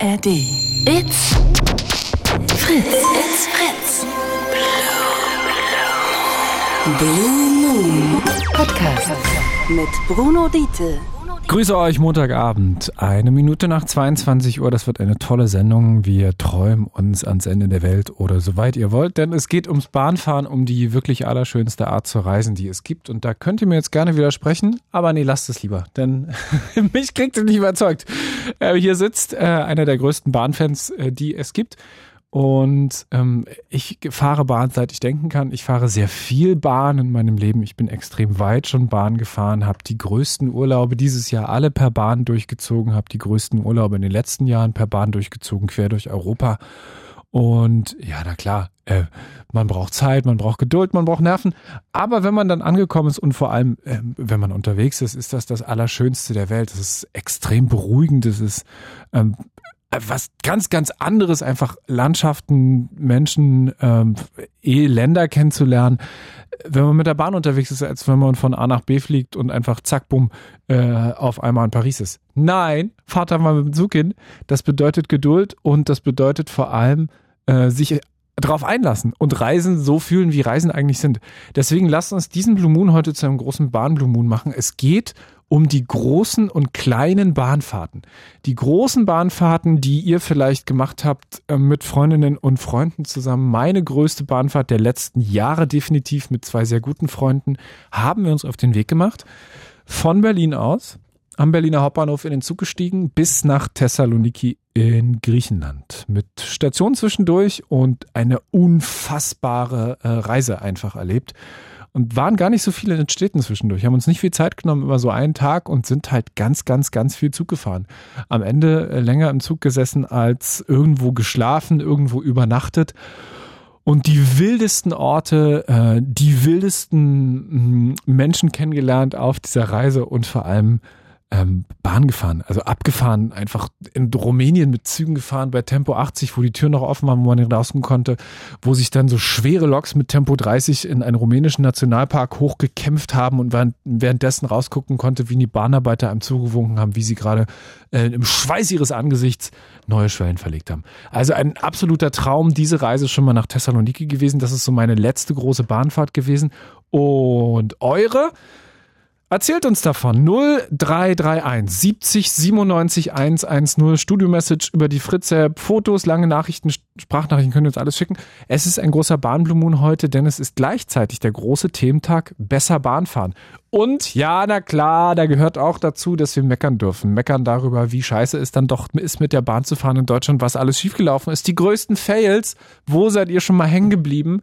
ARD. It's Fritz. It's Fritz. Blue Moon Podcast mit Bruno Diete. Grüße euch Montagabend, eine Minute nach 22 Uhr. Das wird eine tolle Sendung. Wir träumen uns ans Ende der Welt oder soweit ihr wollt, denn es geht ums Bahnfahren, um die wirklich allerschönste Art zu reisen, die es gibt. Und da könnt ihr mir jetzt gerne widersprechen, aber nee, lasst es lieber, denn mich kriegt ihr nicht überzeugt. Äh, hier sitzt äh, einer der größten Bahnfans, äh, die es gibt. Und ähm, ich fahre Bahn, seit ich denken kann. Ich fahre sehr viel Bahn in meinem Leben. Ich bin extrem weit schon Bahn gefahren, habe die größten Urlaube dieses Jahr alle per Bahn durchgezogen, habe die größten Urlaube in den letzten Jahren per Bahn durchgezogen, quer durch Europa. Und ja, na klar, äh, man braucht Zeit, man braucht Geduld, man braucht Nerven. Aber wenn man dann angekommen ist und vor allem, äh, wenn man unterwegs ist, ist das das Allerschönste der Welt. Das ist extrem beruhigend. Das ist ähm, was ganz, ganz anderes, einfach Landschaften, Menschen, ähm, eh Länder kennenzulernen, wenn man mit der Bahn unterwegs ist, als wenn man von A nach B fliegt und einfach zack, bumm, äh, auf einmal in Paris ist. Nein, fahrt mal mit dem Zug hin. Das bedeutet Geduld und das bedeutet vor allem, äh, sich drauf einlassen und Reisen so fühlen, wie Reisen eigentlich sind. Deswegen lasst uns diesen Blue Moon heute zu einem großen Bahn Blue Moon machen. Es geht um die großen und kleinen Bahnfahrten. Die großen Bahnfahrten, die ihr vielleicht gemacht habt äh, mit Freundinnen und Freunden zusammen. Meine größte Bahnfahrt der letzten Jahre definitiv mit zwei sehr guten Freunden haben wir uns auf den Weg gemacht. Von Berlin aus, am Berliner Hauptbahnhof in den Zug gestiegen bis nach Thessaloniki in Griechenland. Mit Station zwischendurch und eine unfassbare äh, Reise einfach erlebt und waren gar nicht so viele in den Städten zwischendurch. Haben uns nicht viel Zeit genommen über so einen Tag und sind halt ganz, ganz, ganz viel Zug gefahren. Am Ende äh, länger im Zug gesessen als irgendwo geschlafen, irgendwo übernachtet. Und die wildesten Orte, äh, die wildesten mm, Menschen kennengelernt auf dieser Reise und vor allem ähm, Bahn gefahren, also abgefahren, einfach in Rumänien mit Zügen gefahren bei Tempo 80, wo die Tür noch offen war, wo man rauskommen konnte, wo sich dann so schwere Loks mit Tempo 30 in einen rumänischen Nationalpark hochgekämpft haben und währenddessen rausgucken konnte, wie die Bahnarbeiter einem zugewunken haben, wie sie gerade äh, im Schweiß ihres Angesichts neue Schwellen verlegt haben. Also ein absoluter Traum, diese Reise schon mal nach Thessaloniki gewesen. Das ist so meine letzte große Bahnfahrt gewesen. Und eure? Erzählt uns davon. 0331 70 97 110 Studio-Message über die Fritz-App, Fotos, lange Nachrichten, Sprachnachrichten könnt ihr uns alles schicken. Es ist ein großer Bahnblumen heute, denn es ist gleichzeitig der große Thementag Besser Bahnfahren. Und ja, na klar, da gehört auch dazu, dass wir meckern dürfen. Meckern darüber, wie scheiße es dann doch ist, mit der Bahn zu fahren in Deutschland, was alles schiefgelaufen ist. Die größten Fails. Wo seid ihr schon mal hängen geblieben?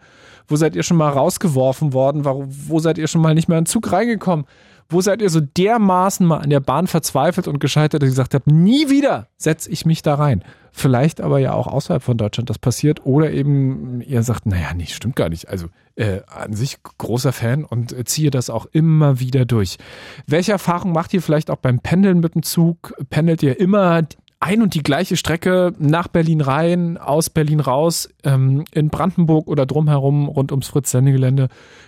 Wo seid ihr schon mal rausgeworfen worden? Wo seid ihr schon mal nicht mehr in den Zug reingekommen? Wo seid ihr so dermaßen mal an der Bahn verzweifelt und gescheitert, dass ihr gesagt habt, nie wieder setze ich mich da rein? Vielleicht aber ja auch außerhalb von Deutschland das passiert oder eben ihr sagt, naja, nee, stimmt gar nicht. Also äh, an sich großer Fan und äh, ziehe das auch immer wieder durch. Welche Erfahrung macht ihr vielleicht auch beim Pendeln mit dem Zug? Pendelt ihr immer ein und die gleiche Strecke nach Berlin rein, aus Berlin raus, ähm, in Brandenburg oder drumherum rund ums Fritz-Sende-Gelände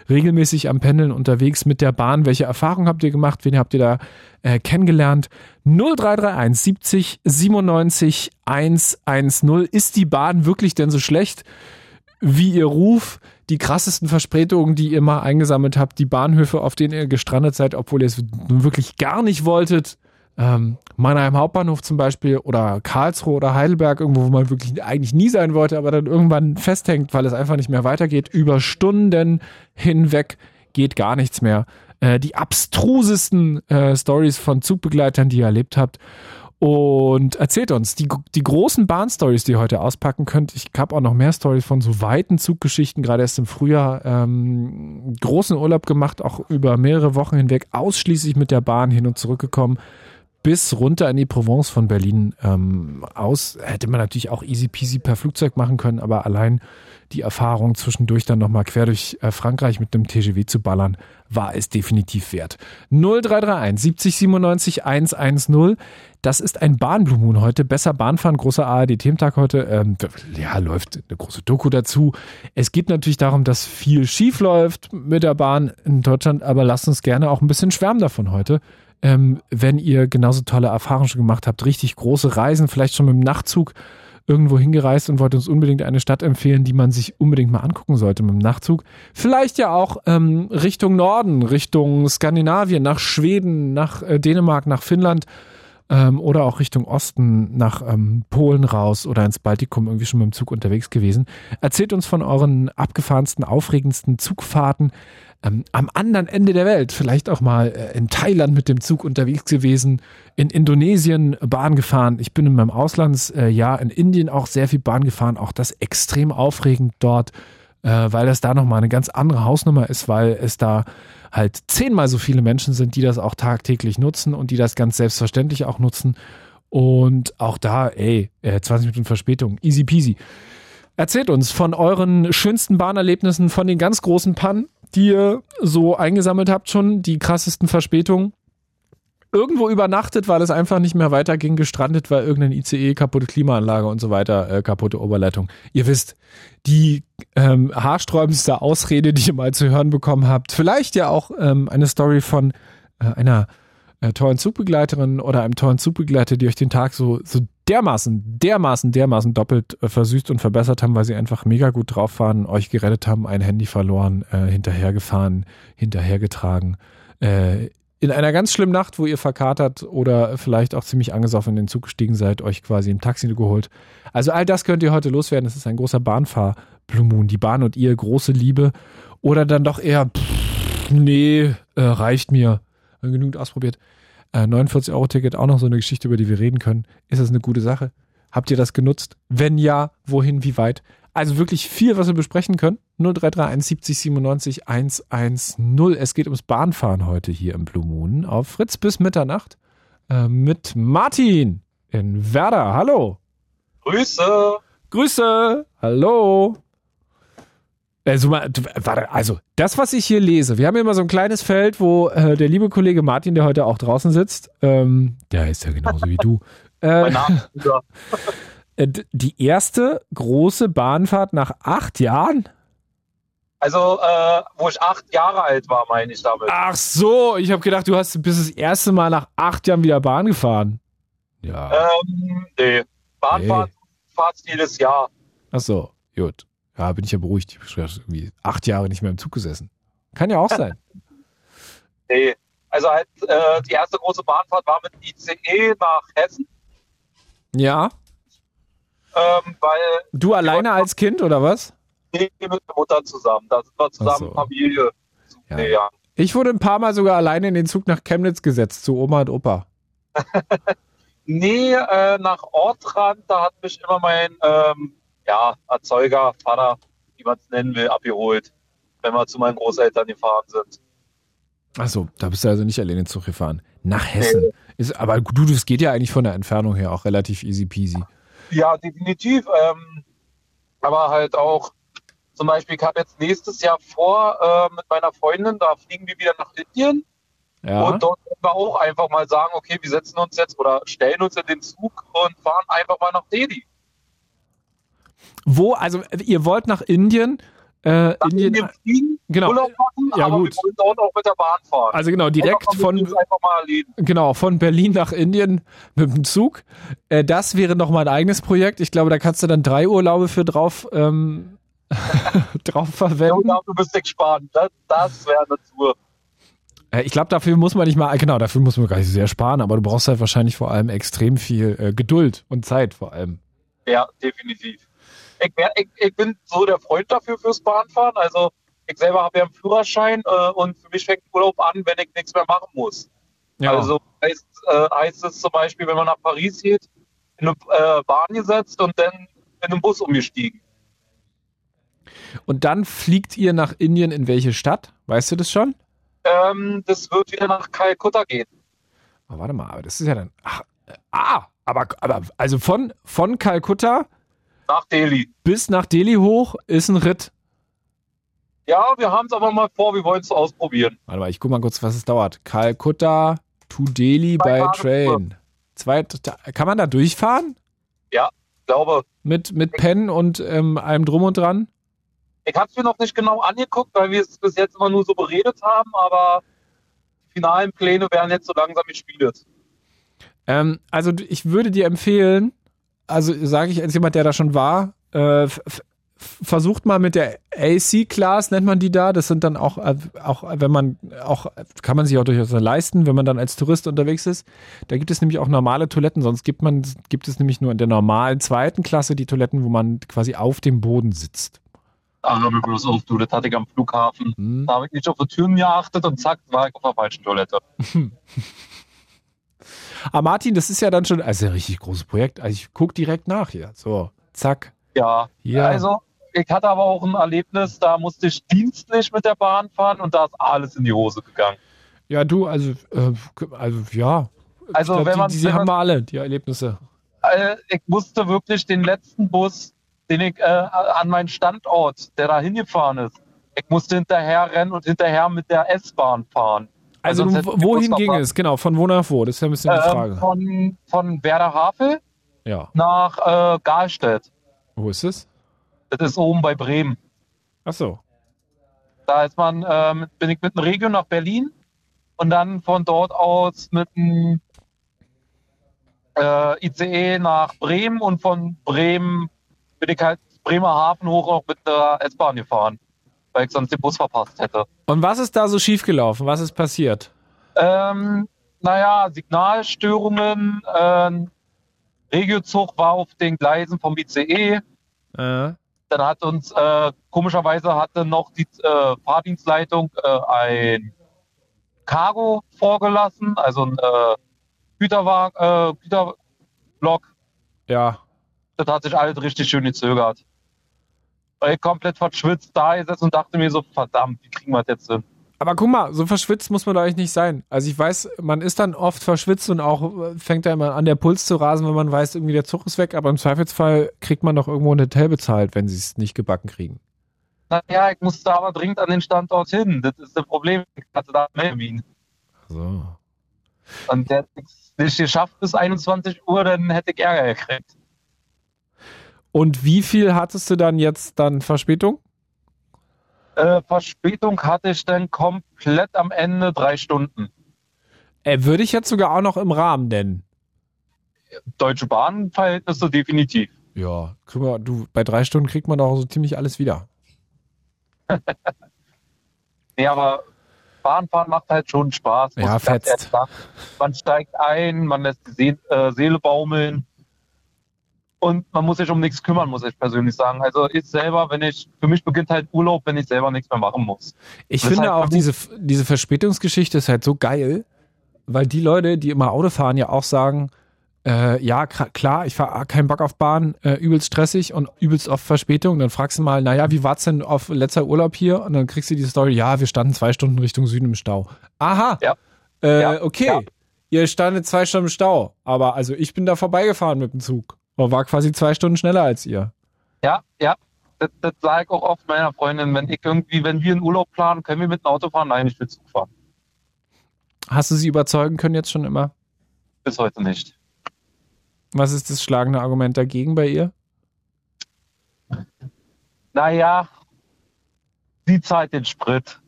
regelmäßig am Pendeln unterwegs mit der Bahn. Welche Erfahrungen habt ihr gemacht? Wen habt ihr da äh, kennengelernt? 0331 70 97 110. Ist die Bahn wirklich denn so schlecht wie ihr Ruf? Die krassesten Verspätungen, die ihr mal eingesammelt habt, die Bahnhöfe, auf denen ihr gestrandet seid, obwohl ihr es wirklich gar nicht wolltet ähm, Mannheim Hauptbahnhof zum Beispiel oder Karlsruhe oder Heidelberg, irgendwo, wo man wirklich eigentlich nie sein wollte, aber dann irgendwann festhängt, weil es einfach nicht mehr weitergeht. Über Stunden hinweg geht gar nichts mehr. Äh, die abstrusesten äh, Stories von Zugbegleitern, die ihr erlebt habt. Und erzählt uns die, die großen Bahnstories, die ihr heute auspacken könnt. Ich habe auch noch mehr Stories von so weiten Zuggeschichten, gerade erst im Frühjahr ähm, großen Urlaub gemacht, auch über mehrere Wochen hinweg, ausschließlich mit der Bahn hin und zurück gekommen bis runter in die Provence von Berlin ähm, aus. Hätte man natürlich auch easy peasy per Flugzeug machen können, aber allein die Erfahrung zwischendurch dann nochmal quer durch äh, Frankreich mit einem TGW zu ballern, war es definitiv wert. 0331 70 97 110. Das ist ein Bahnblumen heute. Besser Bahnfahren, großer ARD-Thementag heute. Ähm, ja, läuft eine große Doku dazu. Es geht natürlich darum, dass viel schief läuft mit der Bahn in Deutschland, aber lasst uns gerne auch ein bisschen schwärmen davon heute. Ähm, wenn ihr genauso tolle Erfahrungen schon gemacht habt, richtig große Reisen, vielleicht schon mit dem Nachtzug irgendwo hingereist und wollt uns unbedingt eine Stadt empfehlen, die man sich unbedingt mal angucken sollte mit dem Nachtzug. Vielleicht ja auch ähm, Richtung Norden, Richtung Skandinavien, nach Schweden, nach äh, Dänemark, nach Finnland ähm, oder auch Richtung Osten, nach ähm, Polen raus oder ins Baltikum irgendwie schon mit dem Zug unterwegs gewesen. Erzählt uns von euren abgefahrensten, aufregendsten Zugfahrten ähm, am anderen Ende der Welt, vielleicht auch mal äh, in Thailand mit dem Zug unterwegs gewesen, in Indonesien Bahn gefahren. Ich bin in meinem Auslandsjahr in Indien auch sehr viel Bahn gefahren, auch das extrem aufregend dort, äh, weil das da nochmal eine ganz andere Hausnummer ist, weil es da halt zehnmal so viele Menschen sind, die das auch tagtäglich nutzen und die das ganz selbstverständlich auch nutzen. Und auch da, ey, 20 äh, Minuten Verspätung, easy peasy. Erzählt uns von euren schönsten Bahnerlebnissen, von den ganz großen Pannen die ihr so eingesammelt habt schon, die krassesten Verspätungen? Irgendwo übernachtet, weil es einfach nicht mehr weiterging, gestrandet, weil irgendein ICE, kaputte Klimaanlage und so weiter, äh, kaputte Oberleitung. Ihr wisst, die ähm, haarsträubendste Ausrede, die ihr mal zu hören bekommen habt. Vielleicht ja auch ähm, eine Story von äh, einer äh, tollen Zugbegleiterin oder einem tollen Zugbegleiter, die euch den Tag so, so dermaßen, dermaßen, dermaßen doppelt äh, versüßt und verbessert haben, weil sie einfach mega gut drauf waren, euch gerettet haben, ein Handy verloren, äh, hinterhergefahren, hinterhergetragen. Äh, in einer ganz schlimmen Nacht, wo ihr verkatert oder vielleicht auch ziemlich angesoffen in den Zug gestiegen seid, euch quasi im Taxi geholt. Also all das könnt ihr heute loswerden. Es ist ein großer Bahnfahr-Blue Die Bahn und ihr, große Liebe. Oder dann doch eher, pff, nee, äh, reicht mir. Genug ausprobiert. 49-Euro-Ticket äh, auch noch so eine Geschichte, über die wir reden können. Ist das eine gute Sache? Habt ihr das genutzt? Wenn ja, wohin, wie weit? Also wirklich viel, was wir besprechen können. 0331 70 97 110. Es geht ums Bahnfahren heute hier im Blue Moon auf Fritz bis Mitternacht äh, mit Martin in Werder. Hallo. Grüße. Grüße. Hallo. Also, warte, also, das, was ich hier lese, wir haben immer so ein kleines Feld, wo äh, der liebe Kollege Martin, der heute auch draußen sitzt, ähm, der ist ja genauso wie du. Äh, die erste große Bahnfahrt nach acht Jahren? Also, äh, wo ich acht Jahre alt war, meine ich damit. Ach so, ich habe gedacht, du hast bis das erste Mal nach acht Jahren wieder Bahn gefahren. Ja. Ähm, nee. Bahnfahrt nee. jedes Jahr. Ach so, gut. Ja, bin ich ja beruhigt. Ich habe irgendwie acht Jahre nicht mehr im Zug gesessen. Kann ja auch sein. nee, also halt äh, die erste große Bahnfahrt war mit ICE nach Hessen. Ja. Ähm, weil du alleine als Kind oder was? Nee, mit der Mutter zusammen. Da sind wir zusammen so. Familie. Ja. Nee, ja. Ich wurde ein paar Mal sogar alleine in den Zug nach Chemnitz gesetzt, zu Oma und Opa. nee, äh, nach Ortrand, da hat mich immer mein ähm, ja, Erzeuger, Vater, wie man es nennen will, abgeholt, wenn wir zu meinen Großeltern gefahren sind. Achso, da bist du also nicht alleine Zug gefahren. Nach Hessen. Nee. Ist, aber du, das geht ja eigentlich von der Entfernung her auch relativ easy peasy. Ja, definitiv. Ähm, aber halt auch, zum Beispiel, ich habe jetzt nächstes Jahr vor äh, mit meiner Freundin, da fliegen wir wieder nach Indien. Ja. Und dort können wir auch einfach mal sagen, okay, wir setzen uns jetzt oder stellen uns in den Zug und fahren einfach mal nach Delhi. Wo, also ihr wollt nach Indien? Äh, nach Indien, Indien fliegen, genau. Urlaub machen, ja, aber gut. wir wollen auch mit der Bahn fahren. Also genau, direkt von, genau, von Berlin nach Indien mit dem Zug. Äh, das wäre noch mal ein eigenes Projekt. Ich glaube, da kannst du dann drei Urlaube für drauf, ähm, drauf verwenden. Ja, du bist gespannt. Das, das wäre eine Tour. Äh, ich glaube, dafür muss man nicht mal, genau, dafür muss man gar nicht sehr sparen, aber du brauchst halt wahrscheinlich vor allem extrem viel äh, Geduld und Zeit vor allem. Ja, definitiv ich, ich, ich, bin so der Freund dafür fürs Bahnfahren. Also ich selber habe ja einen Führerschein äh, und für mich fängt Urlaub an, wenn ich nichts mehr machen muss. Ja. Also heißt, äh, heißt es zum Beispiel, wenn man nach Paris geht, in eine äh, Bahn gesetzt und dann in einen Bus umgestiegen. Und dann fliegt ihr nach Indien in welche Stadt? Weißt du das schon? Ähm, das wird wieder nach Kalkutta gehen. Oh, warte mal, aber das ist ja dann. Ach, äh, ah, aber, aber also von, von Kalkutta nach Delhi. Bis nach Delhi hoch ist ein Ritt. Ja, wir haben es aber mal vor, wir wollen es ausprobieren. Warte mal, ich guck mal kurz, was es dauert. Kalkutta to Delhi by Train. Zwei, kann man da durchfahren? Ja, glaube. Mit, mit Pen und ähm, allem drum und dran? Ich habe es mir noch nicht genau angeguckt, weil wir es bis jetzt immer nur so beredet haben, aber finalen Pläne werden jetzt so langsam gespielt. Ähm, also ich würde dir empfehlen, also sage ich als jemand, der da schon war, äh, versucht mal mit der AC-Class, nennt man die da. Das sind dann auch, äh, auch wenn man, auch, kann man sich auch durchaus leisten, wenn man dann als Tourist unterwegs ist. Da gibt es nämlich auch normale Toiletten, sonst gibt man, gibt es nämlich nur in der normalen zweiten Klasse die Toiletten, wo man quasi auf dem Boden sitzt. Ah, auf, du, das hatte ich am Flughafen. Hm. Da habe ich nicht auf die Türen geachtet und zack, war ich auf der falschen Toilette. Aber Martin, das ist ja dann schon, also ein richtig großes Projekt. Also ich gucke direkt nach hier. So, zack. Ja, ja. also ich hatte aber auch ein Erlebnis, da musste ich dienstlich mit der Bahn fahren und da ist alles in die Hose gegangen. Ja, du, also, äh, also ja. Also, glaub, wenn man. Die, die haben wir alle, die Erlebnisse. Äh, ich musste wirklich den letzten Bus, den ich äh, an meinen Standort, der da hingefahren ist, ich musste hinterher rennen und hinterher mit der S-Bahn fahren. Also, also wohin ging es? Genau, von wo nach wo? Das ist ja ein bisschen die ähm, Frage. von, von Werder Havel ja. nach äh, Garstedt. Wo ist es? Das ist oben bei Bremen. Ach so. Da ist man, ähm, bin ich mit dem Regio nach Berlin und dann von dort aus mit dem äh, ICE nach Bremen und von Bremen bin ich halt Bremerhaven hoch auch mit der S-Bahn gefahren, weil ich sonst den Bus verpasst hätte. Und was ist da so schiefgelaufen? Was ist passiert? Ähm, naja, Signalstörungen, äh, Regiozug war auf den Gleisen vom ICE. Äh. Dann hat uns äh, komischerweise hatte noch die äh, Fahrdienstleitung äh, ein Cargo vorgelassen, also ein äh, Güterwagen, äh, Güterblock. Ja. Das hat sich alles richtig schön gezögert. Weil ich komplett verschwitzt da gesessen und dachte mir so, verdammt, wie kriegen wir das jetzt hin? Aber guck mal, so verschwitzt muss man doch eigentlich nicht sein. Also ich weiß, man ist dann oft verschwitzt und auch äh, fängt da immer an, der Puls zu rasen, wenn man weiß, irgendwie der Zug ist weg. Aber im Zweifelsfall kriegt man doch irgendwo ein Hotel bezahlt, wenn sie es nicht gebacken kriegen. Naja, ich musste aber dringend an den Standort hin. Das ist das Problem. Ich hatte da Melvin. So. Und der hat es nicht geschafft bis 21 Uhr, dann hätte ich Ärger gekriegt. Und wie viel hattest du dann jetzt dann Verspätung? Äh, Verspätung hatte ich dann komplett am Ende drei Stunden. Äh, würde ich jetzt sogar auch noch im Rahmen nennen. Deutsche Bahnverhältnisse definitiv. Ja, wir, du, bei drei Stunden kriegt man doch so ziemlich alles wieder. nee, aber Bahnfahren macht halt schon Spaß. Ja, fetzt. Man steigt ein, man lässt die äh, Seele baumeln und man muss sich um nichts kümmern, muss ich persönlich sagen. Also ich selber, wenn ich, für mich beginnt halt Urlaub, wenn ich selber nichts mehr machen muss. Ich das finde halt auch diese, diese Verspätungsgeschichte ist halt so geil, weil die Leute, die immer Auto fahren, ja auch sagen, äh, ja, klar, ich fahre keinen Bock auf Bahn, äh, übelst stressig und übelst oft Verspätung. Dann fragst du mal, naja, wie war's denn auf letzter Urlaub hier? Und dann kriegst du die Story, ja, wir standen zwei Stunden Richtung Süden im Stau. Aha, ja. Äh, ja. okay. Ja. Ihr standet zwei Stunden im Stau, aber also ich bin da vorbeigefahren mit dem Zug. Und war quasi zwei Stunden schneller als ihr. Ja, ja. Das, das sage ich auch oft meiner Freundin, wenn ich irgendwie, wenn wir einen Urlaub planen, können wir mit dem Auto fahren? Nein, ich will Zug fahren. Hast du sie überzeugen können jetzt schon immer? Bis heute nicht. Was ist das schlagende Argument dagegen bei ihr? Naja, sie zahlt den Sprit.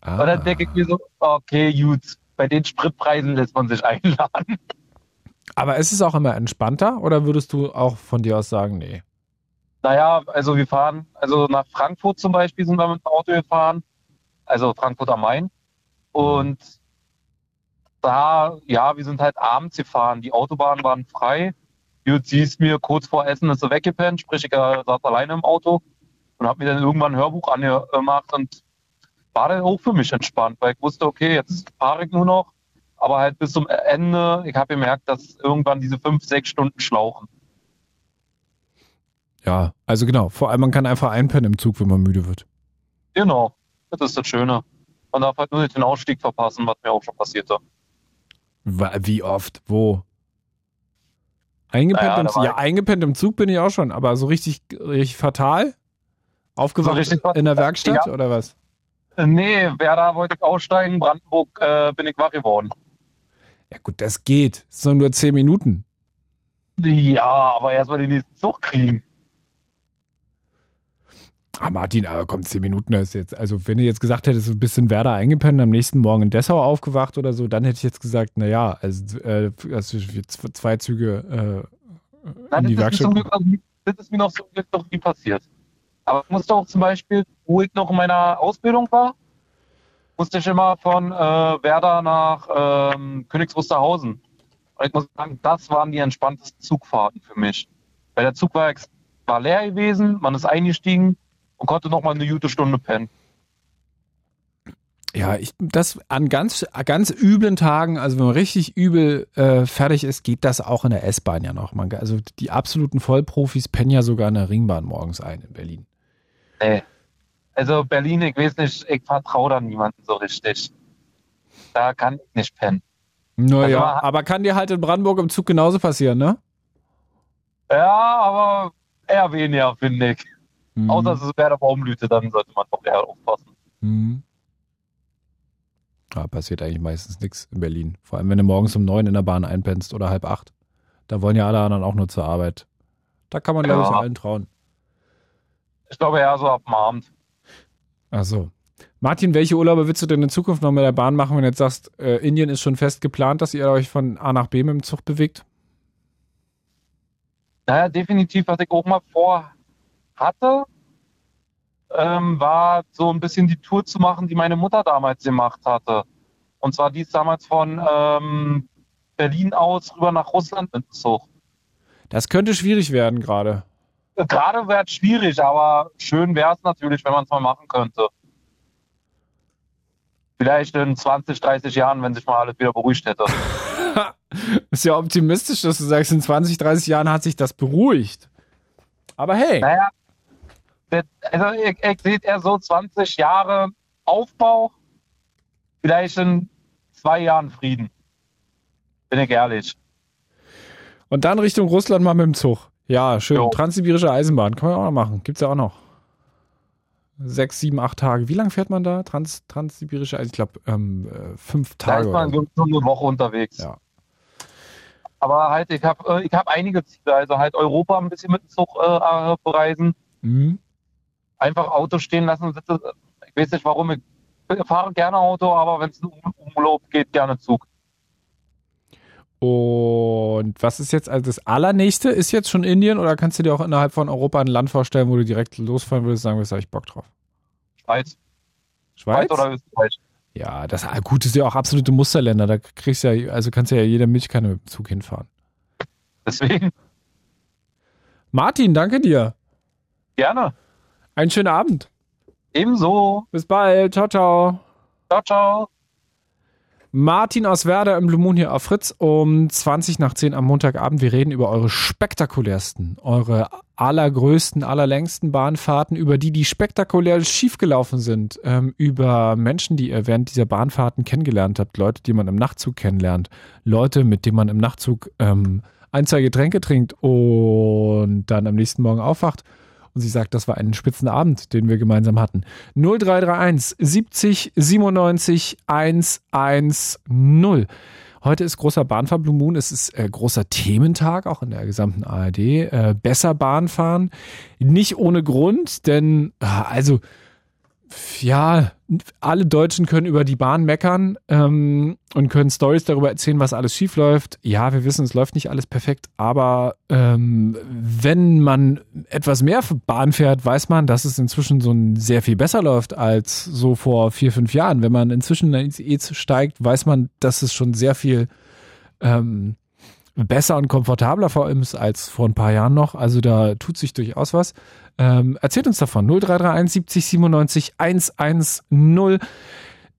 Ah. Und dann denke ich mir so, okay, gut, bei den Spritpreisen lässt man sich einladen. Aber ist es auch immer entspannter oder würdest du auch von dir aus sagen, nee? Naja, also wir fahren, also nach Frankfurt zum Beispiel sind wir mit dem Auto gefahren, also Frankfurt am Main. Und da, ja, wir sind halt abends gefahren. Die Autobahnen waren frei. Du siehst mir kurz vor Essen ist sie weggepennt, sprich ich saß alleine im Auto und habe mir dann irgendwann ein Hörbuch angemacht und war dann auch für mich entspannt, weil ich wusste, okay, jetzt fahre ich nur noch aber halt bis zum Ende, ich habe gemerkt, dass irgendwann diese fünf, sechs Stunden schlauchen. Ja, also genau. Vor allem, man kann einfach einpennen im Zug, wenn man müde wird. Genau, das ist das Schöne. Man darf halt nur nicht den Ausstieg verpassen, was mir auch schon passierte. Wie oft? Wo? Eingepennt, naja, im, Zug? ja, eingepennt im Zug bin ich auch schon, aber so richtig, richtig fatal? Aufgewacht so richtig in der Werkstatt ja. oder was? Nee, wer da wollte ich aussteigen, Brandenburg äh, bin ich wach geworden. Ja gut, das geht. Das sind nur zehn Minuten. Ja, aber erstmal den nächsten Zug kriegen. Ah, Martin, aber komm, zehn Minuten ist jetzt. Also, wenn du jetzt gesagt hättest, ein bisschen Werder eingepennt, am nächsten Morgen in Dessau aufgewacht oder so, dann hätte ich jetzt gesagt, naja, also, äh, also zwei Züge äh, Nein, in die Werkstatt. Ist das ist mir noch so Glück noch nie passiert. Aber ich musste auch zum Beispiel, wo ich noch in meiner Ausbildung war, musste ich immer von äh, Werder nach ähm, Königs Wusterhausen. Und ich muss sagen, das waren die entspanntesten Zugfahrten für mich. Weil der Zug war, war leer gewesen, man ist eingestiegen, und konnte noch mal eine gute Stunde pennen. Ja, ich, das an ganz, ganz üblen Tagen, also wenn man richtig übel äh, fertig ist, geht das auch in der S-Bahn ja noch. Man, also die absoluten Vollprofis pennen ja sogar in der Ringbahn morgens ein in Berlin. Nee. Also Berlin, ich weiß nicht, ich vertraue da niemanden so richtig. Da kann ich nicht pennen. Naja, also aber kann dir halt in Brandenburg im Zug genauso passieren, ne? Ja, aber eher weniger, finde ich. Mhm. Außer es wäre der Baumblüte, dann sollte man doch eher aufpassen. Mhm. Ja, passiert eigentlich meistens nichts in Berlin. Vor allem, wenn du morgens um neun in der Bahn einpennst oder halb acht. Da wollen ja alle anderen auch nur zur Arbeit. Da kann man, ja. glaube ich, allen trauen. Ich glaube eher so ab dem Abend. Ach so. Martin, welche Urlaube willst du denn in Zukunft noch mit der Bahn machen, wenn du jetzt sagst, äh, Indien ist schon fest geplant, dass ihr euch von A nach B mit dem Zug bewegt? Naja, definitiv, was ich auch mal vor hatte, ähm, war so ein bisschen die Tour zu machen, die meine Mutter damals gemacht hatte. Und zwar die ist damals von ähm, Berlin aus rüber nach Russland mit Zug. Das könnte schwierig werden gerade. Gerade wäre es schwierig, aber schön wäre es natürlich, wenn man es mal machen könnte. Vielleicht in 20, 30 Jahren, wenn sich mal alles wieder beruhigt hätte. ist ja optimistisch, dass du sagst, in 20, 30 Jahren hat sich das beruhigt. Aber hey. Naja, also ich, ich sehe eher so 20 Jahre Aufbau, vielleicht in zwei Jahren Frieden. Bin ich ehrlich. Und dann Richtung Russland mal mit dem Zug. Ja, schön. Jo. Transsibirische Eisenbahn. Kann man auch noch machen. Gibt es ja auch noch. Sechs, sieben, acht Tage. Wie lange fährt man da? Trans, Transsibirische Eisenbahn? Ich glaube, ähm, äh, fünf Tage. Da ist man so eine Woche unterwegs. Ja. Aber halt, ich habe äh, ich hab einige Ziele. Also halt Europa ein bisschen mit dem Zug äh, bereisen. Mhm einfach Auto stehen lassen und sitze. Ich weiß nicht warum, ich fahre gerne Auto, aber wenn es um Urlaub geht, gerne Zug. Und was ist jetzt also das Allernächste? Ist jetzt schon Indien oder kannst du dir auch innerhalb von Europa ein Land vorstellen, wo du direkt losfahren würdest, sagen würdest, da habe ich Bock drauf? Schweiz. Schweiz? Schweiz oder Österreich? Ja, das ah, gut ist ja auch absolute Musterländer. Da kriegst du ja, also kannst du ja jeder Milchkanne mit dem Zug hinfahren. Deswegen. Martin, danke dir. Gerne. Einen schönen Abend. Ebenso. Bis bald. Ciao, ciao. Ciao, ciao. Martin aus Werder im Blue Moon hier auf Fritz um 20 nach 10 am Montagabend. Wir reden über eure spektakulärsten, eure allergrößten, allerlängsten Bahnfahrten, über die, die spektakulär schiefgelaufen sind, ähm, über Menschen, die ihr während dieser Bahnfahrten kennengelernt habt, Leute, die man im Nachtzug kennenlernt, Leute, mit denen man im Nachtzug ähm, ein, zwei Getränke trinkt und dann am nächsten Morgen aufwacht und sie sagt, das war ein Spitzenabend, den wir gemeinsam hatten. 0331 70 97 110. Heute ist großer Bahnfahr Blue Moon. Es ist äh, großer Thementag, auch in der gesamten ARD. Äh, besser Bahnfahren. Nicht ohne Grund, denn, ah, also, ja, alle Deutschen können über die Bahn meckern ähm, und können Stories darüber erzählen, was alles schief läuft. Ja, wir wissen, es läuft nicht alles perfekt, aber ähm, wenn man etwas mehr Bahn fährt, weiß man, dass es inzwischen so ein sehr viel besser läuft als so vor vier, fünf Jahren. Wenn man inzwischen in ICE steigt, weiß man, dass es schon sehr viel ähm, besser und komfortabler vor allem als vor ein paar Jahren noch. Also da tut sich durchaus was. Ähm, erzählt uns davon. 0331 70 97 110.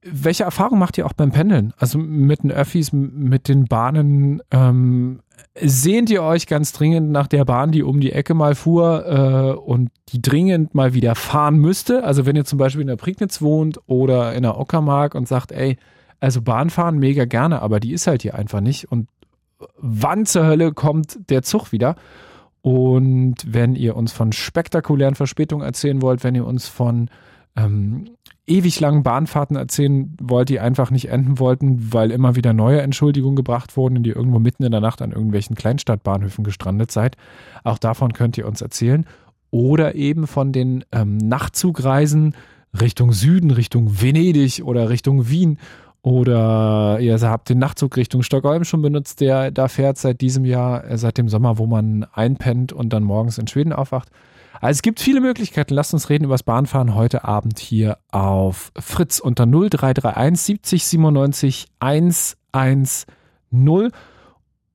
Welche Erfahrung macht ihr auch beim Pendeln? Also mit den Öffis, mit den Bahnen? Ähm, sehnt ihr euch ganz dringend nach der Bahn, die um die Ecke mal fuhr äh, und die dringend mal wieder fahren müsste? Also wenn ihr zum Beispiel in der Prignitz wohnt oder in der Ockermark und sagt, ey, also Bahn fahren mega gerne, aber die ist halt hier einfach nicht. Und wann zur Hölle kommt der Zug wieder? Und wenn ihr uns von spektakulären Verspätungen erzählen wollt, wenn ihr uns von ähm, ewig langen Bahnfahrten erzählen wollt, die einfach nicht enden wollten, weil immer wieder neue Entschuldigungen gebracht wurden, und ihr irgendwo mitten in der Nacht an irgendwelchen Kleinstadtbahnhöfen gestrandet seid, auch davon könnt ihr uns erzählen. oder eben von den ähm, Nachtzugreisen Richtung Süden, Richtung Venedig oder Richtung Wien oder ihr habt den Nachtzug Richtung Stockholm schon benutzt, der da fährt seit diesem Jahr, äh, seit dem Sommer, wo man einpennt und dann morgens in Schweden aufwacht. Also es gibt viele Möglichkeiten. Lasst uns reden über das Bahnfahren heute Abend hier auf Fritz unter 0331 70 97 110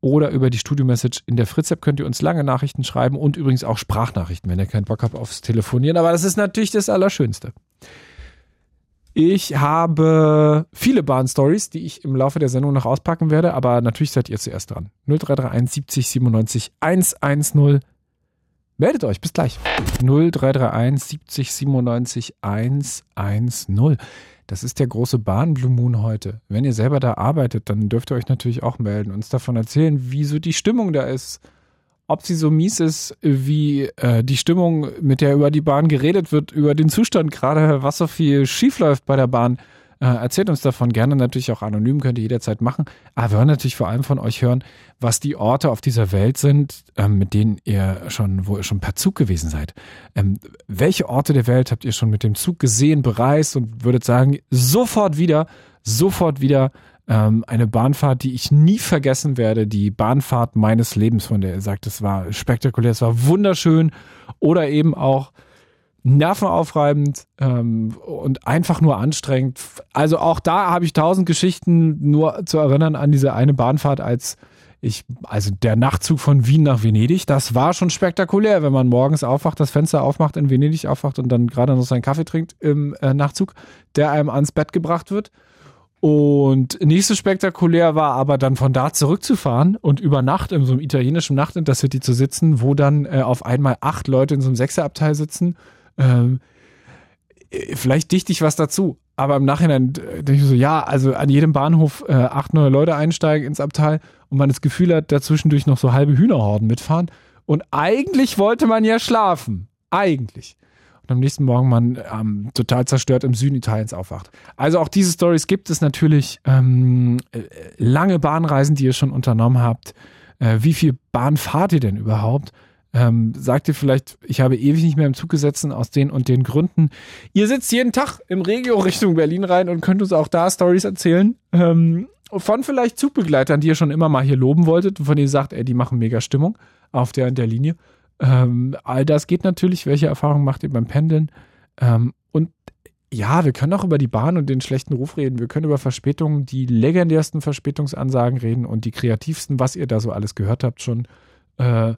oder über die Studio-Message in der Fritz-App könnt ihr uns lange Nachrichten schreiben und übrigens auch Sprachnachrichten, wenn ihr keinen Bock habt aufs Telefonieren. Aber das ist natürlich das Allerschönste. Ich habe viele Bahn-Stories, die ich im Laufe der Sendung noch auspacken werde, aber natürlich seid ihr zuerst dran. 0331 70 97 110. Meldet euch, bis gleich. 0331 70 97 110. Das ist der große Bahn Blue Moon heute. Wenn ihr selber da arbeitet, dann dürft ihr euch natürlich auch melden, uns davon erzählen, wie so die Stimmung da ist. Ob sie so mies ist, wie äh, die Stimmung, mit der über die Bahn geredet wird, über den Zustand gerade, was so viel schief läuft bei der Bahn. Äh, erzählt uns davon gerne natürlich auch anonym, könnt ihr jederzeit machen. Aber wir wollen natürlich vor allem von euch hören, was die Orte auf dieser Welt sind, ähm, mit denen ihr schon, wo ihr schon per Zug gewesen seid. Ähm, welche Orte der Welt habt ihr schon mit dem Zug gesehen, bereist und würdet sagen, sofort wieder, sofort wieder ähm, eine Bahnfahrt, die ich nie vergessen werde, die Bahnfahrt meines Lebens, von der ihr sagt, es war spektakulär, es war wunderschön oder eben auch nervenaufreibend ähm, und einfach nur anstrengend. Also auch da habe ich tausend Geschichten nur zu erinnern an diese eine Bahnfahrt, als ich, also der Nachtzug von Wien nach Venedig, das war schon spektakulär, wenn man morgens aufwacht, das Fenster aufmacht, in Venedig aufwacht und dann gerade noch seinen Kaffee trinkt im äh, Nachtzug, der einem ans Bett gebracht wird. Und nicht so spektakulär war aber dann von da zurückzufahren und über Nacht in so einem italienischen Nachtintercity zu sitzen, wo dann äh, auf einmal acht Leute in so einem Sechserabteil sitzen ähm, äh, vielleicht dichte ich was dazu. Aber im Nachhinein äh, denke ich so, ja, also an jedem Bahnhof äh, acht neue Leute einsteigen ins Abteil und man das Gefühl hat, dazwischendurch noch so halbe Hühnerhorden mitfahren. Und eigentlich wollte man ja schlafen. Eigentlich. Und am nächsten Morgen man ähm, total zerstört im Süden Italiens aufwacht. Also auch diese Stories gibt es natürlich. Ähm, äh, lange Bahnreisen, die ihr schon unternommen habt. Äh, wie viel Bahn fahrt ihr denn überhaupt? Ähm, sagt ihr vielleicht, ich habe ewig nicht mehr im Zug gesessen aus den und den Gründen. Ihr sitzt jeden Tag im Regio Richtung Berlin rein und könnt uns auch da Stories erzählen. Ähm, von vielleicht Zugbegleitern, die ihr schon immer mal hier loben wolltet, von denen ihr sagt, ey, die machen mega Stimmung auf der der Linie. Ähm, all das geht natürlich. Welche Erfahrungen macht ihr beim Pendeln? Ähm, und ja, wir können auch über die Bahn und den schlechten Ruf reden. Wir können über Verspätungen, die legendärsten Verspätungsansagen reden und die kreativsten, was ihr da so alles gehört habt schon. Äh,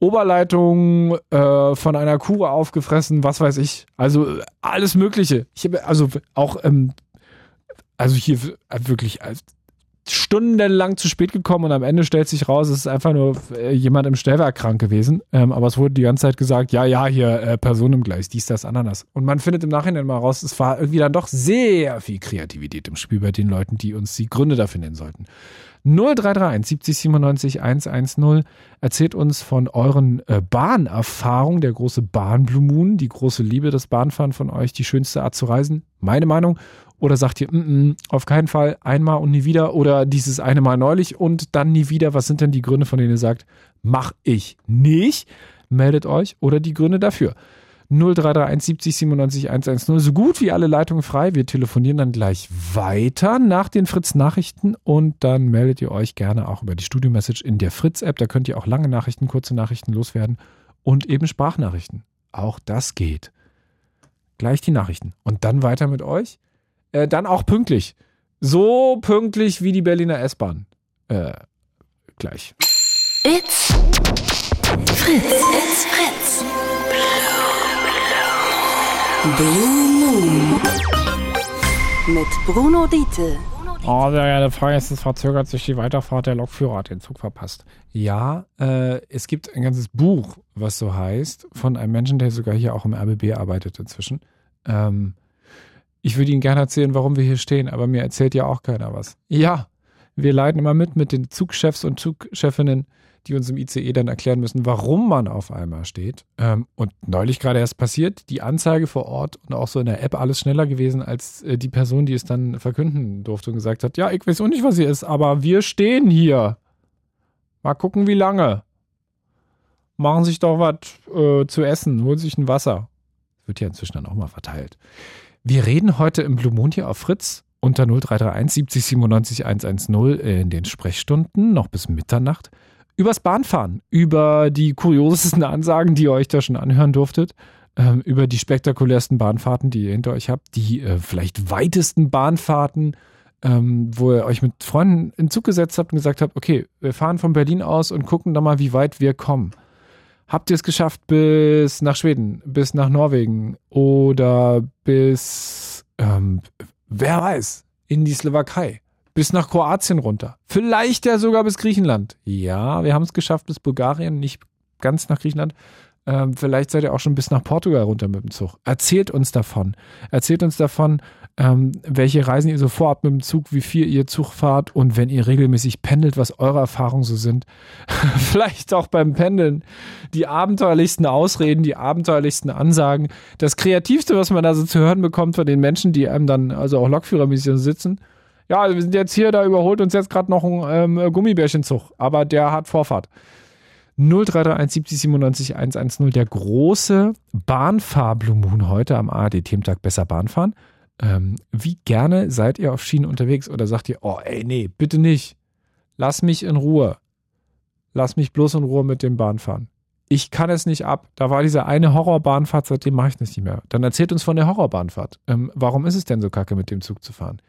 Oberleitung äh, von einer Kuh aufgefressen, was weiß ich. Also alles Mögliche. Ich habe also auch, ähm, also hier wirklich stundenlang zu spät gekommen und am Ende stellt sich raus, es ist einfach nur äh, jemand im Stellwerk krank gewesen. Ähm, aber es wurde die ganze Zeit gesagt, ja, ja, hier äh, Person im Gleis, dies, das, Ananas. Und man findet im Nachhinein mal raus, es war irgendwie dann doch sehr viel Kreativität im Spiel bei den Leuten, die uns die Gründe dafür nennen sollten. 0331 70 97 110. Erzählt uns von euren äh, Bahnerfahrungen, der große Bahn Blue Moon, die große Liebe des Bahnfahren von euch, die schönste Art zu reisen. Meine Meinung. Oder sagt ihr, mm -mm, auf keinen Fall einmal und nie wieder oder dieses eine Mal neulich und dann nie wieder. Was sind denn die Gründe, von denen ihr sagt, mach ich nicht? Meldet euch oder die Gründe dafür. 0331 70 97 110. So gut wie alle Leitungen frei. Wir telefonieren dann gleich weiter nach den Fritz-Nachrichten und dann meldet ihr euch gerne auch über die Studio-Message in der Fritz-App. Da könnt ihr auch lange Nachrichten, kurze Nachrichten loswerden und eben Sprachnachrichten. Auch das geht. Gleich die Nachrichten und dann weiter mit euch. Äh, dann auch pünktlich. So pünktlich wie die Berliner S-Bahn. Äh, gleich. It's Fritz. It's Fritz. Blue Moon. Mit Bruno Diete. Oh, sehr geile Frage. Es verzögert sich die Weiterfahrt. Der Lokführer hat den Zug verpasst. Ja, äh, es gibt ein ganzes Buch, was so heißt, von einem Menschen, der sogar hier auch im RBB arbeitet inzwischen. Ähm, ich würde Ihnen gerne erzählen, warum wir hier stehen, aber mir erzählt ja auch keiner was. Ja, wir leiden immer mit mit den Zugchefs und Zugchefinnen die uns im ICE dann erklären müssen, warum man auf einmal steht. Ähm, und neulich gerade erst passiert, die Anzeige vor Ort und auch so in der App alles schneller gewesen als äh, die Person, die es dann verkünden durfte und gesagt hat, ja, ich weiß auch nicht, was hier ist, aber wir stehen hier. Mal gucken, wie lange. machen sich doch was äh, zu essen, holen sich ein Wasser. Wird ja inzwischen dann auch mal verteilt. Wir reden heute im Blue Moon hier auf Fritz unter 0331 70 97 110 in den Sprechstunden noch bis Mitternacht übers Bahnfahren, über die kuriosesten Ansagen, die ihr euch da schon anhören durftet, ähm, über die spektakulärsten Bahnfahrten, die ihr hinter euch habt, die äh, vielleicht weitesten Bahnfahrten, ähm, wo ihr euch mit Freunden in Zug gesetzt habt und gesagt habt, okay, wir fahren von Berlin aus und gucken dann mal, wie weit wir kommen. Habt ihr es geschafft bis nach Schweden, bis nach Norwegen oder bis, ähm, wer weiß, in die Slowakei, bis nach Kroatien runter, vielleicht ja sogar bis Griechenland. Ja, wir haben es geschafft bis Bulgarien, nicht ganz nach Griechenland, ähm, vielleicht seid ihr auch schon bis nach Portugal runter mit dem Zug. Erzählt uns davon. Erzählt uns davon, ähm, welche Reisen ihr so vorhabt mit dem Zug, wie viel ihr Zug fahrt und wenn ihr regelmäßig pendelt, was eure Erfahrungen so sind. vielleicht auch beim Pendeln. Die abenteuerlichsten Ausreden, die abenteuerlichsten Ansagen. Das Kreativste, was man da so zu hören bekommt von den Menschen, die einem dann, also auch Lokführermäßig sitzen. Ja, wir sind jetzt hier, da überholt uns jetzt gerade noch ein ähm, Gummibärchenzug, aber der hat Vorfahrt. 0331 70 97 110, der große Bahnfahr-Blue Moon heute am ARD-Thementag Besser Bahnfahren. Ähm, wie gerne seid ihr auf Schienen unterwegs oder sagt ihr, oh ey, nee, bitte nicht. Lass mich in Ruhe. Lass mich bloß in Ruhe mit dem Bahnfahren. Ich kann es nicht ab. Da war diese eine Horrorbahnfahrt, seitdem mache ich es nicht mehr. Dann erzählt uns von der Horrorbahnfahrt. Ähm, warum ist es denn so kacke, mit dem Zug zu fahren?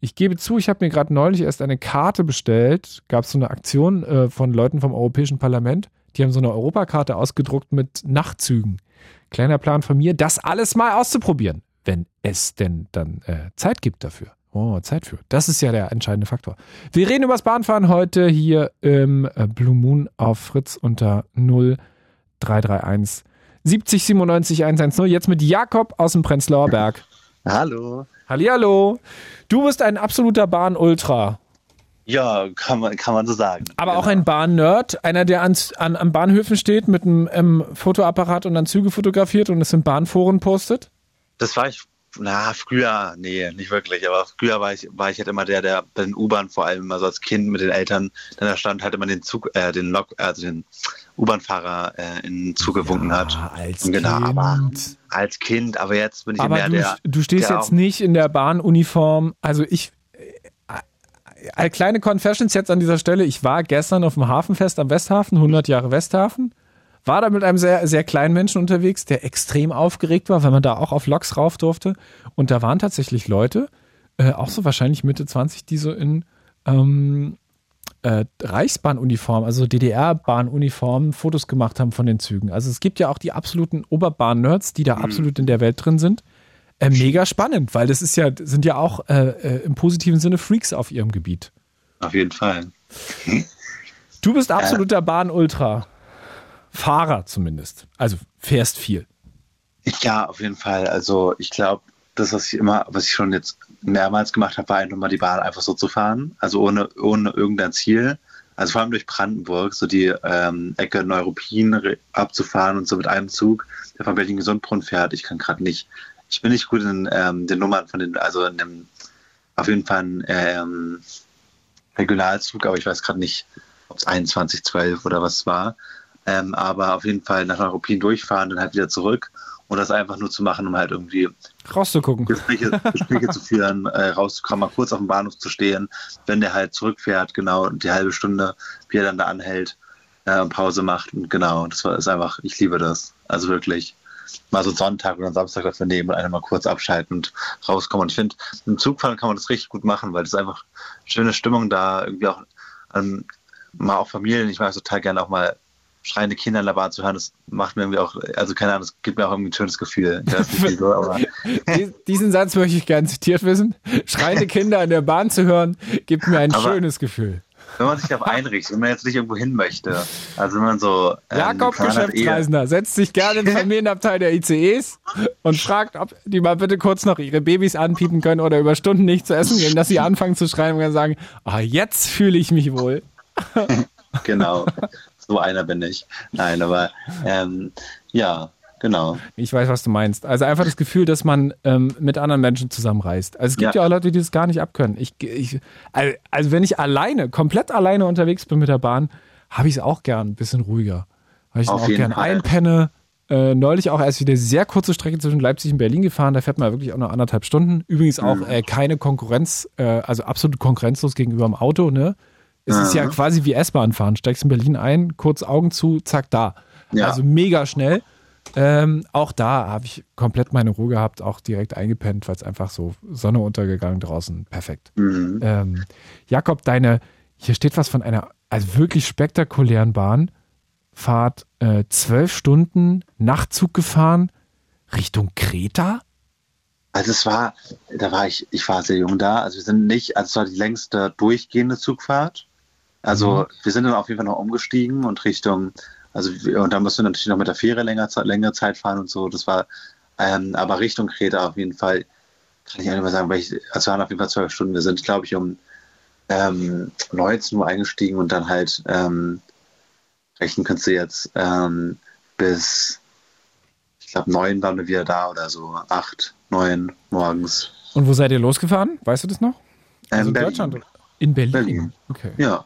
Ich gebe zu, ich habe mir gerade neulich erst eine Karte bestellt. Gab es so eine Aktion äh, von Leuten vom Europäischen Parlament. Die haben so eine Europakarte ausgedruckt mit Nachtzügen. Kleiner Plan von mir, das alles mal auszuprobieren, wenn es denn dann äh, Zeit gibt dafür. Oh, Zeit für. Das ist ja der entscheidende Faktor. Wir reden über das Bahnfahren heute hier im äh, Blue Moon auf Fritz unter 0331 70 97 110. Jetzt mit Jakob aus dem Prenzlauer Berg. Hallo. Hallihallo. Du bist ein absoluter Bahn-Ultra. Ja, kann man, kann man so sagen. Aber genau. auch ein Bahn-Nerd, einer, der an, an, an Bahnhöfen steht mit einem ähm, Fotoapparat und dann Züge fotografiert und es in Bahnforen postet? Das war ich, na, früher, nee, nicht wirklich. Aber früher war ich, war ich halt immer der, der bei den U-Bahn vor allem, also als Kind mit den Eltern, dann da stand halt immer den Zug, äh, den Lok, also den U-Bahn-Fahrer äh, in den Zug gewunken ja, hat. Als genau, Kind. Aber als Kind, aber jetzt bin ich aber mehr du, der. Du stehst der jetzt nicht in der Bahnuniform. Also ich, äh, kleine Confessions jetzt an dieser Stelle. Ich war gestern auf dem Hafenfest am Westhafen, 100 Jahre Westhafen. War da mit einem sehr, sehr kleinen Menschen unterwegs, der extrem aufgeregt war, weil man da auch auf Loks rauf durfte. Und da waren tatsächlich Leute, äh, auch so wahrscheinlich Mitte 20, die so in ähm, äh, Reichsbahnuniform, also DDR-Bahnuniformen, Fotos gemacht haben von den Zügen. Also es gibt ja auch die absoluten Oberbahn-Nerds, die da mhm. absolut in der Welt drin sind. Äh, mega spannend, weil das ist ja, sind ja auch äh, äh, im positiven Sinne Freaks auf ihrem Gebiet. Auf jeden Fall. Hm? Du bist absoluter Bahn-Ultra. Fahrer zumindest. Also fährst viel. Ja, auf jeden Fall. Also ich glaube, das, was ich immer, was ich schon jetzt mehrmals gemacht habe, war einfach mal die Bahn einfach so zu fahren. Also ohne, ohne irgendein Ziel. Also vor allem durch Brandenburg, so die ähm, Ecke Neuruppin abzufahren und so mit einem Zug, der von Berlin-Gesundbrunn fährt. Ich kann gerade nicht ich bin nicht gut in ähm, den Nummern von den, also in dem, auf jeden Fall ein ähm, Regionalzug, aber ich weiß gerade nicht, ob es 21, 12 oder was war. Ähm, aber auf jeden Fall nach Europien durchfahren, dann halt wieder zurück und das einfach nur zu machen, um halt irgendwie rauszugucken, Gespräche, Gespräche zu führen, äh, rauszukommen, mal kurz auf dem Bahnhof zu stehen, wenn der halt zurückfährt, genau, die halbe Stunde, wie er dann da anhält, äh, Pause macht und genau, das war ist einfach, ich liebe das, also wirklich mal so einen Sonntag oder einen Samstag dafür nehmen und einfach mal kurz abschalten und rauskommen. Und ich finde, im Zugfahren kann man das richtig gut machen, weil es einfach schöne Stimmung da, irgendwie auch ähm, mal auch Familien. Ich mag total gerne auch mal schreiende Kinder in der Bahn zu hören, das macht mir irgendwie auch, also keine Ahnung, das gibt mir auch irgendwie ein schönes Gefühl. So, Diesen Satz möchte ich gerne zitiert wissen. Schreiende Kinder in der Bahn zu hören, gibt mir ein aber, schönes Gefühl wenn man sich darauf einrichtet, wenn man jetzt nicht irgendwo hin möchte. Also wenn man so. Ähm, Jakob, Geschäftsreisender, setzt sich gerne ins Familienabteil der ICEs und fragt, ob die mal bitte kurz noch ihre Babys anpiepen können oder über Stunden nicht zu essen geben, dass sie anfangen zu schreiben und sagen, ah, jetzt fühle ich mich wohl. genau. So einer bin ich. Nein, aber ähm, ja, Genau. Ich weiß, was du meinst. Also einfach das Gefühl, dass man ähm, mit anderen Menschen zusammenreist. Also es gibt ja, ja auch Leute, die das gar nicht abkönnen. Ich, ich, also wenn ich alleine, komplett alleine unterwegs bin mit der Bahn, habe ich es auch gern ein bisschen ruhiger. weil ich auch gerne einpenne. Äh, neulich auch erst wieder sehr kurze Strecke zwischen Leipzig und Berlin gefahren. Da fährt man wirklich auch noch anderthalb Stunden. Übrigens auch mhm. äh, keine Konkurrenz, äh, also absolut konkurrenzlos gegenüber dem Auto. Ne? Es mhm. ist ja quasi wie S-Bahn fahren. Steigst in Berlin ein, kurz Augen zu, zack, da. Ja. Also mega schnell. Ähm, auch da habe ich komplett meine Ruhe gehabt, auch direkt eingepennt, weil es einfach so Sonne untergegangen draußen. Perfekt. Mhm. Ähm, Jakob, deine, hier steht was von einer also wirklich spektakulären Bahnfahrt. Äh, zwölf Stunden Nachtzug gefahren Richtung Kreta? Also es war, da war ich, ich war sehr jung da. Also wir sind nicht, also es war die längste durchgehende Zugfahrt. Also mhm. wir sind dann auf jeden Fall noch umgestiegen und Richtung also und da musst du natürlich noch mit der Fähre länger, längere Zeit fahren und so. Das war, ähm, aber Richtung Kreta auf jeden Fall, kann ich auch nicht mehr sagen, weil ich, also waren auf jeden Fall zwölf Stunden. Wir sind, glaube ich, um ähm, 19 Uhr eingestiegen und dann halt ähm, rechnen kannst du jetzt ähm, bis, ich glaube, neun waren wir wieder da oder so, acht, neun morgens. Und wo seid ihr losgefahren? Weißt du das noch? Also in Deutschland? In Berlin? Berlin. Okay. Ja.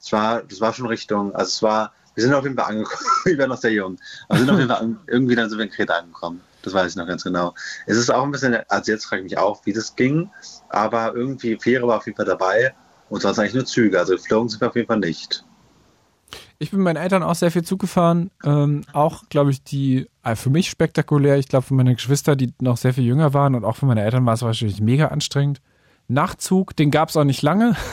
Es war, das war schon Richtung, also es war wir sind auf jeden Fall angekommen. ich war noch sehr jung. Aber sind auf jeden Fall irgendwie dann sind wir in Kreta angekommen. Das weiß ich noch ganz genau. Es ist auch ein bisschen, also jetzt frage ich mich auch, wie das ging. Aber irgendwie, Fähre war auf jeden Fall dabei. Und sonst eigentlich nur Züge. Also geflogen sind wir auf jeden Fall nicht. Ich bin meinen Eltern auch sehr viel Zug gefahren. Ähm, auch, glaube ich, die äh, für mich spektakulär. Ich glaube, für meine Geschwister, die noch sehr viel jünger waren und auch für meine Eltern war es wahrscheinlich mega anstrengend. Nachtzug, den gab es auch nicht lange.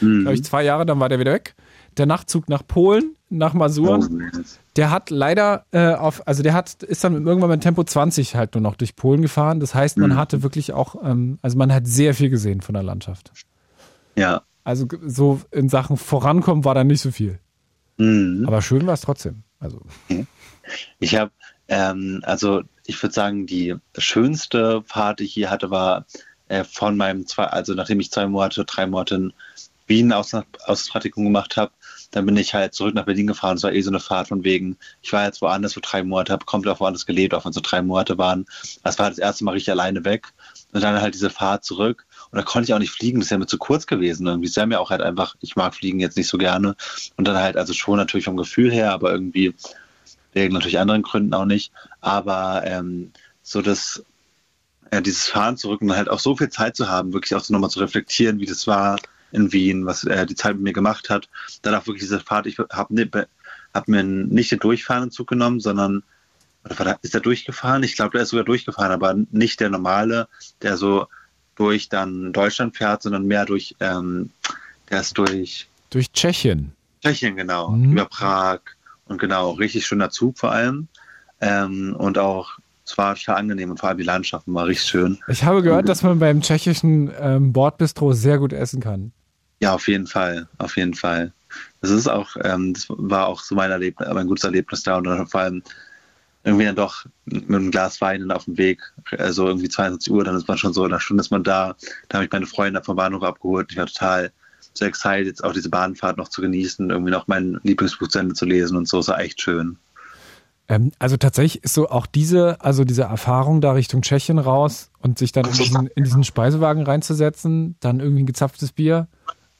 Mhm. glaube ich, zwei Jahre, dann war der wieder weg der Nachtzug nach Polen, nach Masuren, oh, der hat leider äh, auf, also der hat, ist dann irgendwann mit Tempo 20 halt nur noch durch Polen gefahren. Das heißt, man mhm. hatte wirklich auch, ähm, also man hat sehr viel gesehen von der Landschaft. Ja. Also so in Sachen Vorankommen war da nicht so viel. Mhm. Aber schön war es trotzdem. Also. Ich habe, ähm, also ich würde sagen, die schönste Fahrt, die ich hier hatte, war äh, von meinem zwei, also nachdem ich zwei Monate, drei Monate in Wien Aus Auspraktikum gemacht habe, dann bin ich halt zurück nach Berlin gefahren. Es war eh so eine Fahrt von wegen, ich war jetzt woanders für drei Monate, habe komplett auch woanders gelebt, auch wenn es so drei Monate waren. Das war halt das erste Mal richtig alleine weg. Und dann halt diese Fahrt zurück. Und da konnte ich auch nicht fliegen, das ja mir zu kurz gewesen. Irgendwie ja mir auch halt einfach, ich mag Fliegen jetzt nicht so gerne. Und dann halt, also schon natürlich vom Gefühl her, aber irgendwie wegen natürlich anderen Gründen auch nicht. Aber ähm, so das, ja, dieses Fahren zurück und halt auch so viel Zeit zu haben, wirklich auch so nochmal zu reflektieren, wie das war, in Wien, was er die Zeit mit mir gemacht hat. Dann auch wirklich diese Fahrt, ich habe ne, hab mir nicht den durchfahrenden Zug genommen, sondern ist er durchgefahren? Ich glaube, der ist sogar durchgefahren, aber nicht der normale, der so durch dann Deutschland fährt, sondern mehr durch, ähm, der ist durch. Durch Tschechien. Tschechien, genau. Mhm. Über Prag. Und genau, richtig schöner Zug vor allem. Ähm, und auch es war total angenehm und vor allem die Landschaften war richtig schön. Ich habe gehört, dass man beim tschechischen ähm, Bordbistro sehr gut essen kann. Ja, auf jeden Fall, auf jeden Fall. Das ist auch, ähm, das war auch so mein Erlebnis, mein gutes Erlebnis da und dann vor allem irgendwie dann doch mit einem Glas Wein auf dem Weg, also irgendwie 22 Uhr, dann ist man schon so in einer Stunde ist man da. Da habe ich meine Freunde vom Bahnhof abgeholt. Ich war total so excited, jetzt auch diese Bahnfahrt noch zu genießen, irgendwie noch mein Lieblingsbuch zu Ende zu lesen und so. Es war echt schön. Ähm, also tatsächlich ist so auch diese, also diese Erfahrung da Richtung Tschechien raus und sich dann in diesen, in diesen Speisewagen reinzusetzen, dann irgendwie ein gezapftes Bier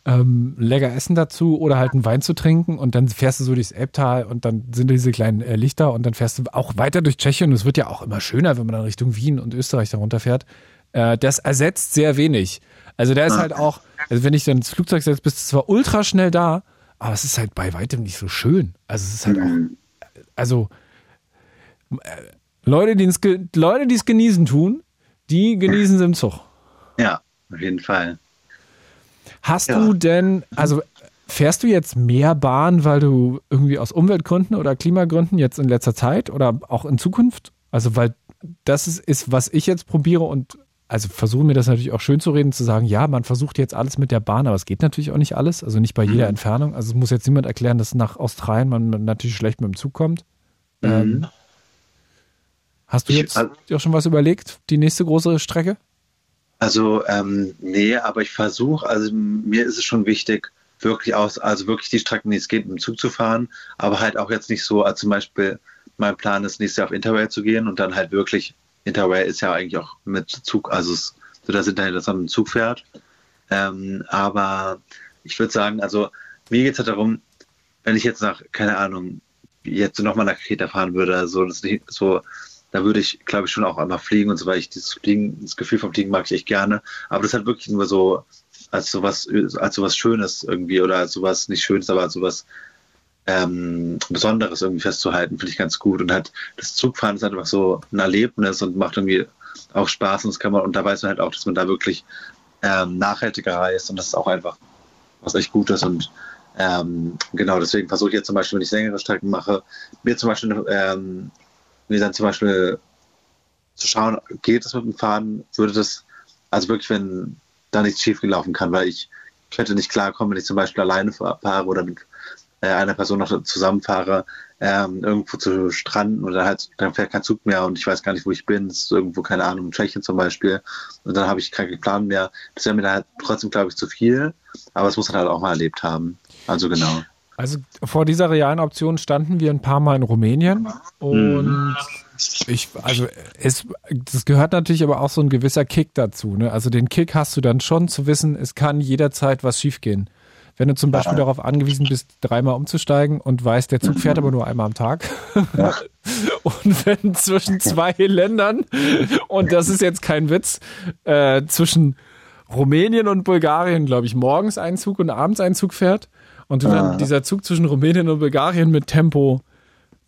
ähm, lecker Essen dazu oder halt einen Wein zu trinken und dann fährst du so durchs Elbtal und dann sind diese kleinen äh, Lichter und dann fährst du auch weiter durch Tschechien und es wird ja auch immer schöner, wenn man dann Richtung Wien und Österreich da runterfährt. Äh, das ersetzt sehr wenig. Also der ist halt auch, also wenn ich dann ins Flugzeug setze, bist du zwar ultra schnell da, aber es ist halt bei weitem nicht so schön. Also es ist halt auch, also äh, Leute, die es Leute, die es genießen tun, die genießen es im Zug. Ja, auf jeden Fall. Hast ja. du denn, also fährst du jetzt mehr Bahn, weil du irgendwie aus Umweltgründen oder Klimagründen jetzt in letzter Zeit oder auch in Zukunft? Also, weil das ist, ist was ich jetzt probiere und also versuche mir das natürlich auch schön zu reden, zu sagen, ja, man versucht jetzt alles mit der Bahn, aber es geht natürlich auch nicht alles, also nicht bei jeder mhm. Entfernung. Also es muss jetzt niemand erklären, dass nach Australien man natürlich schlecht mit dem Zug kommt. Mhm. Ähm, hast du jetzt ich, also, auch schon was überlegt, die nächste große Strecke? Also ähm, nee, aber ich versuche, also mir ist es schon wichtig, wirklich aus, also wirklich die Strecken, die es geht, mit dem Zug zu fahren, aber halt auch jetzt nicht so, als zum Beispiel mein Plan ist, nächstes Jahr auf Interrail zu gehen und dann halt wirklich, Interrail ist ja eigentlich auch mit Zug, also es, so das Internet, das man mit dem Zug fährt. Ähm, aber ich würde sagen, also mir geht es halt darum, wenn ich jetzt nach, keine Ahnung, jetzt nochmal nach Kreta fahren würde, also das so, da würde ich, glaube ich, schon auch einmal fliegen und so, weil ich dieses Fliegen, das Gefühl vom Fliegen mag ich echt gerne. Aber das halt wirklich nur so als sowas, als sowas Schönes irgendwie oder als sowas nicht Schönes, aber als sowas ähm, Besonderes irgendwie festzuhalten, finde ich ganz gut. Und halt das Zugfahren ist halt einfach so ein Erlebnis und macht irgendwie auch Spaß und das kann man, und da weiß man halt auch, dass man da wirklich ähm, nachhaltiger reist und das ist auch einfach was echt Gutes und ähm, genau, deswegen versuche ich jetzt zum Beispiel, wenn ich längere Strecken mache, mir zum Beispiel, ähm, mir dann zum Beispiel zu schauen, geht es mit dem Fahren, würde das, also wirklich, wenn da nichts schief gelaufen kann, weil ich könnte nicht klarkommen, wenn ich zum Beispiel alleine fahre oder mit äh, einer Person noch zusammenfahre, ähm, irgendwo zu stranden oder halt, dann fährt kein Zug mehr und ich weiß gar nicht, wo ich bin. Das ist irgendwo, keine Ahnung, in Tschechien zum Beispiel. Und dann habe ich keinen Plan mehr. Das wäre mir dann halt trotzdem, glaube ich, zu viel. Aber es muss man halt auch mal erlebt haben. Also genau. Also vor dieser realen Option standen wir ein paar Mal in Rumänien und mhm. ich, also es, das gehört natürlich aber auch so ein gewisser Kick dazu. Ne? Also den Kick hast du dann schon zu wissen, es kann jederzeit was schiefgehen. Wenn du zum Beispiel ja. darauf angewiesen bist, dreimal umzusteigen und weißt, der Zug fährt aber nur einmal am Tag. Ja. und wenn zwischen zwei Ländern, und das ist jetzt kein Witz, äh, zwischen Rumänien und Bulgarien, glaube ich, morgens ein Zug und abends ein Zug fährt und du dann dieser Zug zwischen Rumänien und Bulgarien mit Tempo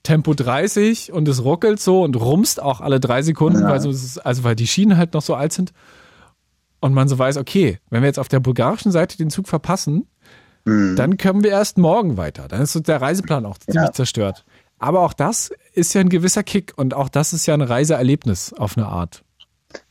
Tempo 30 und es ruckelt so und rumst auch alle drei Sekunden, ja. weil so ist, also weil die Schienen halt noch so alt sind und man so weiß, okay, wenn wir jetzt auf der bulgarischen Seite den Zug verpassen, mhm. dann können wir erst morgen weiter. Dann ist so der Reiseplan auch ziemlich ja. zerstört. Aber auch das ist ja ein gewisser Kick und auch das ist ja ein Reiseerlebnis auf eine Art.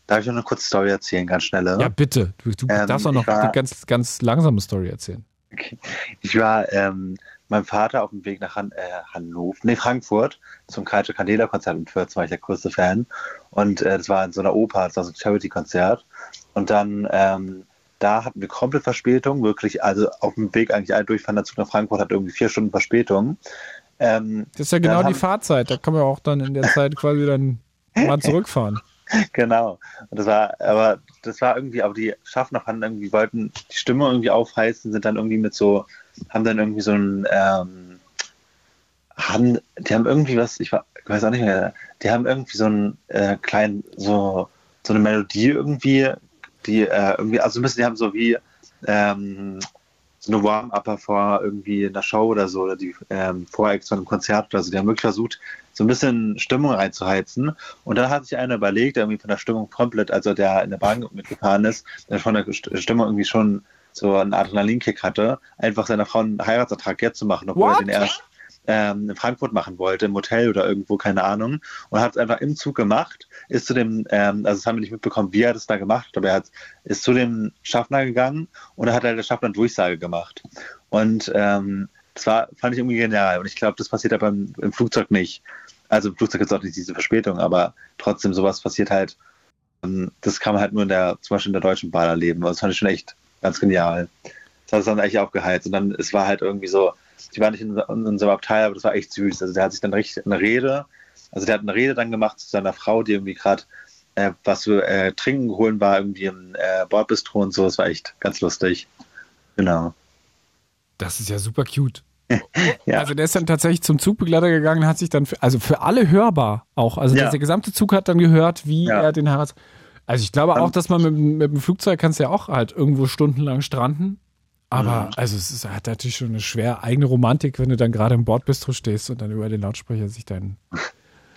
Darf ich noch eine kurze Story erzählen, ganz schnell? Ja, bitte. Du, du ähm, darfst auch noch war, eine ganz, ganz langsame Story erzählen. Okay. Ich war ähm, meinem Vater auf dem Weg nach Han äh, Hannover, nee, Frankfurt zum Kaito Candela Konzert um 14 war ich der größte Fan. Und äh, das war in so einer Oper, das war so ein Charity-Konzert. Und dann, ähm, da hatten wir komplett Verspätung, wirklich, also auf dem Weg eigentlich ein durchfahrender Zug nach Frankfurt hat irgendwie vier Stunden Verspätung. Ähm, das ist ja genau die Fahrzeit, da kann man auch dann in der Zeit quasi dann mal zurückfahren. genau. Und das war, aber das war irgendwie, aber die Schaffner fanden irgendwie, wollten die Stimme irgendwie aufheißen, sind dann irgendwie mit so, haben dann irgendwie so ein, ähm, haben, die haben irgendwie was, ich, war, ich weiß auch nicht mehr, die haben irgendwie so einen äh, kleinen, so, so eine Melodie irgendwie, die äh, irgendwie, also bisschen, die haben so wie, ähm, so eine Warm-Upper vor irgendwie einer Show oder so, oder die ähm, Vorex von einem Konzert oder so. Die haben wirklich versucht, so ein bisschen Stimmung reinzuheizen. Und dann hat sich einer überlegt, der irgendwie von der Stimmung komplett, also der in der Bahn mitgefahren ist, der von der Stimmung irgendwie schon so einen Adrenalinkick hatte, einfach seiner Frau einen Heiratsantrag jetzt zu machen, obwohl What? er den erst ähm, in Frankfurt machen wollte, im Hotel oder irgendwo, keine Ahnung. Und hat es einfach im Zug gemacht, ist zu dem, ähm, also das haben wir nicht mitbekommen, wie er das da gemacht hat, aber er hat, ist zu dem Schaffner gegangen und da hat halt der Schaffner Durchsage gemacht. Und ähm, das war, fand ich irgendwie genial. Und ich glaube, das passiert aber im, im Flugzeug nicht. Also im Flugzeug ist auch nicht diese Verspätung, aber trotzdem sowas passiert halt. Ähm, das kann man halt nur in der, zum Beispiel in der deutschen Bahn erleben. Das fand ich schon echt ganz genial. Das hat es dann echt aufgeheizt. Und dann, es war halt irgendwie so, die war nicht in, in unserem Abteil, aber das war echt süß. Also der hat sich dann richtig eine Rede, also der hat eine Rede dann gemacht zu seiner Frau, die irgendwie gerade äh, was für äh, Trinken holen war, irgendwie im äh, Bordbistro und so. Das war echt ganz lustig. Genau. Das ist ja super cute. ja. Also der ist dann tatsächlich zum Zugbegleiter gegangen, hat sich dann, für, also für alle hörbar auch. Also ja. der gesamte Zug hat dann gehört, wie ja. er den Harald. Also ich glaube auch, dass man mit, mit dem Flugzeug kannst ja auch halt irgendwo stundenlang stranden aber mhm. also es ist, hat natürlich schon eine schwer eigene Romantik, wenn du dann gerade im Bordbistro stehst und dann über den Lautsprecher sich dein,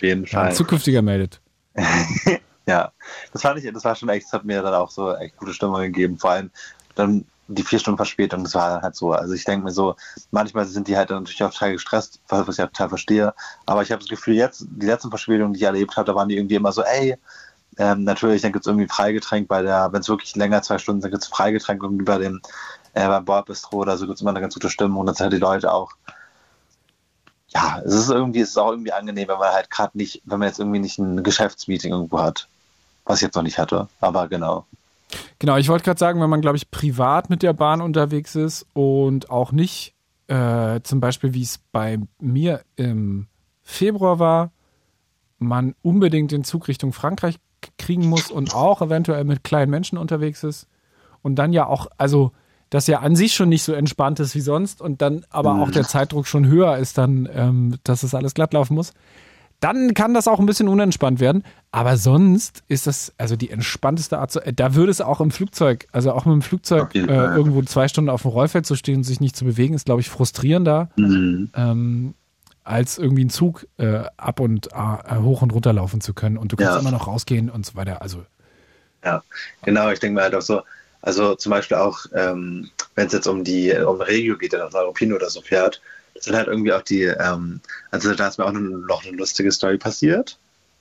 dein zukünftiger meldet. ja, das fand ich, das war schon echt, das hat mir dann auch so echt gute Stimmung gegeben. Vor allem dann die vier Stunden Verspätung, das war halt so. Also ich denke mir so, manchmal sind die halt dann natürlich auch total gestresst, was ich ja total verstehe. Aber ich habe das Gefühl, jetzt, die letzten Verspätungen, die ich erlebt habe, da waren die irgendwie immer so, ey, ähm, natürlich, dann gibt es irgendwie Freigetränk bei der, wenn es wirklich länger zwei Stunden sind, gibt es Freigetränk irgendwie bei dem äh, beim Bordbistro oder so gibt es immer eine ganz gute Stimmung und dann sind halt die Leute auch. Ja, es ist irgendwie, es ist auch irgendwie angenehm, wenn man halt gerade nicht, wenn man jetzt irgendwie nicht ein Geschäftsmeeting irgendwo hat, was ich jetzt noch nicht hatte, aber genau. Genau, ich wollte gerade sagen, wenn man, glaube ich, privat mit der Bahn unterwegs ist und auch nicht, äh, zum Beispiel, wie es bei mir im Februar war, man unbedingt den Zug Richtung Frankreich kriegen muss und auch eventuell mit kleinen Menschen unterwegs ist und dann ja auch, also das ja an sich schon nicht so entspannt ist wie sonst und dann aber auch der Zeitdruck schon höher ist, dann, ähm, dass es alles glatt laufen muss, dann kann das auch ein bisschen unentspannt werden. Aber sonst ist das also die entspannteste Art. Zu, äh, da würde es auch im Flugzeug, also auch mit dem Flugzeug äh, irgendwo zwei Stunden auf dem Rollfeld zu stehen und sich nicht zu bewegen, ist, glaube ich, frustrierender, mhm. ähm, als irgendwie einen Zug äh, ab und äh, hoch und runter laufen zu können. Und du kannst ja. immer noch rausgehen und so weiter. Also ja, genau. Ich denke mal halt auch so, also zum Beispiel auch, ähm, wenn es jetzt um die um Regio geht, der nach Neuruppin oder so fährt, das sind halt irgendwie auch die, ähm, also da ist mir auch noch eine lustige Story passiert.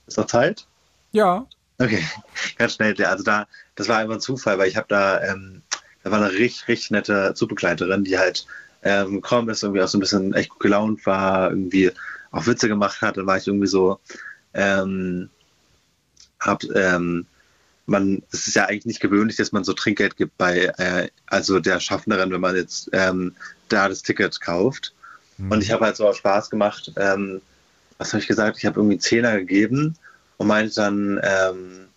Ist noch Zeit? Ja. Okay, ganz schnell. Also da, das war einfach ein Zufall, weil ich habe da, ähm, da war eine richtig, richtig nette Zugbegleiterin, die halt ähm, gekommen ist, irgendwie auch so ein bisschen echt gut gelaunt war, irgendwie auch Witze gemacht hat. Dann war ich irgendwie so, ähm, hab, ähm, man, es ist ja eigentlich nicht gewöhnlich, dass man so Trinkgeld gibt bei, äh, also der Schaffnerin, wenn man jetzt ähm, da das Ticket kauft. Mhm. Und ich habe halt so auch Spaß gemacht. Ähm, was habe ich gesagt? Ich habe irgendwie Zehner gegeben und meinte dann, ähm,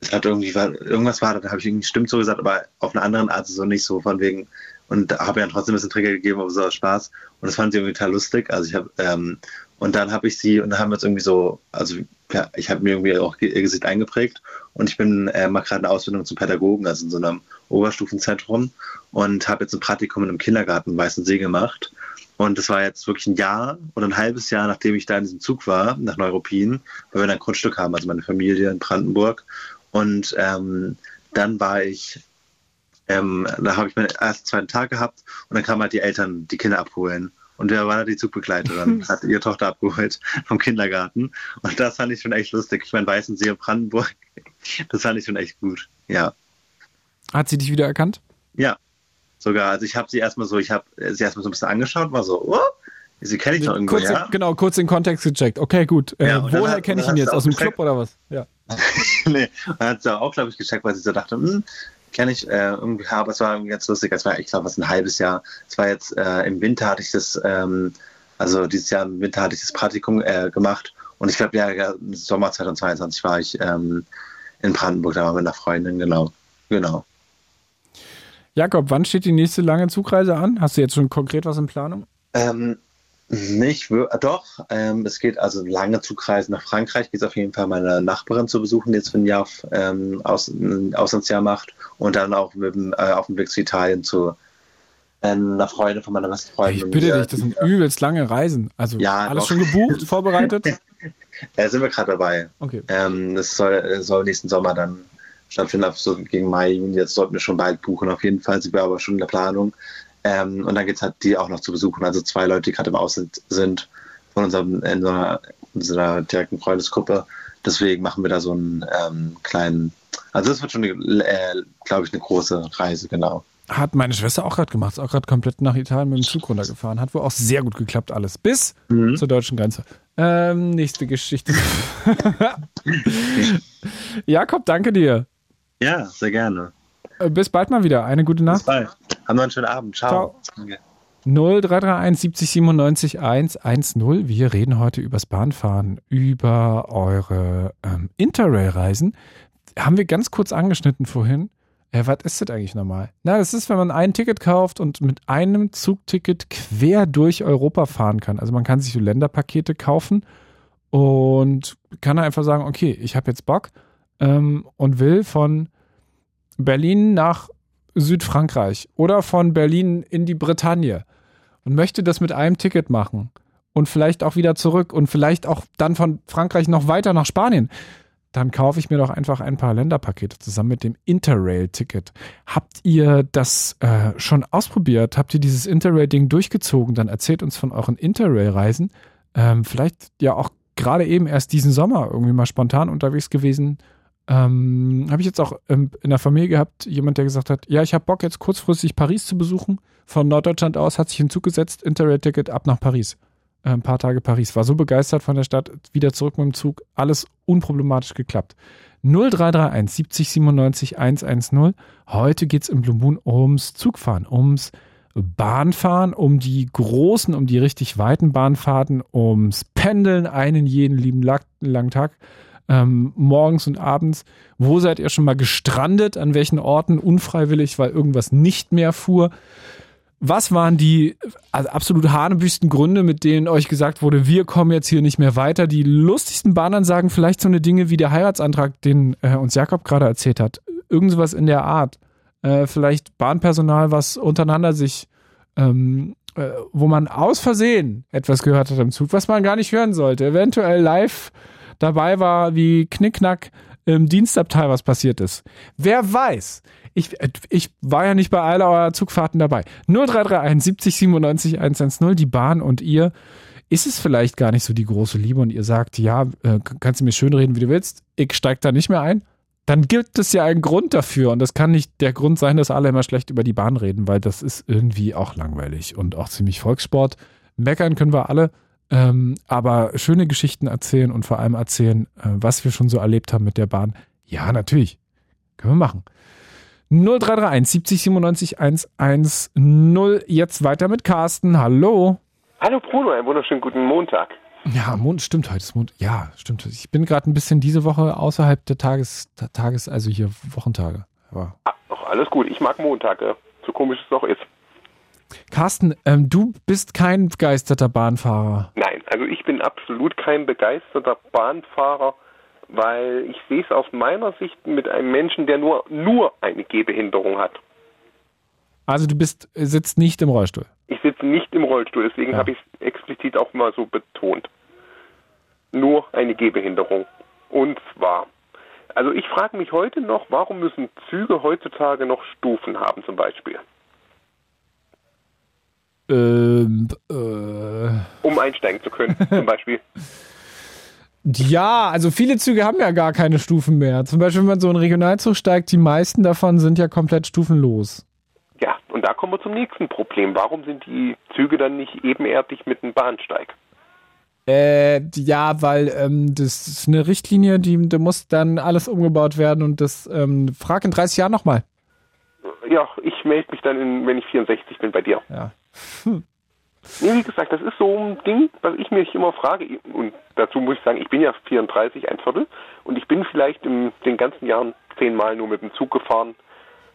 es hat irgendwie, irgendwas war, da habe ich irgendwie stimmt so gesagt, aber auf eine andere Art so nicht so von wegen, und habe ja trotzdem ein bisschen Trigger gegeben, aber so aus Spaß. Und das fand sie irgendwie total lustig. Also ich habe, ähm, und dann habe ich sie, und dann haben wir uns irgendwie so, also ja, ich habe mir irgendwie auch ihr Gesicht eingeprägt und ich bin äh, mal gerade eine Ausbildung zum Pädagogen, also in so einem Oberstufenzentrum und habe jetzt ein Praktikum in einem Kindergarten in Weißensee gemacht. Und das war jetzt wirklich ein Jahr oder ein halbes Jahr, nachdem ich da in diesem Zug war, nach Neuruppin, weil wir da ein Grundstück haben, also meine Familie in Brandenburg. Und ähm, dann war ich, ähm, da habe ich meinen ersten zweiten Tag gehabt und dann kamen halt die Eltern die Kinder abholen. Und der war die Zugbegleiterin, hat ihre Tochter abgeholt vom Kindergarten. Und das fand ich schon echt lustig. Ich meine, Weißensee und Brandenburg, das fand ich schon echt gut. Ja. Hat sie dich wieder erkannt? Ja, sogar. Also ich habe sie erstmal so, ich habe sie erstmal so ein bisschen angeschaut, war so, oh, sie kenne ich noch irgendwo, kurz, ja? Genau, kurz den Kontext gecheckt. Okay, gut. Äh, ja, woher kenne ich ihn jetzt? Aus dem Club oder was? Ja. nee, dann hat sie auch, glaube ich, gecheckt, weil sie so dachte, hm, kenne ich äh, irgendwie, aber es war irgendwie ganz lustig. Es war, ich glaube, was ein halbes Jahr. Es war jetzt äh, im Winter hatte ich das, ähm, also dieses Jahr im Winter hatte ich das Praktikum äh, gemacht und ich glaube, ja, im Sommer 2022 war ich ähm, in Brandenburg, da war mit einer Freundin, genau. Genau. Jakob, wann steht die nächste lange Zugreise an? Hast du jetzt schon konkret was in Planung? Ähm, nicht, doch. Ähm, es geht also lange Zugreisen nach Frankreich. Geht es auf jeden Fall meine Nachbarin zu besuchen, die jetzt für ein Jahr ähm, aus, ein Auslandsjahr macht. Und dann auch mit, äh, auf dem Weg zu Italien zu äh, einer Freundin von meiner besten Freundin. Ich bitte dich, das sind übelst lange Reisen. Also ja, alles doch. schon gebucht, vorbereitet? ja, sind wir gerade dabei. Okay. Ähm, das soll, soll nächsten Sommer dann stattfinden, so gegen Mai, Juni. Jetzt sollten wir schon bald buchen. Auf jeden Fall sind wir aber schon in der Planung. Ähm, und dann geht es halt die auch noch zu besuchen. Also zwei Leute, die gerade im Ausland sind von unserem, in unserer, unserer direkten Freundesgruppe. Deswegen machen wir da so einen ähm, kleinen, also das wird schon, äh, glaube ich, eine große Reise, genau. Hat meine Schwester auch gerade gemacht, ist auch gerade komplett nach Italien mit dem Zug runtergefahren. Hat wohl auch sehr gut geklappt alles, bis mhm. zur deutschen Grenze. Ähm, nächste Geschichte. Jakob, danke dir. Ja, sehr gerne. Äh, bis bald mal wieder. Eine gute Nacht. Bis bald. Haben wir einen schönen Abend. Ciao. Ciao. 0331 70 97 110. Wir reden heute übers Bahnfahren, über eure ähm, Interrail-Reisen. Haben wir ganz kurz angeschnitten vorhin. Äh, was ist das eigentlich nochmal? Na, das ist, wenn man ein Ticket kauft und mit einem Zugticket quer durch Europa fahren kann. Also man kann sich so Länderpakete kaufen und kann einfach sagen, okay, ich habe jetzt Bock ähm, und will von Berlin nach Südfrankreich oder von Berlin in die Bretagne und möchte das mit einem Ticket machen und vielleicht auch wieder zurück und vielleicht auch dann von Frankreich noch weiter nach Spanien, dann kaufe ich mir doch einfach ein paar Länderpakete zusammen mit dem Interrail-Ticket. Habt ihr das äh, schon ausprobiert? Habt ihr dieses Interrail-Ding durchgezogen? Dann erzählt uns von euren Interrail-Reisen. Ähm, vielleicht ja auch gerade eben erst diesen Sommer irgendwie mal spontan unterwegs gewesen ähm, habe ich jetzt auch ähm, in der Familie gehabt, jemand, der gesagt hat, ja, ich habe Bock jetzt kurzfristig Paris zu besuchen. Von Norddeutschland aus hat sich hinzugesetzt, Interrail-Ticket ab nach Paris. Äh, ein paar Tage Paris. War so begeistert von der Stadt, wieder zurück mit dem Zug. Alles unproblematisch geklappt. 0331 70 97 110. Heute geht es im Blue Moon ums Zugfahren, ums Bahnfahren, um die großen, um die richtig weiten Bahnfahrten, ums Pendeln einen jeden lieben langen Tag ähm, morgens und abends. Wo seid ihr schon mal gestrandet? An welchen Orten unfreiwillig, weil irgendwas nicht mehr fuhr? Was waren die also absolut hanebüsten Gründe, mit denen euch gesagt wurde, wir kommen jetzt hier nicht mehr weiter? Die lustigsten Bahnansagen, vielleicht so eine Dinge wie der Heiratsantrag, den äh, uns Jakob gerade erzählt hat. Irgend sowas in der Art. Äh, vielleicht Bahnpersonal, was untereinander sich, ähm, äh, wo man aus Versehen etwas gehört hat im Zug, was man gar nicht hören sollte. Eventuell live dabei war, wie Knickknack im Dienstabteil was passiert ist. Wer weiß? Ich, ich war ja nicht bei all eurer Zugfahrten dabei. 0331 70 97 110, die Bahn und ihr. Ist es vielleicht gar nicht so die große Liebe und ihr sagt, ja, äh, kannst du mir schön reden, wie du willst, ich steig da nicht mehr ein? Dann gibt es ja einen Grund dafür und das kann nicht der Grund sein, dass alle immer schlecht über die Bahn reden, weil das ist irgendwie auch langweilig und auch ziemlich Volkssport. Meckern können wir alle, ähm, aber schöne Geschichten erzählen und vor allem erzählen, äh, was wir schon so erlebt haben mit der Bahn. Ja, natürlich. Können wir machen. 0331 70 97 110. Jetzt weiter mit Carsten. Hallo. Hallo Bruno, einen wunderschönen guten Montag. Ja, Mond, stimmt, heute ist Mond. Ja, stimmt. Ich bin gerade ein bisschen diese Woche außerhalb der Tages, Tages also hier Wochentage. Aber Ach, alles gut. Ich mag Montage. So komisch es auch ist. Carsten, ähm, du bist kein begeisterter Bahnfahrer. Nein, also ich bin absolut kein begeisterter Bahnfahrer weil ich sehe es aus meiner Sicht mit einem Menschen, der nur, nur eine Gehbehinderung hat. Also du bist, sitzt nicht im Rollstuhl? Ich sitze nicht im Rollstuhl, deswegen ja. habe ich es explizit auch mal so betont. Nur eine Gehbehinderung. Und zwar, also ich frage mich heute noch, warum müssen Züge heutzutage noch Stufen haben zum Beispiel? Ähm, äh. Um einsteigen zu können, zum Beispiel. Ja, also viele Züge haben ja gar keine Stufen mehr. Zum Beispiel, wenn man so einen Regionalzug steigt, die meisten davon sind ja komplett stufenlos. Ja, und da kommen wir zum nächsten Problem. Warum sind die Züge dann nicht ebenerdig mit einem Bahnsteig? Äh, ja, weil ähm, das ist eine Richtlinie, die da muss dann alles umgebaut werden und das ähm, frag in 30 Jahren nochmal. Ja, ich melde mich dann, in, wenn ich 64 bin, bei dir. Ja. Hm. Nee, wie gesagt, das ist so ein Ding, was ich mich immer frage. Und dazu muss ich sagen, ich bin ja 34, ein Viertel. Und ich bin vielleicht in den ganzen Jahren zehnmal nur mit dem Zug gefahren.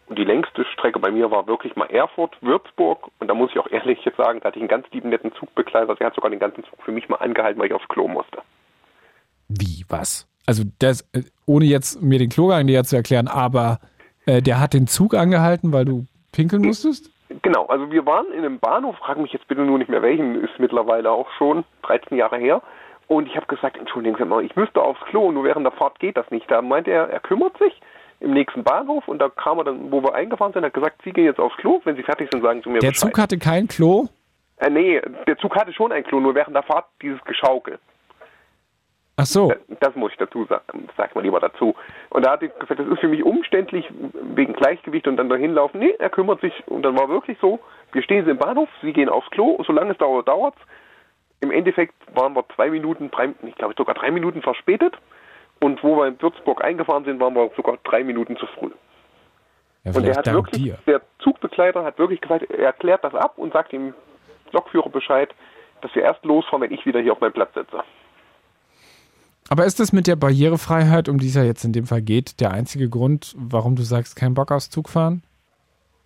Und die längste Strecke bei mir war wirklich mal Erfurt, Würzburg. Und da muss ich auch ehrlich jetzt sagen, da hatte ich einen ganz lieben, netten Zugbegleiter. Der hat sogar den ganzen Zug für mich mal angehalten, weil ich aufs Klo musste. Wie, was? Also, das, äh, ohne jetzt mir den Klogang näher zu erklären, aber äh, der hat den Zug angehalten, weil du pinkeln musstest? Genau, also wir waren in einem Bahnhof, frage mich jetzt bitte nur nicht mehr welchen, ist mittlerweile auch schon 13 Jahre her. Und ich habe gesagt, entschuldigen Sie mal, ich müsste aufs Klo, nur während der Fahrt geht das nicht. Da meinte er, er kümmert sich im nächsten Bahnhof und da kam er dann, wo wir eingefahren sind, hat gesagt, Sie gehen jetzt aufs Klo, wenn Sie fertig sind, sagen Sie mir Der Bescheid. Zug hatte kein Klo? Äh, nee, der Zug hatte schon ein Klo, nur während der Fahrt dieses Geschaukel. Ach so. Das, das muss ich dazu sagen, sag mal lieber dazu. Und da hat er gesagt, das ist für mich umständlich wegen Gleichgewicht und dann dahin laufen. Nee, er kümmert sich und dann war wirklich so, wir stehen im Bahnhof, sie gehen aufs Klo, solange es dauert, dauert's. Im Endeffekt waren wir zwei Minuten, drei, ich glaube sogar drei Minuten verspätet. Und wo wir in Würzburg eingefahren sind, waren wir sogar drei Minuten zu früh. Ja, und er hat wirklich, dir. der Zugbegleiter hat wirklich gesagt, er klärt das ab und sagt dem Lokführer Bescheid, dass wir erst losfahren, wenn ich wieder hier auf meinem Platz sitze. Aber ist das mit der Barrierefreiheit, um die es ja jetzt in dem Fall geht, der einzige Grund, warum du sagst, kein Bock aufs Zugfahren?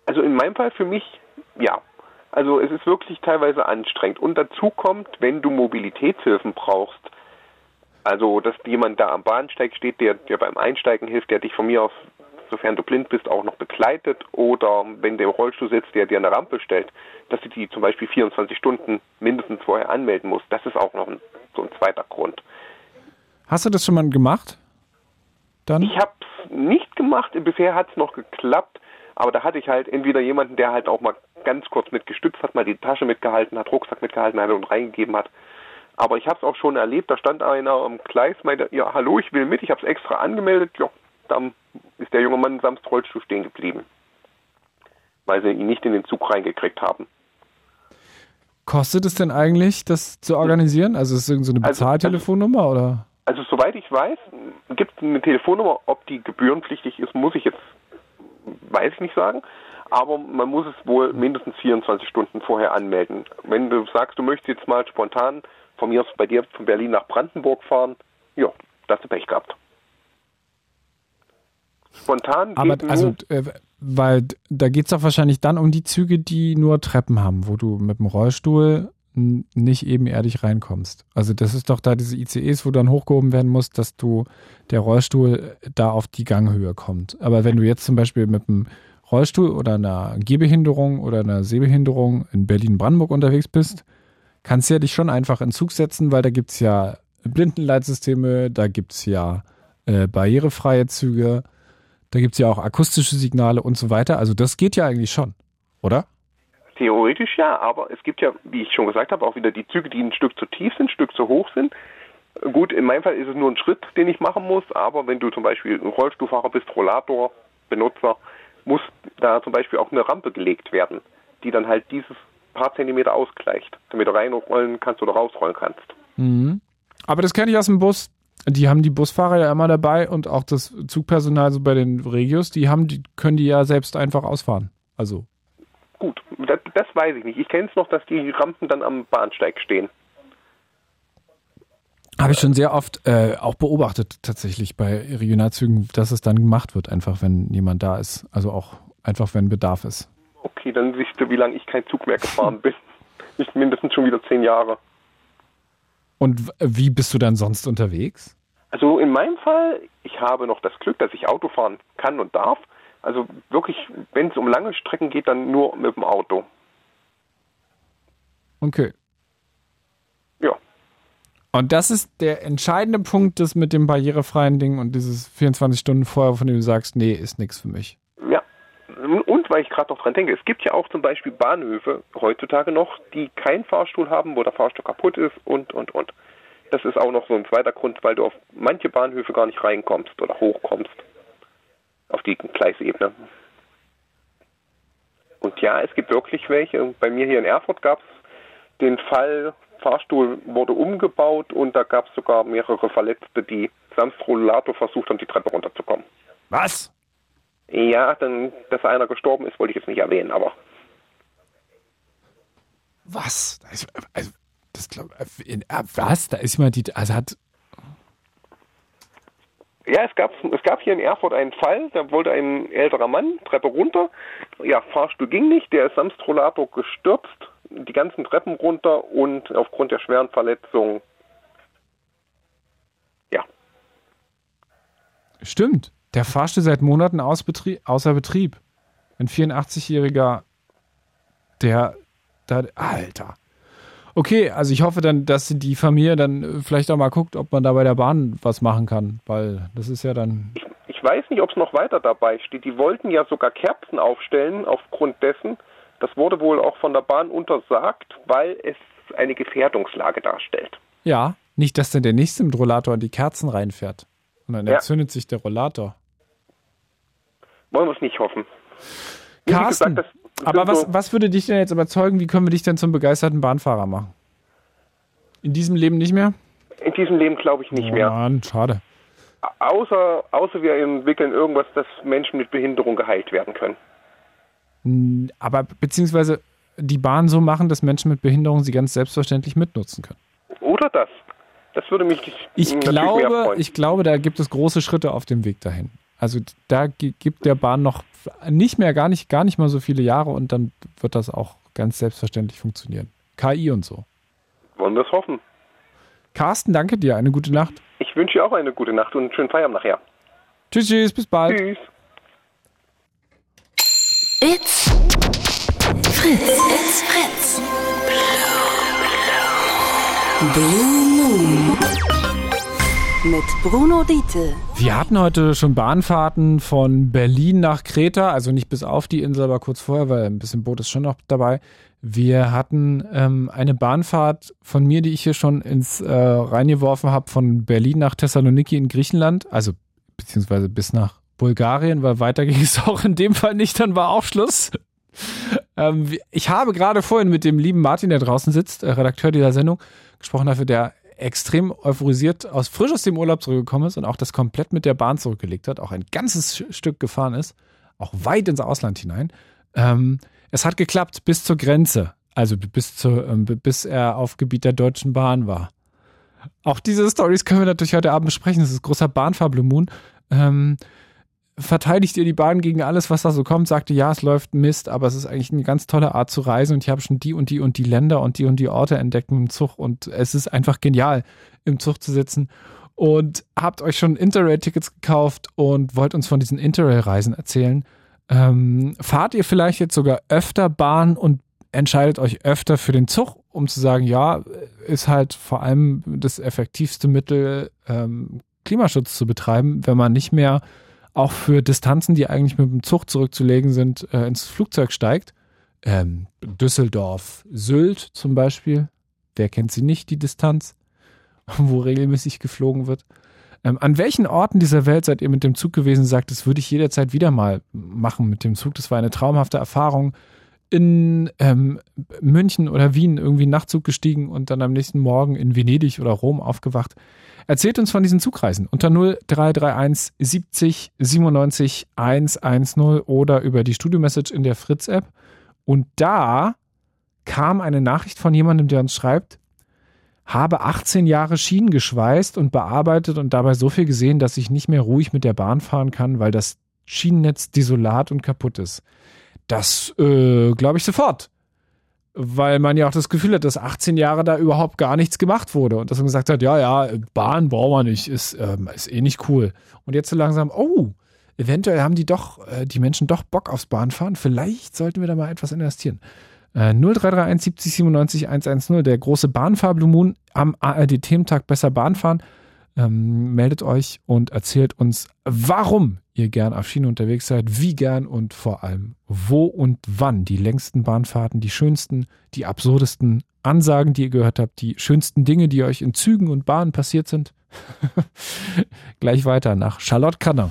Also in meinem Fall für mich ja. Also es ist wirklich teilweise anstrengend. Und dazu kommt, wenn du Mobilitätshilfen brauchst, also dass jemand da am Bahnsteig steht, der dir beim Einsteigen hilft, der dich von mir aus, sofern du blind bist, auch noch begleitet, oder wenn der im Rollstuhl sitzt, der dir eine Rampe stellt, dass du die zum Beispiel 24 Stunden mindestens vorher anmelden musst. Das ist auch noch ein, so ein zweiter Grund. Hast du das schon mal gemacht? Dann? Ich habe es nicht gemacht. Bisher hat es noch geklappt. Aber da hatte ich halt entweder jemanden, der halt auch mal ganz kurz mit gestützt hat, mal die Tasche mitgehalten hat, Rucksack mitgehalten hat und reingegeben hat. Aber ich habe es auch schon erlebt, da stand einer am Gleis, meinte, ja, hallo, ich will mit, ich habe es extra angemeldet. Ja, dann ist der junge Mann samt Rollstuhl stehen geblieben, weil sie ihn nicht in den Zug reingekriegt haben. Kostet es denn eigentlich, das zu organisieren? Also ist es irgendeine also, Bezahltelefonnummer also, oder? Also soweit ich weiß, gibt es eine Telefonnummer, ob die gebührenpflichtig ist, muss ich jetzt, weiß ich nicht sagen. Aber man muss es wohl mindestens 24 Stunden vorher anmelden. Wenn du sagst, du möchtest jetzt mal spontan von mir aus bei dir von Berlin nach Brandenburg fahren, ja, da hast du Pech gehabt. Spontan Aber also, äh, weil da geht es doch wahrscheinlich dann um die Züge, die nur Treppen haben, wo du mit dem Rollstuhl nicht ebenerdig reinkommst. Also das ist doch da diese ICEs, wo dann hochgehoben werden muss, dass du der Rollstuhl da auf die Ganghöhe kommt. Aber wenn du jetzt zum Beispiel mit einem Rollstuhl oder einer Gehbehinderung oder einer Sehbehinderung in Berlin-Brandenburg unterwegs bist, kannst du ja dich schon einfach in Zug setzen, weil da gibt es ja Blindenleitsysteme, da gibt es ja äh, barrierefreie Züge, da gibt es ja auch akustische Signale und so weiter. Also das geht ja eigentlich schon, oder? Theoretisch ja, aber es gibt ja, wie ich schon gesagt habe, auch wieder die Züge, die ein Stück zu tief sind, ein Stück zu hoch sind. Gut, in meinem Fall ist es nur ein Schritt, den ich machen muss, aber wenn du zum Beispiel ein Rollstuhlfahrer bist, Rollator, Benutzer, muss da zum Beispiel auch eine Rampe gelegt werden, die dann halt dieses paar Zentimeter ausgleicht, damit du reinrollen kannst oder rausrollen kannst. Mhm. Aber das kenne ich aus dem Bus. Die haben die Busfahrer ja immer dabei und auch das Zugpersonal so bei den Regios, die haben, die können die ja selbst einfach ausfahren. Also das, weiß ich nicht. Ich kenne es noch, dass die Rampen dann am Bahnsteig stehen. habe ich schon sehr oft äh, auch beobachtet tatsächlich bei Regionalzügen, dass es dann gemacht wird, einfach wenn jemand da ist. Also auch einfach wenn Bedarf ist. Okay, dann siehst du, wie lange ich kein Zug mehr gefahren bin. Nicht mindestens schon wieder zehn Jahre. Und wie bist du dann sonst unterwegs? Also in meinem Fall, ich habe noch das Glück, dass ich Auto fahren kann und darf. Also wirklich, wenn es um lange Strecken geht, dann nur mit dem Auto. Okay. Ja. Und das ist der entscheidende Punkt, das mit dem barrierefreien Ding und dieses 24 Stunden vorher, von dem du sagst, nee, ist nichts für mich. Ja. Und weil ich gerade noch dran denke, es gibt ja auch zum Beispiel Bahnhöfe heutzutage noch, die keinen Fahrstuhl haben, wo der Fahrstuhl kaputt ist und, und, und. Das ist auch noch so ein zweiter Grund, weil du auf manche Bahnhöfe gar nicht reinkommst oder hochkommst. Auf die Gleisebene. Und ja, es gibt wirklich welche. Bei mir hier in Erfurt gab es den Fall, Fahrstuhl wurde umgebaut und da gab es sogar mehrere Verletzte, die samt Rollator versucht haben, die Treppe runterzukommen. Was? Ja, dann, dass einer gestorben ist, wollte ich jetzt nicht erwähnen, aber Was? Also, also das glaub, in, äh, was? Da ist jemand, die, also hat, ja, es gab, es gab hier in Erfurt einen Fall, da wollte ein älterer Mann Treppe runter. Ja, Fahrstuhl ging nicht, der ist samt Rollator gestürzt, die ganzen Treppen runter und aufgrund der schweren Verletzung, ja, stimmt. Der Fahrstuhl seit Monaten aus Betrieb, außer Betrieb. Ein 84-Jähriger, der, da, Alter. Okay, also ich hoffe dann, dass die Familie dann äh, vielleicht auch mal guckt, ob man da bei der Bahn was machen kann, weil das ist ja dann, ich, ich weiß nicht, ob es noch weiter dabei steht. Die wollten ja sogar Kerzen aufstellen aufgrund dessen. Das wurde wohl auch von der Bahn untersagt, weil es eine Gefährdungslage darstellt. ja, nicht, dass dann der Nächste mit Rollator an die Kerzen reinfährt. Und dann Ja. entzündet sich der Rollator. Wollen wir es nicht hoffen. Wie Carsten, das aber was, so- was würde dich denn jetzt überzeugen? Wie können wir dich denn zum begeisterten Bahnfahrer machen? In diesem Leben nicht mehr? In diesem Leben glaube ich nicht oh, mehr. Mann, schade. Außer, außer wir entwickeln irgendwas, dass Menschen mit Behinderung geheilt werden können. Aber beziehungsweise die Bahn so machen, dass Menschen mit Behinderung sie ganz selbstverständlich mitnutzen können. Oder das. Das würde mich Ich glaube, ich glaube, da gibt es große Schritte auf dem Weg dahin. Also da gi- gibt der Bahn noch nicht mehr, gar nicht, gar nicht mal so viele Jahre und dann wird das auch ganz selbstverständlich funktionieren. KI und so. Wollen wir es hoffen. Carsten, danke dir. Eine gute Nacht. Ich wünsche dir auch eine gute Nacht und einen schönen Feierabend nachher. Tschüss, tschüss, bis bald. Tschüss. It's Fritz. It's Fritz. Blue Moon. Mit Bruno Diete. Wir hatten heute schon Bahnfahrten von Berlin nach Kreta, also nicht bis auf die Insel, aber kurz vorher, weil ein bisschen Boot ist schon noch dabei. Wir hatten ähm, eine Bahnfahrt von mir, die ich hier schon ins äh, reingeworfen habe, von Berlin nach Thessaloniki in Griechenland, also beziehungsweise bis nach Bulgarien, weil weiter ging es auch in dem Fall nicht, dann war auch Schluss. Ähm, ich habe gerade vorhin mit dem lieben Martin, der draußen sitzt, äh, Redakteur dieser Sendung, gesprochen dafür, der extrem euphorisiert aus frisch aus dem Urlaub zurückgekommen ist und auch das komplett mit der Bahn zurückgelegt hat, auch ein ganzes Stück gefahren ist, auch weit ins Ausland hinein. Ähm, es hat geklappt bis zur Grenze, also bis, zu, ähm, bis er auf Gebiet der Deutschen Bahn war. Auch diese Stories können wir natürlich heute Abend besprechen. Das ist großer Bahnfahr Blue Moon. Ähm, verteidigt ihr die Bahn gegen alles, was da so kommt, sagt ihr, ja, es läuft Mist, aber es ist eigentlich eine ganz tolle Art zu reisen und ich habe schon die und die und die Länder und die und die Orte entdeckt im Zug und es ist einfach genial, im Zug zu sitzen und habt euch schon Interrail-Tickets gekauft und wollt uns von diesen Interrail-Reisen erzählen. Ähm, fahrt ihr vielleicht jetzt sogar öfter Bahn und entscheidet euch öfter für den Zug, um zu sagen, ja, ist halt vor allem das effektivste Mittel, ähm, Klimaschutz zu betreiben, wenn man nicht mehr auch für Distanzen, die eigentlich mit dem Zug zurückzulegen sind, äh, ins Flugzeug steigt. Ähm, Düsseldorf, Sylt zum Beispiel. Wer kennt sie nicht, die Distanz, wo regelmäßig geflogen wird? Ähm, an welchen Orten dieser Welt seid ihr mit dem Zug gewesen? Sagt, das würde ich jederzeit wieder mal machen mit dem Zug. Das war eine traumhafte Erfahrung. In ähm, München oder Wien irgendwie Nachtzug gestiegen und dann am nächsten Morgen in Venedig oder Rom aufgewacht. Erzählt uns von diesen Zugreisen unter 0331 70 97 110 oder über die Studio-Message in der Fritz-App. Und da kam eine Nachricht von jemandem, der uns schreibt, habe 18 Jahre Schienen geschweißt und bearbeitet und dabei so viel gesehen, dass ich nicht mehr ruhig mit der Bahn fahren kann, weil das Schienennetz desolat und kaputt ist. Das äh, glaube ich sofort weil man ja auch das Gefühl hat, dass 18 Jahre da überhaupt gar nichts gemacht wurde und dass man gesagt hat, ja, ja, Bahn brauchen wir nicht, ist, ähm, ist eh nicht cool. Und jetzt so langsam, oh, eventuell haben die doch, äh, die Menschen doch Bock aufs Bahnfahren, vielleicht sollten wir da mal etwas investieren. Äh, 0331 70 97 110, der große Bahnfahr Blue am ARD-Thementag Besser Bahnfahren. Ähm, meldet euch und erzählt uns, warum ihr gern auf Schiene unterwegs seid, wie gern und vor allem wo und wann die längsten Bahnfahrten, die schönsten, die absurdesten Ansagen, die ihr gehört habt, die schönsten Dinge, die euch in Zügen und Bahnen passiert sind. Gleich weiter nach Charlotte Kanner.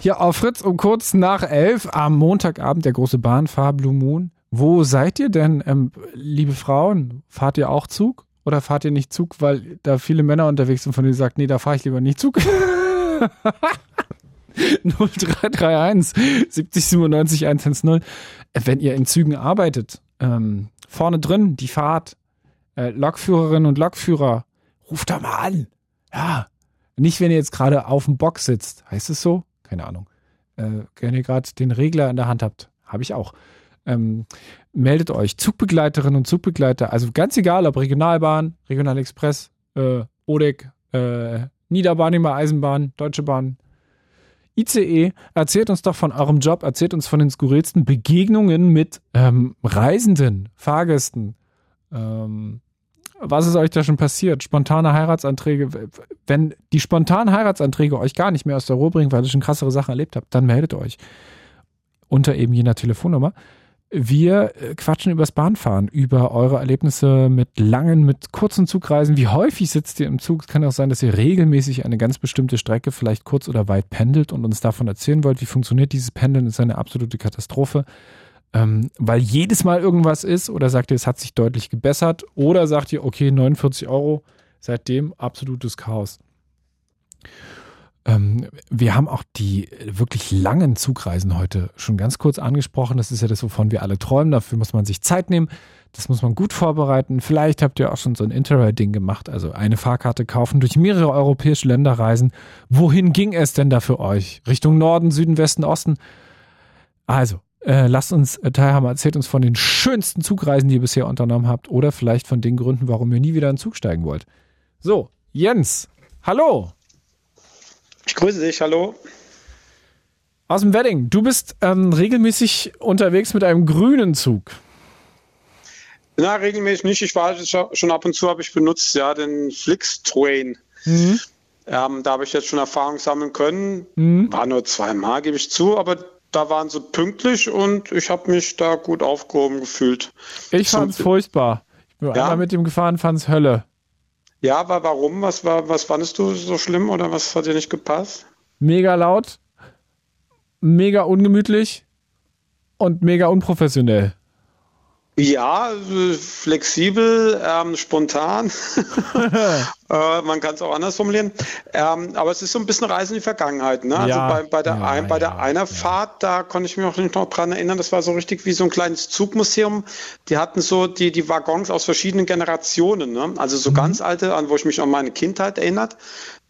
Hier auf Fritz um kurz nach elf am Montagabend der große Bahnfahr Blue Moon. Wo seid ihr denn, ähm, liebe Frauen? Fahrt ihr auch Zug? Oder fahrt ihr nicht Zug, weil da viele Männer unterwegs sind, von denen sagt, nee, da fahre ich lieber nicht Zug? 0331 70 97 110. Wenn ihr in Zügen arbeitet, ähm, vorne drin die Fahrt, äh, Lokführerinnen und Lokführer, ruft da mal an. Ja, nicht wenn ihr jetzt gerade auf dem Box sitzt. Heißt es so? Keine Ahnung. Äh, wenn ihr gerade den Regler in der Hand habt. Habe ich auch. Ähm, meldet euch. Zugbegleiterinnen und Zugbegleiter, also ganz egal, ob Regionalbahn, Regionalexpress, äh, ODEC, äh, Niederbahnheimer Eisenbahn, Deutsche Bahn, ICE, erzählt uns doch von eurem Job, erzählt uns von den skurrilsten Begegnungen mit ähm, Reisenden, Fahrgästen. Ähm, was ist euch da schon passiert? Spontane Heiratsanträge. Wenn die spontanen Heiratsanträge euch gar nicht mehr aus der Ruhe bringen, weil ihr schon krassere Sachen erlebt habt, dann meldet euch. Unter eben jener Telefonnummer. Wir äh, quatschen übers Bahnfahren, über eure Erlebnisse mit langen, mit kurzen Zugreisen. Wie häufig sitzt ihr im Zug? Es kann auch sein, dass ihr regelmäßig eine ganz bestimmte Strecke, vielleicht kurz oder weit pendelt und uns davon erzählen wollt. Wie funktioniert dieses Pendeln? Das ist eine absolute Katastrophe. Ähm, weil jedes Mal irgendwas ist oder sagt ihr, es hat sich deutlich gebessert oder sagt ihr, okay, 49 Euro, seitdem absolutes Chaos. Ähm, wir haben auch die wirklich langen Zugreisen heute schon ganz kurz angesprochen. Das ist ja das, wovon wir alle träumen. Dafür muss man sich Zeit nehmen. Das muss man gut vorbereiten. Vielleicht habt ihr auch schon so ein Interrail-Ding gemacht, also eine Fahrkarte kaufen, durch mehrere europäische Länder reisen. Wohin ging es denn da für euch? Richtung Norden, Süden, Westen, Osten? Also, äh, lasst uns äh, teilhaben. Erzählt uns von den schönsten Zugreisen, die ihr bisher unternommen habt oder vielleicht von den Gründen, warum ihr nie wieder in den Zug steigen wollt. So, Jens, hallo. Ich grüße dich, hallo. Aus dem Wedding. Du bist ähm, regelmäßig unterwegs mit einem grünen Zug. Na, regelmäßig nicht. Ich war schon ab und zu, habe ich benutzt, ja, den Flixtrain. Mhm. Ähm, da habe ich jetzt schon Erfahrung sammeln können. Mhm. War nur zweimal, gebe ich zu, aber da waren sie pünktlich und ich habe mich da gut aufgehoben gefühlt. Ich fand es furchtbar. Ich bin ja. einmal mit dem gefahren, fand es Hölle. Ja, aber warum? Was, war, was fandest du so schlimm oder was hat dir nicht gepasst? Mega laut, mega ungemütlich und mega unprofessionell. Ja, flexibel, ähm, spontan Äh, man kann es auch anders formulieren. Ähm, aber es ist so ein bisschen Reise in die Vergangenheit. Ne? Also Ja, bei, bei der, ja, ein, bei der ja, einer. Fahrt, da konnte ich mich auch nicht noch dran erinnern, das war so richtig wie so ein kleines Zugmuseum. Die hatten so die, die Waggons aus verschiedenen Generationen. Ne? Also Mhm. so ganz alte, an wo ich mich an meine Kindheit erinnert.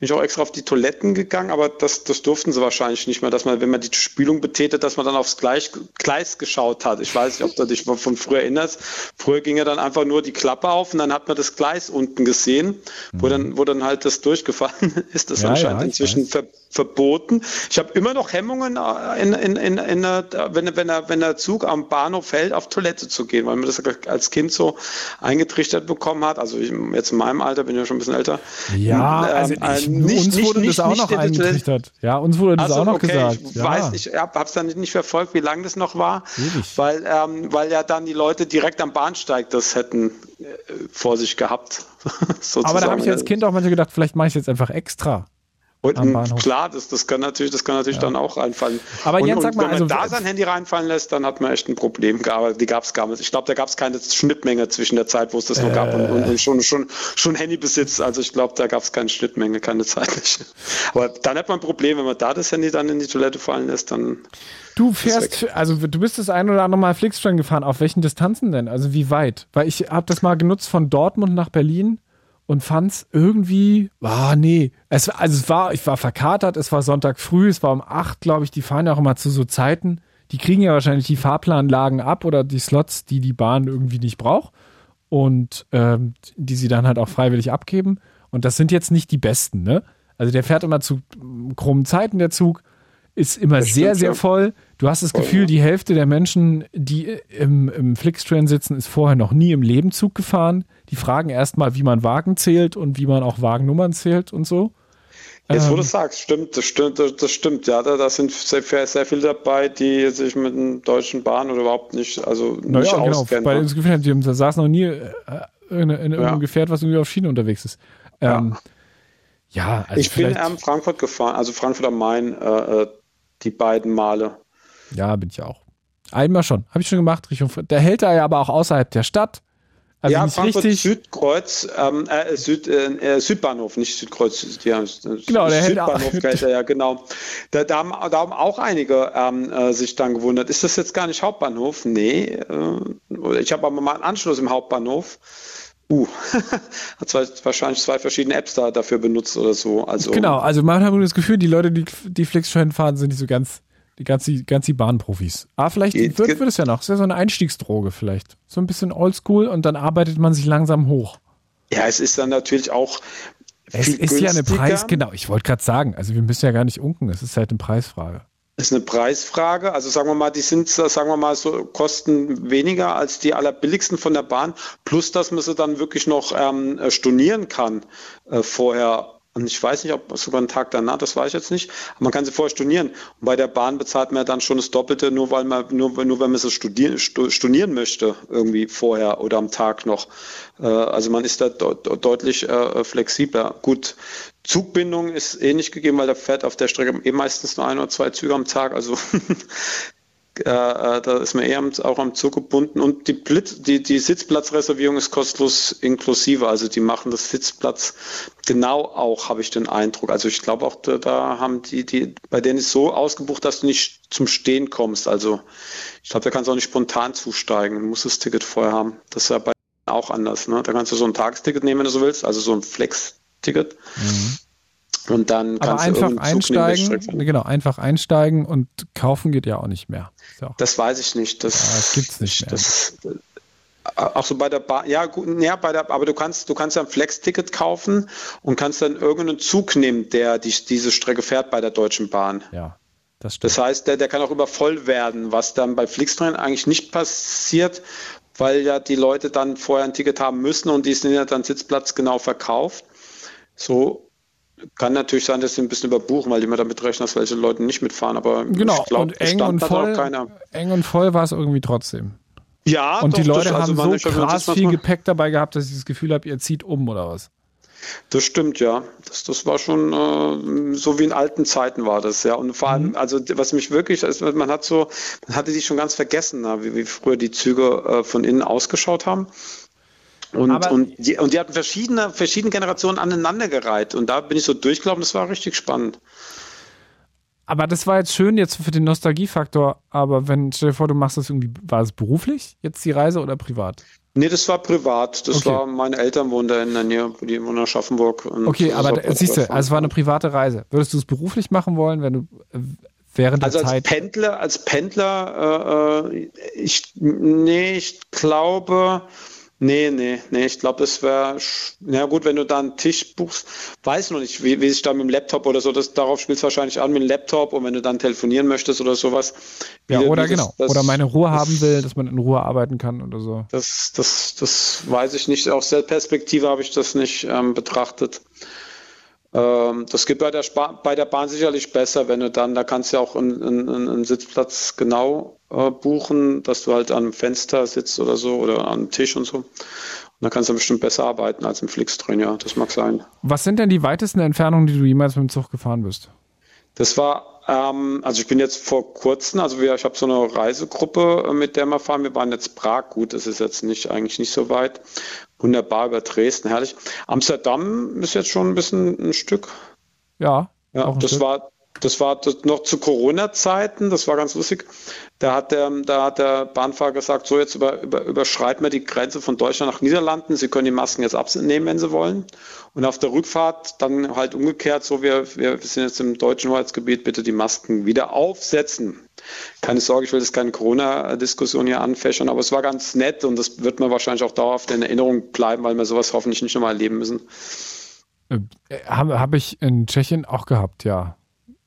Bin ich auch extra auf die Toiletten gegangen, aber das, das durften sie wahrscheinlich nicht mehr, dass man, wenn man die Spülung betätet, dass man dann aufs Gleich, Gleis geschaut hat. Ich weiß nicht, ob du dich von früher erinnerst. Früher ging ja dann einfach nur die Klappe auf und dann hat man das Gleis unten gesehen, wo dann, wo dann halt das durchgefallen ist. Das ist Mhm. Ja, anscheinend ja, inzwischen ver, verboten. Ich habe immer noch Hemmungen, äh, in, in, in, in, der- wenn, wenn, der, wenn der Zug am Bahnhof hält, auf Toilette zu gehen, weil man das als Kind so eingetrichtert bekommen hat. Also ich, jetzt in meinem Alter bin ich ja schon ein bisschen älter. Ja, Ähm, also äh, ich, nicht- uns wurde nicht- das auch nicht noch eingetrichtert. Ja, uns wurde das Also, auch noch okay, gesagt. ich ja. weiß, ich habe es dann nicht verfolgt, wie lange das noch war, Ewig. weil, ähm, weil ja dann die Leute direkt am Bahnsteig das hätten äh, vor sich gehabt. Aber da habe ich als Kind auch manchmal gedacht, vielleicht mache ich jetzt einfach extra. Und klar, das, das kann natürlich, das kann natürlich dann auch reinfallen. Aber und, Jens, sag mal, wenn man also- da sein Handy reinfallen lässt, dann hat man echt ein Problem. Aber die gab es gar nicht. Ich glaube, da gab es keine Schnittmenge zwischen der Zeit, wo es das noch gab und, und, und schon, schon, schon Handybesitz. Also ich glaube, da gab es keine Schnittmenge, keine zeitliche. Aber dann hat man ein Problem, wenn man da das Handy dann in die Toilette fallen lässt, dann Du fährst, also du bist das ein oder andere Mal Flixtrain gefahren. Auf welchen Distanzen denn? Also wie weit? Weil ich habe das mal genutzt von Dortmund nach Berlin und fand's irgendwie, ah nee, es, also es war, ich war verkatert, es war Sonntag früh, es war um acht, glaube ich, die fahren ja auch immer zu so Zeiten. Die kriegen ja wahrscheinlich die Fahrplanlagen ab oder die Slots, die die Bahn irgendwie nicht braucht und ähm, die sie dann halt auch freiwillig abgeben. Und das sind jetzt nicht die besten, ne? Also der fährt immer zu mm, krummen Zeiten, der Zug, ist immer Das sehr, sehr voll. Du hast das Voll, Gefühl, ja. die Hälfte der Menschen, die im, im Flixtrain sitzen, ist vorher noch nie im Leben Zug gefahren. Die fragen erstmal, wie man Wagen zählt und wie man auch Wagennummern zählt und so. Jetzt, wo Ähm. du sagst, stimmt, das stimmt, das, stimmt, ja, da, da sind sehr, sehr viele dabei, die sich mit den deutschen Bahnen oder überhaupt nicht, also nicht Naja, genau. auskennen. Weil ne? ich das Gefühl da saß noch nie äh, in, in irgendeinem Ja. Gefährt, was irgendwie auf Schiene unterwegs ist. Ähm, ja. also ich bin ähm, Frankfurt gefahren, also Frankfurt am Main, äh, äh, die beiden Male. Ja, bin ich auch. Einmal schon. Habe ich schon gemacht. Richtung, der hält da ja aber auch außerhalb der Stadt. Also ja, Frankfurt richtig. Südkreuz, ähm, äh, Süd, äh, äh, Südbahnhof, nicht Südkreuz. Ja, Genau, der Südbahnhof hält er, ja, genau. Da, da, haben, da haben auch einige ähm, äh, sich dann gewundert. Ist das jetzt gar nicht Hauptbahnhof? Nee. Äh, ich habe aber mal einen Anschluss im Hauptbahnhof. Uh, hat zwei, wahrscheinlich zwei verschiedene Apps da dafür benutzt oder so. Also, Genau, also man hat das Gefühl, die Leute, die, die Flixtrain fahren, sind nicht so ganz die ganz, die, ganz die Bahnprofis. Ah, vielleicht Geht- wird, geht- wird es ja noch. Das ist ja so eine Einstiegsdroge vielleicht. So ein bisschen oldschool und dann arbeitet man sich langsam hoch. Ja, es ist dann natürlich auch. Es ist ja eine. Preis, genau, ich wollte gerade sagen, also wir müssen ja gar nicht unken, es ist halt eine Preisfrage. ist eine Preisfrage. Also sagen wir mal, die sind, sagen wir mal, so kosten weniger als die allerbilligsten von der Bahn. Plus, dass man sie dann wirklich noch ähm, äh, stornieren kann äh, vorher. Und ich weiß nicht, ob sogar einen Tag danach, das weiß ich jetzt nicht. Aber man kann sie vorher stornieren. Und bei der Bahn bezahlt man ja dann schon das Doppelte, nur weil man, nur, nur wenn man sie studieren, stu- stornieren möchte, irgendwie vorher oder am Tag noch. Äh, also man ist da deut- deutlich äh, flexibler. Gut, Zugbindung ist eh nicht gegeben, weil da fährt auf der Strecke eh meistens nur ein oder zwei Züge am Tag. Also äh, äh, da ist man eher am, auch am Zug gebunden. Und die, Blitz, die, die Sitzplatzreservierung ist kostenlos inklusive. Also die machen das Sitzplatz genau auch, habe ich den Eindruck. Also ich glaube auch, da, da haben die, die, bei denen ist so ausgebucht, dass du nicht zum Stehen kommst. Also ich glaube, da kannst du auch nicht spontan zusteigen. Du musst das Ticket vorher haben. Das ist ja bei auch anders. Ne? Da kannst du so ein Tagesticket nehmen, wenn du so willst, also so ein Flex-Ticket. Und dann Aber kannst du einfach Zug nehmen, einsteigen, genau, einfach einsteigen und kaufen geht ja auch nicht mehr. Auch, Das weiß ich nicht. Das, Ja, das gibt's nicht mehr. Das, äh, auch so bei der Bahn, ja gut, ja, bei der, aber du kannst, du kannst ja ein Flex-Ticket kaufen und kannst dann irgendeinen Zug nehmen, der die, diese Strecke fährt bei der Deutschen Bahn. ja, das stimmt. Das heißt, der, der kann auch übervoll werden, was dann bei Flixtrain eigentlich nicht passiert, weil ja die Leute dann vorher ein Ticket haben müssen und die sind ja dann Sitzplatz genau verkauft. So kann natürlich sein, dass sie ein bisschen überbuchen, weil die immer damit rechnen, dass welche Leute nicht mitfahren. Aber genau, ich glaube, und eng und voll, keiner. eng und voll war es irgendwie trotzdem. Ja, Und die doch, Leute das, also haben so krass viel Gepäck dabei gehabt, dass ich das Gefühl habe, ihr zieht um oder was. Das stimmt, ja. Das, das war schon äh, so wie in alten Zeiten war das, ja. Und vor Mhm. allem, also was mich wirklich, also man hat so, man hatte die schon ganz vergessen, na, wie, wie früher die Züge äh, von innen ausgeschaut haben. Und, und, die, und die hatten verschiedene, verschiedene Generationen aneinandergereiht. Und da bin ich so durchgelaufen, das war richtig spannend. Aber das war jetzt schön jetzt für den Nostalgiefaktor. Aber wenn, stell dir vor, du machst das irgendwie, war es beruflich jetzt die Reise oder privat? Nee, das war privat. Das okay. war, meine Eltern wohnen da in der Nähe, die wohnen in Aschaffenburg. okay, aber siehst du, also es war eine private Reise. Würdest du es beruflich machen wollen, wenn du äh, während der also Zeit? Als Pendler, als Pendler, äh, äh ich, nee, ich glaube, Nee, nee, nee, ich glaube, das wäre, na gut, wenn du da einen Tisch buchst, weiß noch nicht, wie, wie sich da mit dem Laptop oder so, das, darauf spielt es wahrscheinlich an mit dem Laptop und wenn du dann telefonieren möchtest oder sowas. Ja, oder das, genau, das, oder meine Ruhe das, haben will, dass man in Ruhe arbeiten kann oder so. Das, das, das weiß ich nicht, aus der Perspektive habe ich das nicht ähm, betrachtet. Ähm, das geht bei der, bei der Bahn sicherlich besser, wenn du dann, da kannst du ja auch einen, einen, einen Sitzplatz genau äh, buchen, dass du halt am Fenster sitzt oder so oder am Tisch und so. Und da kannst du bestimmt besser arbeiten als im Flixtrain, ja, das mag sein. Was sind denn die weitesten Entfernungen, die du jemals mit dem Zug gefahren bist? Das war, ähm, also ich bin jetzt vor kurzem, also wir, ich habe so eine Reisegruppe, mit der wir fahren. Wir waren jetzt Prag, gut, das ist jetzt nicht eigentlich nicht so weit wunderbar über Dresden, herrlich. Amsterdam ist jetzt schon ein bisschen ein Stück. Ja. Ja, das Stück. war das war noch zu Corona-Zeiten, das war ganz lustig. Da hat der, da hat der Bahnfahrer gesagt, so jetzt über, über, überschreiten wir die Grenze von Deutschland nach Niederlanden. Sie können die Masken jetzt abnehmen, wenn Sie wollen. Und auf der Rückfahrt dann halt umgekehrt, so wir, wir sind jetzt im deutschen Hoheitsgebiet, bitte die Masken wieder aufsetzen. Keine Sorge, ich will jetzt keine Corona-Diskussion hier anfächern, aber es war ganz nett und das wird mir wahrscheinlich auch dauerhaft in Erinnerung bleiben, weil wir sowas hoffentlich nicht nochmal erleben müssen. Äh, Habe hab ich in Tschechien auch gehabt, ja.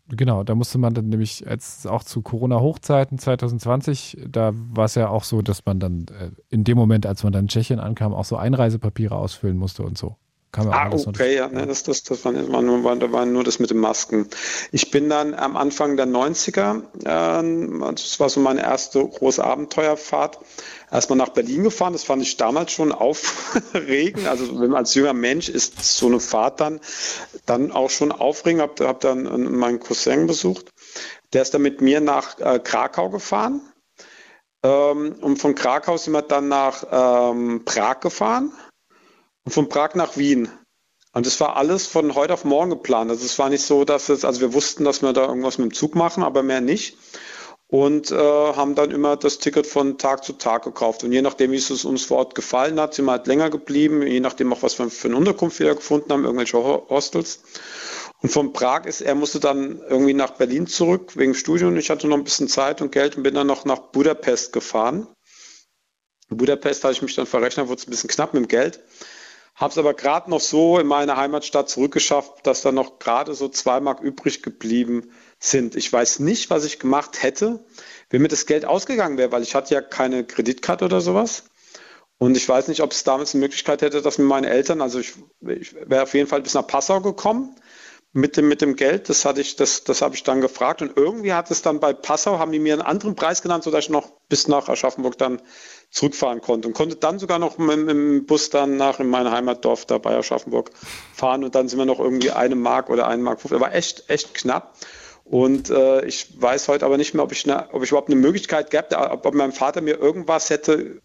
Genau, da musste man dann nämlich als auch zu Corona-Hochzeiten 2020, da war es ja auch so, dass man dann äh, in dem Moment, als man dann in Tschechien ankam, auch so Einreisepapiere ausfüllen musste und so. Kam ah, okay, ja, ne, das, das, das war, war, nur, war, war nur das mit den Masken. Ich bin dann am Anfang der 90er, äh, das war so meine erste große Abenteuerfahrt, erstmal nach Berlin gefahren. Das fand ich damals schon aufregend. Also wenn man als junger Mensch ist so eine Fahrt dann, dann auch schon aufregend. Hab, hab dann meinen Cousin besucht. Der ist dann mit mir nach äh, Krakau gefahren. Ähm, und von Krakau sind wir dann nach ähm, Prag gefahren und von Prag nach Wien. Und das war alles von heute auf morgen geplant. Also es war nicht so, dass es, also wir wussten, dass wir da irgendwas mit dem Zug machen, aber mehr nicht. Und äh, haben dann immer das Ticket von Tag zu Tag gekauft. Und je nachdem, wie es uns vor Ort gefallen hat, sind wir halt länger geblieben, je nachdem auch, was wir für eine Unterkunft wieder gefunden haben, irgendwelche Hostels. Und von Prag ist, er musste dann irgendwie nach Berlin zurück wegen Studium. Ich hatte noch ein bisschen Zeit und Geld und bin dann noch nach Budapest gefahren. In Budapest habe ich mich dann verrechnet, wurde es ein bisschen knapp mit dem Geld. Habe es aber gerade noch so in meine Heimatstadt zurückgeschafft, dass da noch gerade so zwei Mark übrig geblieben sind. Ich weiß nicht, was ich gemacht hätte, wenn mir das Geld ausgegangen wäre, weil ich hatte ja keine Kreditkarte oder sowas. Und ich weiß nicht, ob es damals eine Möglichkeit hätte, dass mir meine Eltern, also ich, ich wäre auf jeden Fall bis nach Passau gekommen mit dem, mit dem Geld. Das hatte ich, das, das habe ich dann gefragt. Und irgendwie hat es dann bei Passau, haben die mir einen anderen Preis genannt, sodass ich noch bis nach Aschaffenburg dann zurückfahren konnte und konnte dann sogar noch mit, mit dem Bus dann nach in mein Heimatdorf da bei Aschaffenburg fahren und dann sind wir noch irgendwie eine Mark oder eine Mark 50. War echt, echt knapp. Und äh, ich weiß heute aber nicht mehr, ob ich, eine, ob ich überhaupt eine Möglichkeit gäbe, ob, ob mein Vater mir irgendwas hätte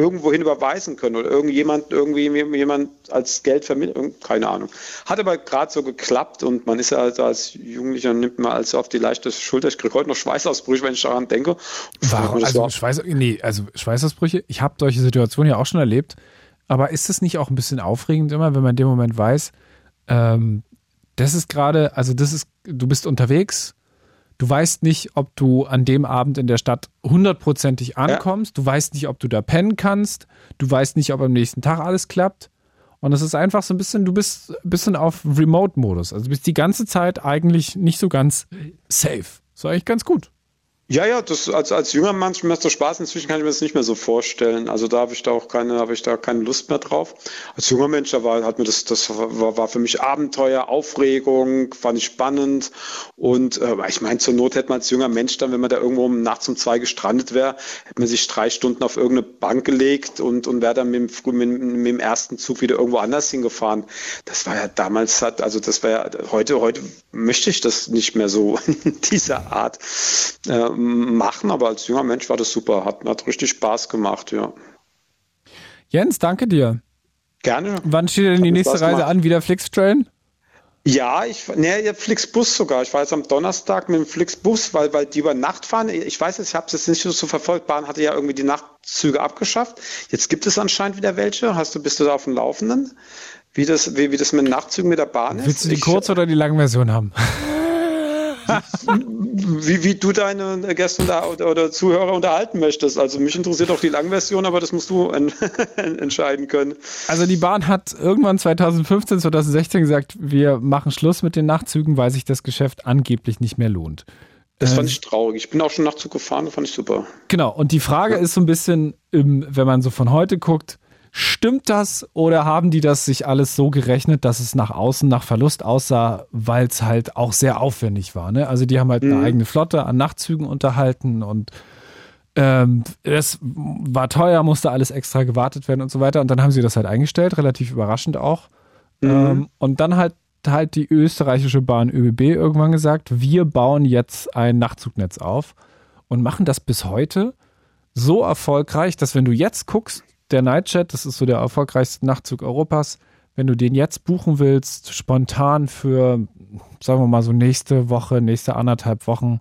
irgendwohin überweisen können oder irgendjemand irgendwie jemand als Geld vermittelt, keine Ahnung. Hat aber gerade so geklappt und man ist ja also als Jugendlicher nimmt man also auf die leichte Schulter. Ich kriege heute noch Schweißausbrüche, wenn ich daran denke. Warum? Also, Schweiß, nee, also Schweißausbrüche, ich habe solche Situationen ja auch schon erlebt, aber ist es nicht auch ein bisschen aufregend immer, wenn man in dem Moment weiß, ähm, das ist gerade, also das ist, du bist unterwegs, Du weißt nicht, ob du an dem Abend in der Stadt hundertprozentig ankommst. Ja. Du weißt nicht, ob du da pennen kannst. Du weißt nicht, ob am nächsten Tag alles klappt. Und es ist einfach so ein bisschen, du bist ein bisschen auf Remote-Modus. Also du bist die ganze Zeit eigentlich nicht so ganz safe. Das ist eigentlich ganz gut. Ja, ja, das als, als junger Mann mir das Spaß. Inzwischen kann ich mir das nicht mehr so vorstellen. Also da habe ich da auch keine, habe ich da keine Lust mehr drauf. Als junger Mensch, da war, hat mir das, das war, war für mich Abenteuer, Aufregung, fand ich spannend. Und äh, ich meine, zur Not hätte man als junger Mensch dann, wenn man da irgendwo um nachts um zwei gestrandet wäre, hätte man sich drei Stunden auf irgendeine Bank gelegt und, und wäre dann mit dem, mit, mit dem ersten Zug wieder irgendwo anders hingefahren. Das war ja damals, hat, also das war ja, heute, heute möchte ich das nicht mehr so in dieser Art. Äh, machen, aber als junger Mensch war das super. Hat, hat richtig Spaß gemacht, ja. Jens, danke dir. Gerne. Wann steht denn die nächste Reise an? Wieder Flixtrain? Ja, ich, nee, Flixbus sogar. Ich war jetzt am Donnerstag mit dem Flixbus, weil, weil die über Nacht fahren. Ich weiß es, ich habe es jetzt nicht so verfolgt. Bahn hatte ja irgendwie die Nachtzüge abgeschafft. Jetzt gibt es anscheinend wieder welche. Hast du, bist du da auf dem Laufenden? Wie das, wie, wie das mit Nachtzügen mit der Bahn ist? Willst du die ich, Kurz- oder die Langversion haben? wie, wie du deine Gäste oder, oder, Zuhörer unterhalten möchtest. Also mich interessiert auch die Langversion, aber das musst du entscheiden können. Also die Bahn hat irgendwann 2015, 2016 gesagt, wir machen Schluss mit den Nachtzügen, weil sich das Geschäft angeblich nicht mehr lohnt. Das fand ähm, ich traurig. Ich bin auch schon Nachtzug gefahren, das fand ich super. Genau, und die Frage ja. ist so ein bisschen, wenn man so von heute guckt, Stimmt das oder haben die das sich alles so gerechnet, dass es nach außen nach Verlust aussah, weil es halt auch sehr aufwendig war? Ne? Also die haben halt mhm. eine eigene Flotte an Nachtzügen unterhalten und ähm, das war teuer, musste alles extra gewartet werden und so weiter. Und dann haben sie das halt eingestellt, relativ überraschend auch. Mhm. Ähm, und dann halt halt die österreichische Bahn ÖBB irgendwann gesagt, wir bauen jetzt ein Nachtzugnetz auf und machen das bis heute so erfolgreich, dass wenn du jetzt guckst, der Nightjet, das ist so der erfolgreichste Nachtzug Europas. Wenn du den jetzt buchen willst, spontan für, sagen wir mal so nächste Woche, nächste anderthalb Wochen,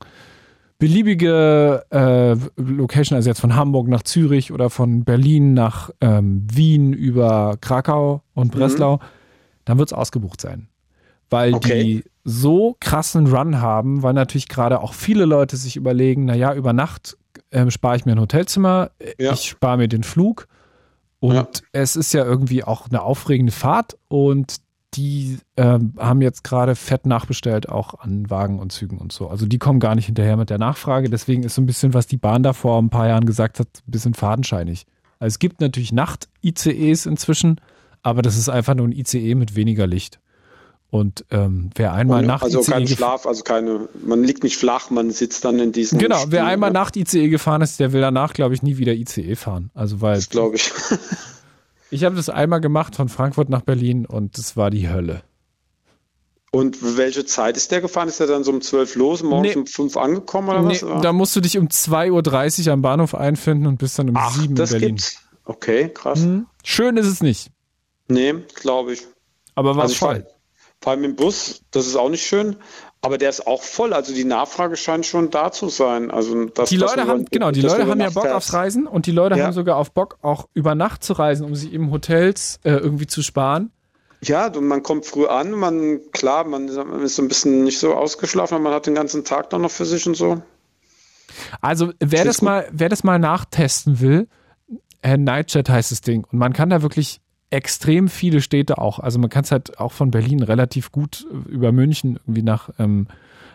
beliebige äh, Location, also jetzt von Hamburg nach Zürich oder von Berlin nach ähm, Wien über Krakau und mhm. Breslau, mhm. dann wird es ausgebucht sein. Weil okay. die so krassen Run haben, weil natürlich gerade auch viele Leute sich überlegen, naja, über Nacht ähm, spare ich mir ein Hotelzimmer, ja. ich spare mir den Flug und ja. es ist ja irgendwie auch eine aufregende Fahrt und die ähm, haben jetzt gerade fett nachbestellt, auch an Wagen und Zügen und so. Also die kommen gar nicht hinterher mit der Nachfrage. Deswegen ist so ein bisschen, was die Bahn da vor ein paar Jahren gesagt hat, ein bisschen fadenscheinig. Also es gibt natürlich Nacht-ICEs inzwischen, aber das ist einfach nur ein ICE mit weniger Licht. Und ähm, wer einmal nach also ICE kein Schlaf, also keine, man liegt nicht flach, man sitzt dann in diesem. Genau, Spiel, wer einmal Nacht ICE gefahren ist, der will danach, glaube ich, nie wieder ICE fahren. Also weil. Das glaube ich. ich habe das einmal gemacht von Frankfurt nach Berlin und das war die Hölle. Und welche Zeit ist der gefahren? Ist er dann so um 12 los, morgens nee. um 5 angekommen oder nee, was? Da musst du dich um 2.30 Uhr am Bahnhof einfinden und bist dann um Ach, 7 Uhr in Berlin. Gibt's? Okay, krass. Mhm. Schön ist es nicht. Nee, glaube ich. Aber war also voll. Vor allem im Bus, das ist auch nicht schön. Aber der ist auch voll, also die Nachfrage scheint schon da zu sein. Also das, die Leute haben, genau, die Leute haben ja Bock aufs Reisen und die Leute ja. haben sogar auf Bock, auch über Nacht zu reisen, um sich eben Hotels äh, irgendwie zu sparen. Ja, und man kommt früh an, man, klar, man ist so ein bisschen nicht so ausgeschlafen, aber man hat den ganzen Tag dann noch für sich und so. Also, wer das, mal, wer das mal nachtesten will, äh, Nightjet heißt das Ding. Und man kann da wirklich extrem viele Städte auch. Also man kann es halt auch von Berlin relativ gut über München irgendwie nach, ähm,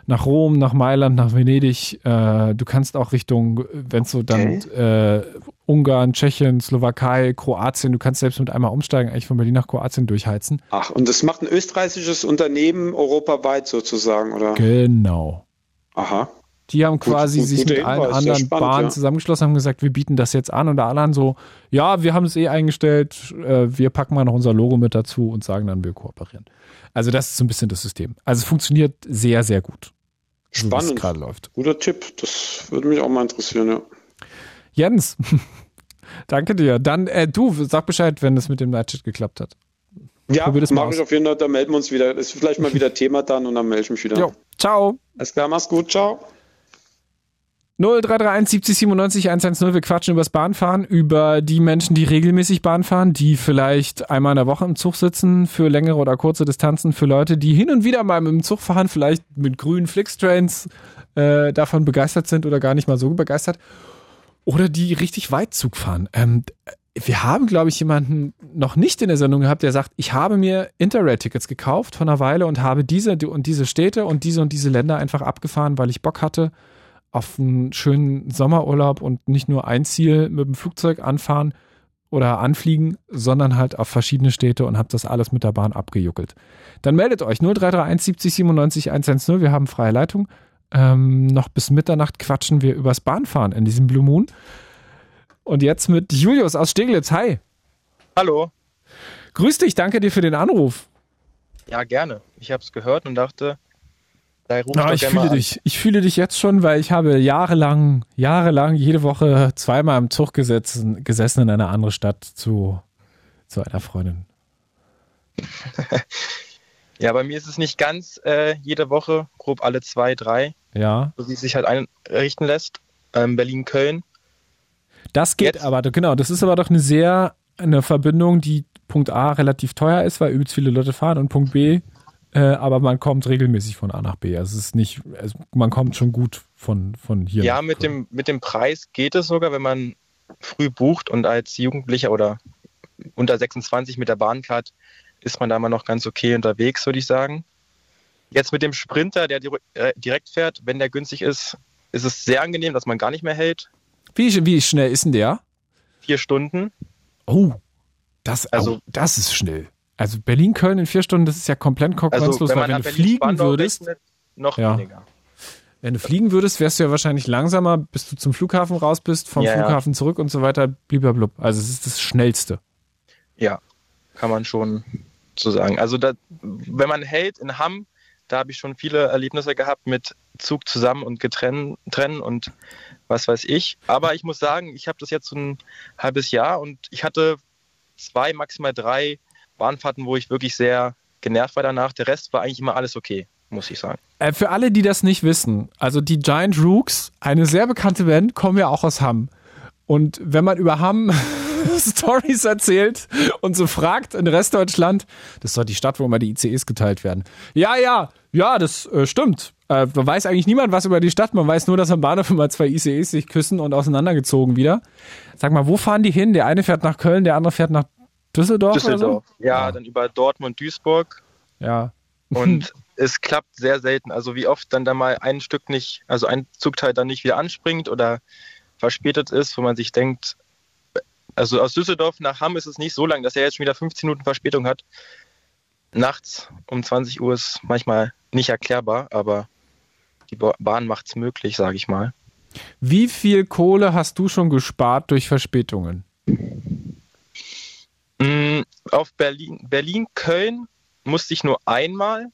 nach Rom, nach Mailand, nach Venedig. Äh, du kannst auch Richtung, wenn es so dann okay. äh, Ungarn, Tschechien, Slowakei, Kroatien, du kannst selbst mit einmal umsteigen, eigentlich von Berlin nach Kroatien durchheizen. Ach, und das macht ein österreichisches Unternehmen europaweit sozusagen, oder? Genau. Aha. Die haben quasi gut, sich mit allen anderen spannend, Bahnen ja. zusammengeschlossen, haben gesagt, wir bieten das jetzt an und der anderen so, ja, wir haben es eh eingestellt, äh, wir packen mal noch unser Logo mit dazu und sagen dann, wir kooperieren. Also das ist so ein bisschen das System. Also es funktioniert sehr, sehr gut. Spannend. Gerade läuft. Guter Tipp, das würde mich auch mal interessieren, ja. Jens, danke dir. Dann, äh, du, sag Bescheid, wenn es mit dem Nightchat geklappt hat. Ja, mache ich auf jeden Fall, dann melden wir uns wieder. Das ist vielleicht mal wieder Thema dann und dann melde ich mich wieder. Jo, ciao. Alles klar, mach's gut, ciao. 0331 70 97 110. Wir quatschen übers Bahnfahren, über die Menschen, die regelmäßig Bahn fahren, die vielleicht einmal in der Woche im Zug sitzen für längere oder kurze Distanzen, für Leute, die hin und wieder mal mit dem Zug fahren, vielleicht mit grünen Flixtrains äh, davon begeistert sind oder gar nicht mal so begeistert. Oder die richtig weit Zug fahren. Ähm, wir haben, glaube ich, jemanden noch nicht in der Sendung gehabt, der sagt, ich habe mir Interrail-Tickets gekauft von einer Weile und habe diese und diese Städte und diese und diese Länder einfach abgefahren, weil ich Bock hatte auf einen schönen Sommerurlaub und nicht nur ein Ziel mit dem Flugzeug anfahren oder anfliegen, sondern halt auf verschiedene Städte und habt das alles mit der Bahn abgejuckelt. Dann meldet euch 0331 70 97 110. Wir haben freie Leitung. Ähm, noch bis Mitternacht quatschen wir übers Bahnfahren in diesem Blue Moon. Und jetzt mit Julius aus Steglitz. Hi. Hallo. Grüß dich, danke dir für den Anruf. Ja, gerne. Ich habe es gehört und dachte, ja, ich fühle dich. Ich fühle dich jetzt schon, weil ich habe jahrelang, jahrelang jede Woche zweimal im Zug gesessen, gesessen in einer anderen Stadt zu, zu einer Freundin. ja, bei mir ist es nicht ganz äh, jede Woche, grob alle zwei, drei. Ja. So wie es sich halt einrichten lässt. Ähm, Berlin-Köln. Das geht Jetzt. aber, genau, das ist aber doch eine sehr, eine Verbindung, die Punkt A relativ teuer ist, weil übelst viele Leute fahren und Punkt B, äh, aber man kommt regelmäßig von A nach B. Also es ist nicht, also man kommt schon gut von, von hier. Ja, mit dem, mit dem Preis geht es sogar, wenn man früh bucht und als Jugendlicher oder unter 26 mit der Bahncard ist man da immer noch ganz okay unterwegs, würde ich sagen. Jetzt mit dem Sprinter, der äh, direkt fährt, wenn der günstig ist, ist es sehr angenehm, dass man gar nicht mehr hält. Wie, wie schnell ist denn der? Vier Stunden. Oh, das, also, oh, das ist schnell. Also Berlin-Köln in vier Stunden, das ist ja komplett konkurrenzlos, also, wenn, weil wenn du fliegen würdest. Rechnet, noch ja. weniger. Wenn du fliegen würdest, wärst du ja wahrscheinlich langsamer, bis du zum Flughafen raus bist, vom ja, Flughafen ja. zurück und so weiter, blub. Also es ist das Schnellste. Ja, kann man schon so sagen. Also da, wenn man hält in Hamm, da habe ich schon viele Erlebnisse gehabt mit Zug zusammen und getrennen trennen und was weiß ich. Aber ich muss sagen, ich habe das jetzt so ein halbes Jahr und ich hatte zwei, maximal drei Bahnfahrten, wo ich wirklich sehr genervt war danach. Der Rest war eigentlich immer alles okay, muss ich sagen. Äh, für alle, die das nicht wissen, also die Giant Rooks, eine sehr bekannte Band, kommen ja auch aus Hamm. Und wenn man über Hamm Stories erzählt und so fragt in Restdeutschland, das ist doch die Stadt, wo immer die ICEs geteilt werden. Ja, ja, ja, das äh, stimmt. Äh, man weiß eigentlich niemand was über die Stadt. Man weiß nur, dass am Bahnhof immer zwei ICEs sich küssen und auseinandergezogen wieder. Sag mal, wo fahren die hin? Der eine fährt nach Köln, der andere fährt nach Düsseldorf. Düsseldorf. So? Ja, ja, dann über Dortmund, Duisburg. Ja. Und es klappt sehr selten. Also wie oft dann da mal ein Stück nicht, also ein Zugteil dann nicht wieder anspringt oder verspätet ist, wo man sich denkt, also aus Düsseldorf nach Hamm ist es nicht so lang, dass er jetzt schon wieder 15 Minuten Verspätung hat. Nachts um 20 Uhr ist manchmal nicht erklärbar, aber die Bahn macht es möglich, sage ich mal. Wie viel Kohle hast du schon gespart durch Verspätungen? Auf Berlin, Berlin-Köln musste ich nur einmal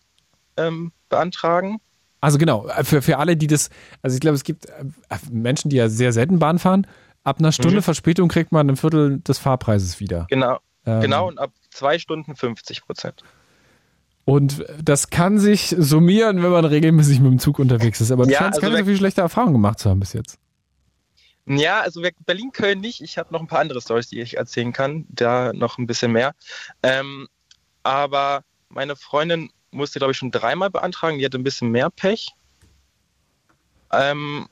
ähm, beantragen. Also genau, für, für alle, die das, also ich glaube, es gibt äh, Menschen, die ja sehr selten Bahn fahren. Ab einer Stunde mhm. Verspätung kriegt man ein Viertel des Fahrpreises wieder. Genau, ähm, genau und ab zwei Stunden 50 Prozent. Und das kann sich summieren, wenn man regelmäßig mit dem Zug unterwegs ist. Aber du ja, scheinst also keine so viel schlechte Erfahrung gemacht zu haben bis jetzt. Ja, also Berlin-Köln nicht. Ich habe noch ein paar andere Stories, die ich erzählen kann. Da noch ein bisschen mehr. Ähm, aber meine Freundin musste, glaube ich, schon dreimal beantragen. Die hatte ein bisschen mehr Pech. Ähm,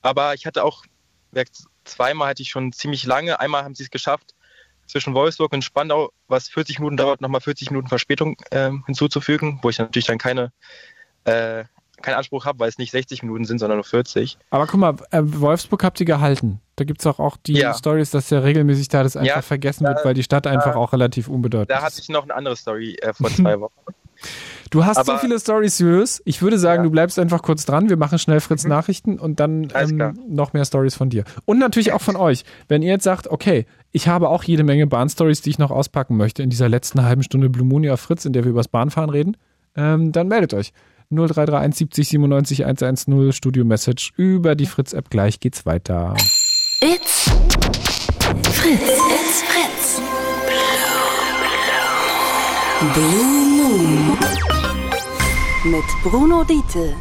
aber ich hatte auch, zweimal hatte ich schon ziemlich lange. Einmal haben sie es geschafft, zwischen Wolfsburg und Spandau, was 40 Minuten dauert, nochmal 40 Minuten Verspätung äh, hinzuzufügen, wo ich natürlich dann keine, äh, keinen Anspruch habe, weil es nicht 60 Minuten sind, sondern nur 40. Aber guck mal, äh, Wolfsburg habt ihr gehalten. Da gibt es auch, auch die ja. Stories, dass ja regelmäßig da das einfach ja, vergessen wird, weil die Stadt einfach auch relativ unbedeutend ist. Da hatte ich noch eine andere Story äh, vor zwei Wochen. Du hast Aber, so viele Stories, Julius. Ich würde sagen, ja. du bleibst einfach kurz dran. Wir machen schnell Fritz mhm. Nachrichten und dann ähm, noch mehr Stories von dir. Und natürlich auch von euch. Wenn ihr jetzt sagt, okay, ich habe auch jede Menge Bahnstories, die ich noch auspacken möchte in dieser letzten halben Stunde Blue Moon auf Fritz, in der wir übers Bahnfahren reden, ähm, dann meldet euch. 0331 70 97 110 Studio Message über die Fritz-App. Gleich geht's weiter. It's Fritz. It's Fritz. Blue Moon mit Bruno Diete.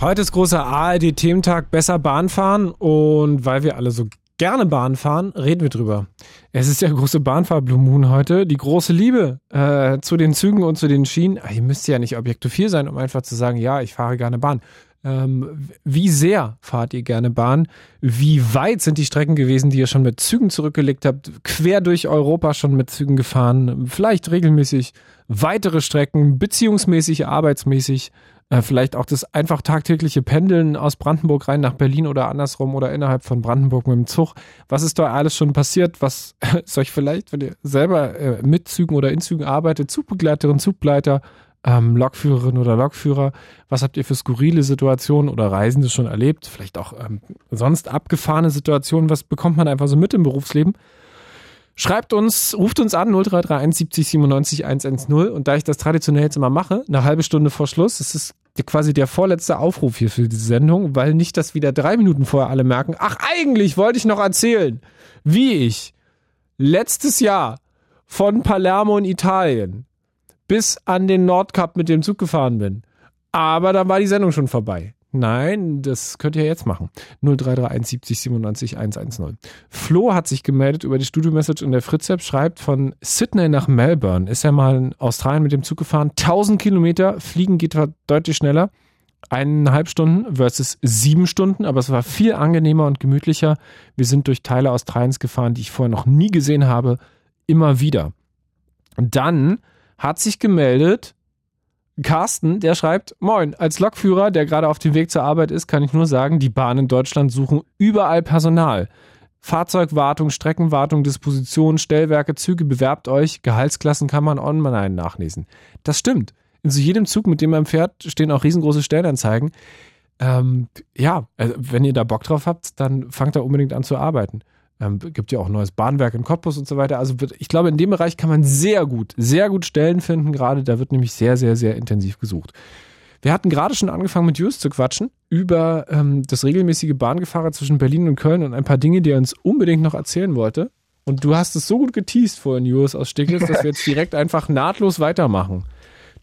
Heute ist großer ARD-Thementag Besser Bahn fahren und weil wir alle so gerne Bahn fahren, reden wir drüber. Es ist ja große Bahnfahr-Blue Moon heute. Die große Liebe äh, zu den Zügen und zu den Schienen. Ach, ihr müsst ja nicht objektophil sein, um einfach zu sagen, ja, ich fahre gerne Bahn. Ähm, wie sehr fahrt ihr gerne Bahn? Wie weit sind die Strecken gewesen, die ihr schon mit Zügen zurückgelegt habt? Quer durch Europa schon mit Zügen gefahren? Vielleicht regelmäßig weitere Strecken, beziehungsmäßig, arbeitsmäßig? Äh, vielleicht auch das einfach tagtägliche Pendeln aus Brandenburg rein nach Berlin oder andersrum oder innerhalb von Brandenburg mit dem Zug. Was ist da alles schon passiert? Was ist euch vielleicht, wenn ihr selber äh, mit Zügen oder in Zügen arbeitet, Zugbegleiterin, Zugbegleiter, ähm, Lokführerin oder Lokführer? Was habt ihr für skurrile Situationen oder Reisende schon erlebt? Vielleicht auch ähm, sonst abgefahrene Situationen? Was bekommt man einfach so mit im Berufsleben? Schreibt uns, ruft uns an 0331 70 97 110 und da ich das traditionell jetzt immer mache, eine halbe Stunde vor Schluss, das ist quasi der vorletzte Aufruf hier für diese Sendung, weil nicht, dass wieder drei Minuten vorher alle merken, ach eigentlich wollte ich noch erzählen, wie ich letztes Jahr von Palermo in Italien bis an den Nordkap mit dem Zug gefahren bin. Aber dann war die Sendung schon vorbei. Nein, das könnt ihr jetzt machen. 0331 70 97 110. Flo hat sich gemeldet über die Studio-Message und der Fritz-App schreibt von Sydney nach Melbourne. Ist er mal in Australien mit dem Zug gefahren. 1000 Kilometer, fliegen geht deutlich schneller. Eineinhalb Stunden versus sieben Stunden, aber es war viel angenehmer und gemütlicher. Wir sind durch Teile Australiens gefahren, die ich vorher noch nie gesehen habe, immer wieder. Und dann hat sich gemeldet Carsten, der schreibt, moin, als Lokführer, der gerade auf dem Weg zur Arbeit ist, kann ich nur sagen, die Bahnen in Deutschland suchen überall Personal. Fahrzeugwartung, Streckenwartung, Disposition, Stellwerke, Züge, bewerbt euch, Gehaltsklassen kann man online nachlesen. Das stimmt. In so jedem Zug, mit dem man fährt, stehen auch riesengroße Stellenanzeigen. Ähm, ja, also wenn ihr da Bock drauf habt, dann fangt da unbedingt an zu arbeiten. Ähm, gibt ja auch ein neues Bahnwerk in Cottbus und so weiter. Also ich glaube, in dem Bereich kann man sehr gut, sehr gut Stellen finden. Gerade da wird nämlich sehr, sehr, sehr intensiv gesucht. Wir hatten gerade schon angefangen mit Jus zu quatschen über ähm, das regelmäßige Bahngefahre zwischen Berlin und Köln und ein paar Dinge, die er uns unbedingt noch erzählen wollte. Und du hast es so gut geteased vorhin, Jus aus Stiglitz, dass wir jetzt direkt einfach nahtlos weitermachen.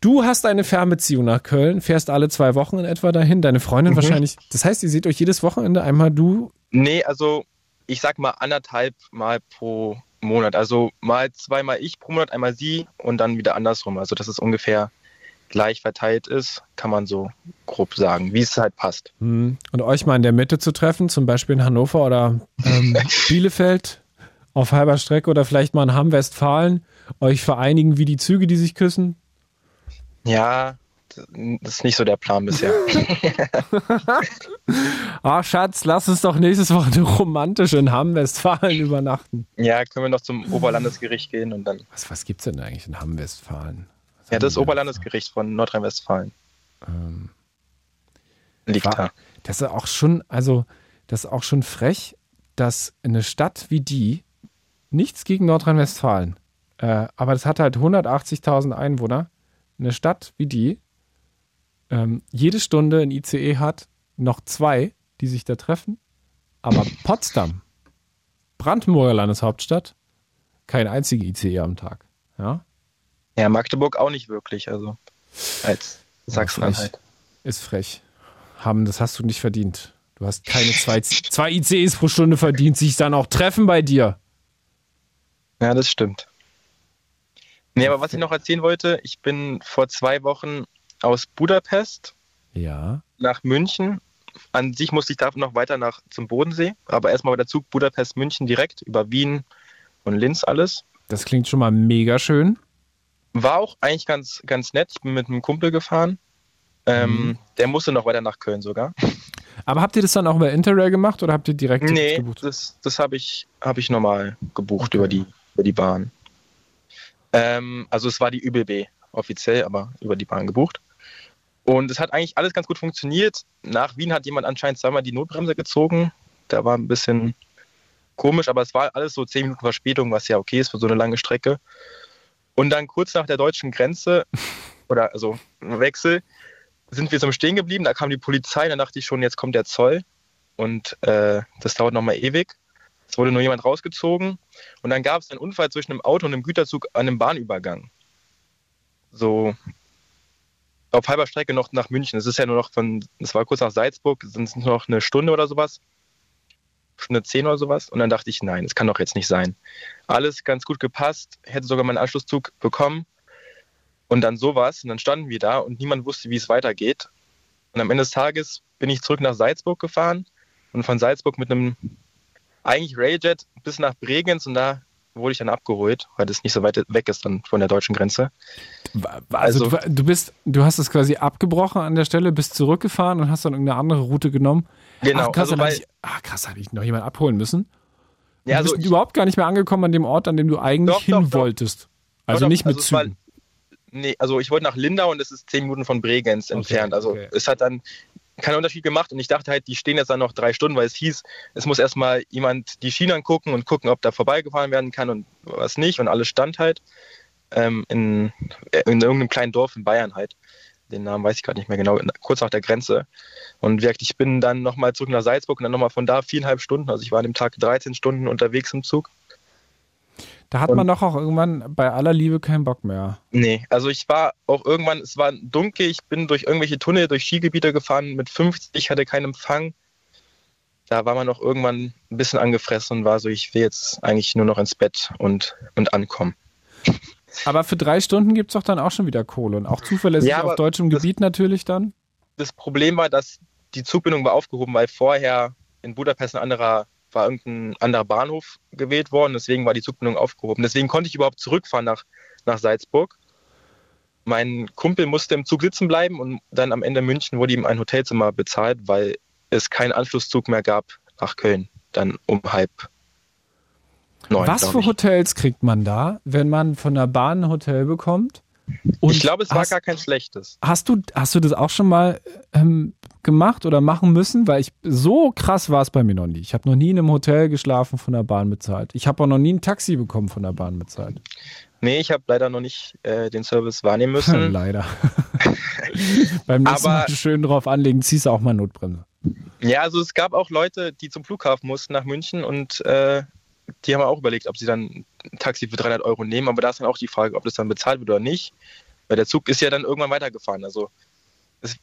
Du hast eine Fernbeziehung nach Köln, fährst alle zwei Wochen in etwa dahin, deine Freundin mhm. wahrscheinlich. Das heißt, ihr seht euch jedes Wochenende einmal du? Nee, also ich sag mal anderthalb Mal pro Monat. Also mal zweimal ich pro Monat, einmal sie und dann wieder andersrum. Also dass es ungefähr gleich verteilt ist, kann man so grob sagen, wie es halt passt. Hm. Und euch mal in der Mitte zu treffen, zum Beispiel in Hannover oder ähm, Bielefeld auf halber Strecke oder vielleicht mal in Hamm-Westfalen, euch vereinigen wie die Züge, die sich küssen? Ja, das ist nicht so der Plan bisher. Ah, oh, Schatz, lass uns doch nächstes Wochenende romantisch in Hamm-Westfalen übernachten. Ja, können wir noch zum Oberlandesgericht gehen und dann. Was, was es denn eigentlich in Hamm-Westfalen? Ja, das Oberlandesgericht von Nordrhein-Westfalen. Ähm, Liegt war, da. Das ist auch schon, also, das ist auch schon frech, dass eine Stadt wie die, nichts gegen Nordrhein-Westfalen, äh, aber das hat halt 180.000 Einwohner, eine Stadt wie die ähm, jede Stunde ein ICE hat, noch zwei, die sich da treffen. Aber Potsdam, Brandenburger Landeshauptstadt, kein einziger ICE am Tag. Ja, ja Magdeburg auch nicht wirklich. Also als Sachsen-Anhalt. Ist frech. Haben, das hast du nicht verdient. Du hast keine zwei, zwei ICEs pro Stunde verdient, sich dann auch treffen bei dir. Ja, das stimmt. Nee, aber was ich noch erzählen wollte, ich bin vor zwei Wochen aus Budapest ja. nach München. An sich musste ich dafür noch weiter nach zum Bodensee, aber erstmal der Zug Budapest-München direkt über Wien und Linz alles. Das klingt schon mal mega schön. War auch eigentlich ganz, ganz nett. Ich bin mit einem Kumpel gefahren. Ähm, mhm. Der musste noch weiter nach Köln sogar. Aber habt ihr das dann auch über Interrail gemacht oder habt ihr direkt nee, gebucht? das, das habe ich, hab ich normal gebucht okay. über, die, über die Bahn. Ähm, also es war die ÜBB offiziell, aber über die Bahn gebucht. Und es hat eigentlich alles ganz gut funktioniert. Nach Wien hat jemand anscheinend zweimal die Notbremse gezogen. Da war ein bisschen komisch, aber es war alles so zehn Minuten Verspätung, was ja okay ist für so eine lange Strecke. Und dann kurz nach der deutschen Grenze, oder also Wechsel, sind wir zum Stehen geblieben. Da kam die Polizei, da dachte ich schon, jetzt kommt der Zoll. Und äh, das dauert nochmal ewig. Es wurde nur jemand rausgezogen. Und dann gab es einen Unfall zwischen einem Auto und einem Güterzug an einem Bahnübergang. So auf halber Strecke noch nach München. Es ist ja nur noch von, es war kurz nach Salzburg, sind es noch eine Stunde oder sowas. Stunde zehn oder sowas. Und dann dachte ich, nein, das kann doch jetzt nicht sein. Alles ganz gut gepasst, hätte sogar meinen Anschlusszug bekommen. Und dann sowas. Und dann standen wir da und niemand wusste, wie es weitergeht. Und am Ende des Tages bin ich zurück nach Salzburg gefahren und von Salzburg mit einem eigentlich Railjet bis nach Bregenz und da wurde ich dann abgeholt, weil das nicht so weit weg ist dann von der deutschen Grenze. Also, also du, du, bist, du hast es quasi abgebrochen an der Stelle, bist zurückgefahren und hast dann irgendeine andere Route genommen. Genau. Ach, krass, also, weil, ich, ach, krass, habe ich noch jemand abholen müssen. Ja, also du bist ich, überhaupt gar nicht mehr angekommen an dem Ort, an dem du eigentlich doch, hin doch, wolltest. Also doch, nicht mit also Zügen. nee, also ich wollte nach Lindau und es ist zehn Minuten von Bregenz okay, entfernt. Also okay. es hat dann keinen Unterschied gemacht und ich dachte halt, die stehen jetzt dann noch drei Stunden, weil es hieß, es muss erstmal jemand die Schienen angucken und gucken, ob da vorbeigefahren werden kann und was nicht und alles stand halt ähm, in, in irgendeinem kleinen Dorf in Bayern halt. Den Namen weiß ich gerade nicht mehr genau, kurz nach der Grenze. Und wirklich, ich bin dann nochmal zurück nach Salzburg und dann nochmal von da viereinhalb Stunden. Also ich war an dem Tag 13 Stunden unterwegs im Zug. Da hat Und- man doch auch irgendwann bei aller Liebe keinen Bock mehr. Nee, also ich war auch irgendwann, es war dunkel, ich bin durch irgendwelche Tunnel, durch Skigebiete gefahren mit 50, hatte keinen Empfang. Da war man auch irgendwann ein bisschen angefressen und war so, ich will jetzt eigentlich nur noch ins Bett und, und ankommen. Aber für drei Stunden gibt es doch dann auch schon wieder Kohle. Und auch zuverlässig Ja, auf deutschem das- Gebiet natürlich dann. Das Problem war, dass die Zugbindung war aufgehoben, weil vorher in Budapest ein anderer, war irgendein anderer Bahnhof gewählt worden, deswegen war die Zugbindung aufgehoben. Deswegen konnte ich überhaupt zurückfahren nach, nach Salzburg. Mein Kumpel musste im Zug sitzen bleiben und dann am Ende München wurde ihm ein Hotelzimmer bezahlt, weil es keinen Anschlusszug mehr gab nach Köln. Dann um halb neun. Was für. Hotels kriegt man da, wenn man von der Bahn ein Hotel bekommt? Und ich glaube, es war hast, gar kein schlechtes. hast du hast du das auch schon mal ähm, gemacht oder machen müssen? Weil ich so krass war es bei mir noch nie. Ich habe noch nie in einem Hotel geschlafen von der Bahn bezahlt. Ich habe auch noch nie ein Taxi bekommen von der Bahn bezahlt. Nee, ich habe leider noch nicht äh, den Service wahrnehmen müssen. Leider. Beim nächsten Aber- Mal schön drauf anlegen, ziehst du auch mal Notbremse. Ja, also es gab auch Leute, die zum Flughafen mussten nach München und äh, die haben auch überlegt, ob sie dann ein Taxi für 300 Euro nehmen. Aber da ist dann auch die Frage, ob das dann bezahlt wird oder nicht. Weil der Zug ist ja dann irgendwann weitergefahren. Also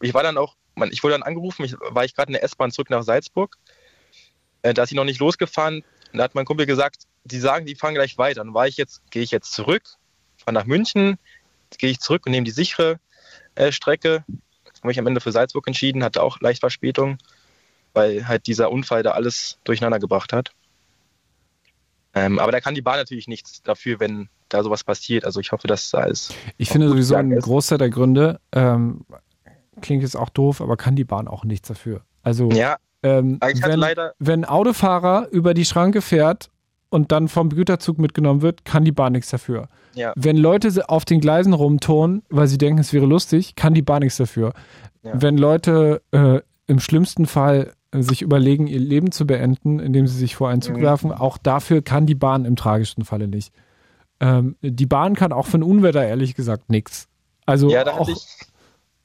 ich war dann auch, ich wurde dann angerufen, ich, war ich gerade in der S-Bahn zurück nach Salzburg. Äh, da ist sie noch nicht losgefahren. Da hat mein Kumpel gesagt, die sagen, die fahren gleich weiter. Dann war ich jetzt, gehe ich jetzt zurück, fahre nach München, gehe ich zurück und nehme die sichere äh, Strecke. Habe ich am Ende für Salzburg entschieden, hatte auch leicht Verspätung, weil halt dieser Unfall da alles durcheinander gebracht hat. Ähm, aber da kann die Bahn natürlich nichts dafür, wenn da sowas passiert. Also ich hoffe, dass da ist. Ich finde sowieso ein ist. Großteil der Gründe, ähm, klingt jetzt auch doof, aber kann die Bahn auch nichts dafür. Also Ja, ähm, wenn, leider. wenn ein Autofahrer über die Schranke fährt und dann vom Güterzug mitgenommen wird, kann die Bahn nichts dafür. Ja. Wenn Leute auf den Gleisen rumturnen, weil sie denken, es wäre lustig, kann die Bahn nichts dafür. Ja. Wenn Leute äh, im schlimmsten Fall äh, sich überlegen, ihr Leben zu beenden, indem sie sich vor einen Zug Mhm. werfen, auch dafür kann die Bahn im tragischsten Falle nicht. Ähm, die Bahn kann auch für ein Unwetter ehrlich gesagt nichts. Also Ja, auch ich.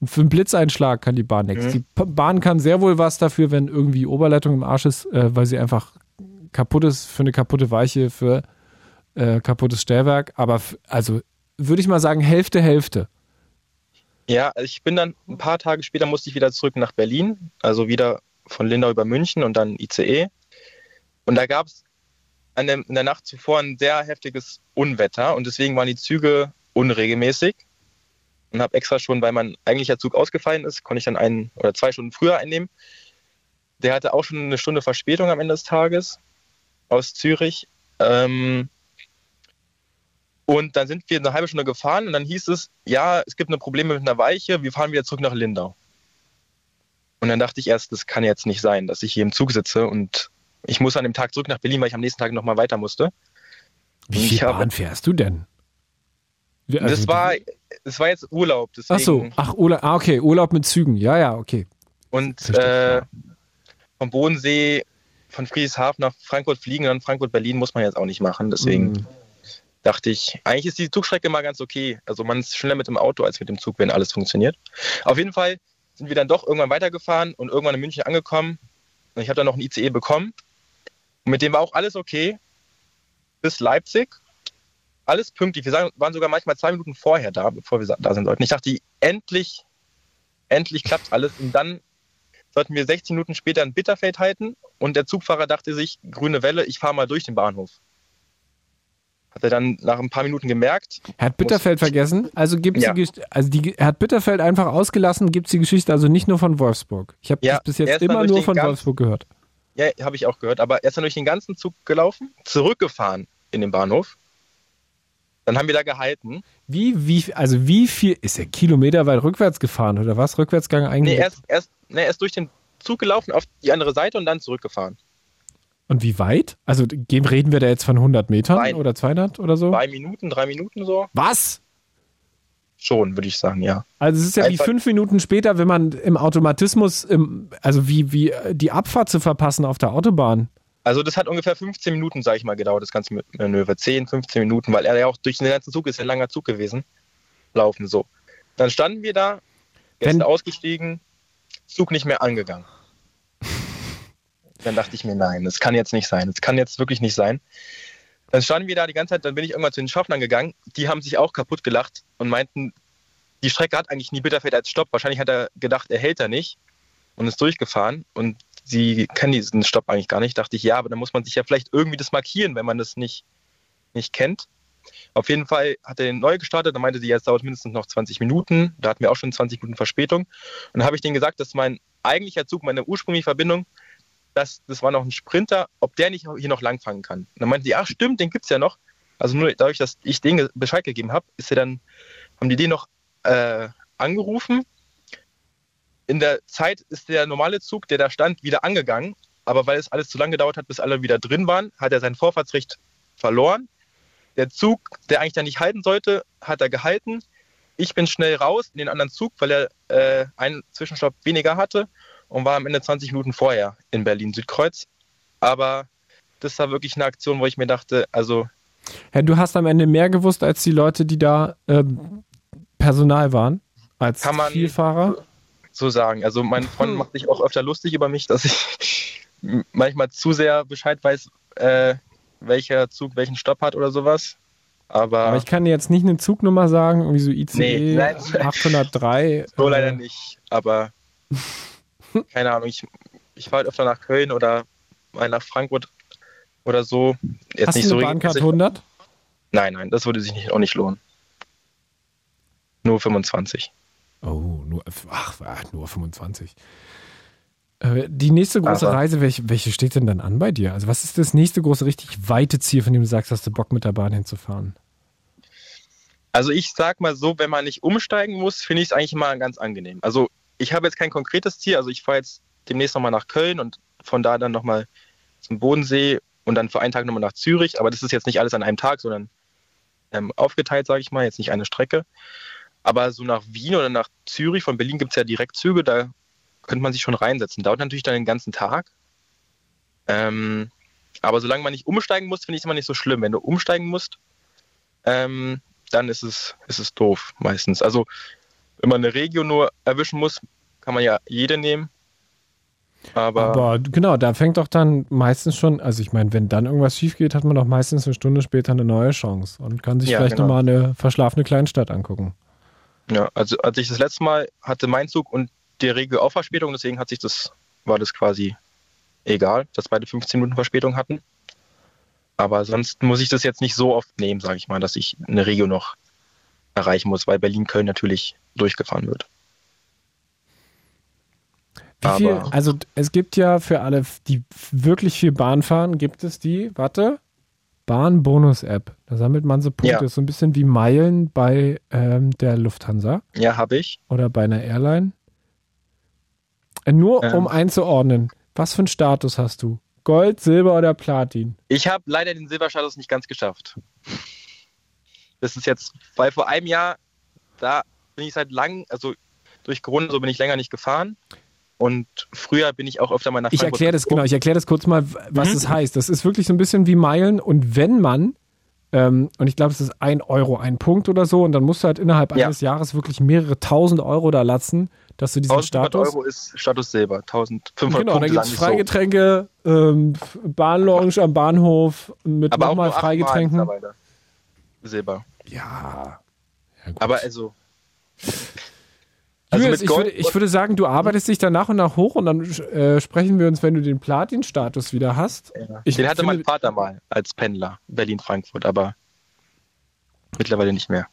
Für einen Blitzeinschlag kann die Bahn nichts. Mhm. Die Bahn kann sehr wohl was dafür, wenn irgendwie Oberleitung im Arsch ist, äh, weil sie einfach kaputt ist für eine kaputte Weiche, für äh, kaputtes Stellwerk. Aber also würde ich mal sagen, Hälfte, Hälfte. Ja, ich bin dann ein paar Tage später musste ich wieder zurück nach Berlin, also wieder von Lindau über München und dann ICE. Und da gab es in der Nacht zuvor ein sehr heftiges Unwetter und deswegen waren die Züge unregelmäßig. Und habe extra schon, weil mein eigentlicher Zug ausgefallen ist, konnte ich dann einen oder zwei Stunden früher einnehmen. Der hatte auch schon eine Stunde Verspätung am Ende des Tages aus Zürich. Ähm, und dann sind wir eine halbe Stunde gefahren und dann hieß es, ja, es gibt eine Probleme mit einer Weiche, wir fahren wieder zurück nach Lindau. Und dann dachte ich erst, das kann jetzt nicht sein, dass ich hier im Zug sitze und ich muss an dem Tag zurück nach Berlin, weil ich am nächsten Tag nochmal weiter musste. Wie viel Bahn fährst du denn? Also das, war, das war jetzt Urlaub. Deswegen, Ach so, ach, Urlaub, ah, okay, Urlaub mit Zügen. Ja, ja, okay. Und äh, vom Bodensee, von Friedrichshafen nach Frankfurt fliegen dann Frankfurt-Berlin muss man jetzt auch nicht machen. Deswegen Mhm. dachte ich, eigentlich ist die Zugstrecke mal ganz okay. Also man ist schneller mit dem Auto als mit dem Zug, wenn alles funktioniert. Auf jeden Fall sind wir dann doch irgendwann weitergefahren und irgendwann in München angekommen. Und ich habe dann noch ein ICE bekommen. Und mit dem war auch alles okay. Bis Leipzig. Alles pünktlich. Wir waren sogar manchmal zwei Minuten vorher da, bevor wir da sind sollten. Ich dachte, endlich, endlich klappt alles. Und dann sollten wir 16 Minuten später in Bitterfeld halten. Und der Zugfahrer dachte sich, grüne Welle, ich fahre mal durch den Bahnhof. Hat er dann nach ein paar Minuten gemerkt. Er hat Bitterfeld vergessen. Also gibt Ja. die, also die, er hat Bitterfeld einfach ausgelassen, gibt es die Geschichte also nicht nur von Wolfsburg. Ich habe Ja, das bis jetzt immer nur von ganzen- Wolfsburg gehört. Ja, habe ich auch gehört. Aber er ist dann durch den ganzen Zug gelaufen, zurückgefahren in den Bahnhof. Dann haben wir da gehalten. Wie, wie, also wie viel, ist er kilometerweit rückwärts gefahren oder was? Rückwärtsgang eigentlich? Nee, er ist, er, ist, nee, er ist durch den Zug gelaufen auf die andere Seite und dann zurückgefahren. Und wie weit? Also reden wir da jetzt von 100 Metern Nein. oder 200 oder so? Zwei Minuten, drei Minuten so. Was? Schon, würde ich sagen, ja. Also es ist ja wie Einfach- fünf Minuten später, wenn man im Automatismus, im, also wie, wie äh, die Abfahrt zu verpassen auf der Autobahn. Also das hat ungefähr 15 Minuten, sage ich mal, gedauert, das ganze Manöver. 10, 15 Minuten, weil er ja auch durch den ganzen Zug ist, ja ein langer Zug gewesen. Laufen so. Dann standen wir da, Gäste Wenn- ausgestiegen, Zug nicht mehr angegangen. Dann dachte ich mir, nein, das kann jetzt nicht sein. Das kann jetzt wirklich nicht sein. Dann standen wir da die ganze Zeit, dann bin ich irgendwann zu den Schaffnern gegangen. Die haben sich auch kaputt gelacht und meinten, die Strecke hat eigentlich nie Bitterfeld als Stopp. Wahrscheinlich hat er gedacht, er hält da nicht und ist durchgefahren. Und sie kennen diesen Stopp eigentlich gar nicht. Dachte ich, ja, aber dann muss man sich ja vielleicht irgendwie das markieren, wenn man das nicht, nicht kennt. Auf jeden Fall hat er den neu gestartet. Dann meinte sie, jetzt dauert mindestens noch 20 Minuten. Da hatten wir auch schon 20 Minuten Verspätung. Und dann habe ich denen gesagt, dass mein eigentlicher Zug, meine ursprüngliche Verbindung, das, das war noch ein Sprinter, ob der nicht hier noch langfangen kann. Und dann meinte sie, ach stimmt, den gibt es ja noch. Also nur dadurch, dass ich denen Bescheid gegeben habe, ist er dann, haben die den noch äh, angerufen. In der Zeit ist der normale Zug, der da stand, wieder angegangen. Aber weil es alles zu lange gedauert hat, bis alle wieder drin waren, hat er sein Vorfahrtsrecht verloren. Der Zug, der eigentlich da nicht halten sollte, hat er gehalten. Ich bin schnell raus in den anderen Zug, weil er äh, einen Zwischenstopp weniger hatte und war am Ende 20 Minuten vorher in Berlin-Südkreuz. Aber das war wirklich eine Aktion, wo ich mir dachte, also. Ja, du hast am Ende mehr gewusst als die Leute, die da äh, Personal waren, als kann man Vielfahrer? So sagen. Also mein Freund hm. macht sich auch öfter lustig über mich, dass ich manchmal zu sehr Bescheid weiß, äh, welcher Zug welchen Stopp hat oder sowas. Aber, Aber ich kann dir jetzt nicht eine Zugnummer sagen, irgendwie so ICE nee, nein, 803. So äh, leider nicht, aber keine Ahnung, ich, ich fahre halt öfter nach Köln oder mal nach Frankfurt oder so. Jetzt Hast nicht du eine so Bahncard 100? Nein, nein, das würde sich nicht, auch nicht lohnen. Nur 25. Oh, nur, ach, nur 25. Äh, die nächste große Aber Reise, welche, welche steht denn dann an bei dir? Also, was ist das nächste große, richtig weite Ziel, von dem du sagst, hast du Bock mit der Bahn hinzufahren? Also, ich sag mal so, wenn man nicht umsteigen muss, finde ich es eigentlich immer ganz angenehm. Also, ich habe jetzt kein konkretes Ziel. Also, ich fahre jetzt demnächst nochmal nach Köln und von da dann nochmal zum Bodensee und dann für einen Tag nochmal nach Zürich. Aber das ist jetzt nicht alles an einem Tag, sondern ähm, aufgeteilt, sage ich mal, jetzt nicht eine Strecke. Aber so nach Wien oder nach Zürich, von Berlin gibt es ja Direktzüge, da könnte man sich schon reinsetzen. Dauert natürlich dann den ganzen Tag. Ähm, aber solange man nicht umsteigen muss, finde ich es immer nicht so schlimm. Wenn du umsteigen musst, ähm, dann ist es, ist es doof meistens. Also wenn man eine Region nur erwischen muss, kann man ja jede nehmen. Aber, aber genau, da fängt doch dann meistens schon, also ich meine, wenn dann irgendwas schief geht, hat man doch meistens eine Stunde später eine neue Chance und kann sich ja, vielleicht genau. nochmal eine verschlafene Kleinstadt angucken. Ja, also als ich das letzte Mal hatte mein Zug und die Regel auch Verspätung, deswegen hat sich das, war das quasi egal, dass beide 15 Minuten Verspätung hatten. Aber sonst muss ich das jetzt nicht so oft nehmen, sage ich mal, dass ich eine Regio noch erreichen muss, weil Berlin-Köln natürlich durchgefahren wird. Wie viel, also es gibt ja für alle, die wirklich viel Bahn fahren, gibt es die, warte, Bahn-Bonus-App. Da sammelt man so Punkte. Ja. So ein bisschen wie Meilen bei ähm, der Lufthansa. Ja, habe ich. Oder bei einer Airline. Äh, nur ähm. um einzuordnen, was für einen Status hast du? Gold, Silber oder Platin? Ich habe leider den Silberstatus nicht ganz geschafft. Das ist jetzt, weil vor einem Jahr, da bin ich seit langem, also durch Corona so bin ich länger nicht gefahren. Und früher bin ich auch öfter mal nach Frankfurt. Ich erkläre das, genau, ich erkläre das kurz mal, was mhm. das heißt. Das ist wirklich so ein bisschen wie Meilen. Und wenn man, ähm, und ich glaube, es ist ein Euro, ein Punkt oder so, und dann musst du halt innerhalb ja. eines Jahres wirklich mehrere tausend Euro da latzen, dass du diesen Status. Euro ist Status Silber, 1500 Genau, Punkte da gibt es Freigetränke, so. ähm, Bahnlounge am Bahnhof mit nochmal Freigetränken. Silber. Ja. ja Aber also. Also Julius, ich, würde, ich würde sagen, du arbeitest dich dann nach und nach hoch und dann äh, sprechen wir uns, wenn du den Platin-Status wieder hast. Ja. den hatte mein Vater mal als Pendler, Berlin-Frankfurt, aber mittlerweile nicht mehr.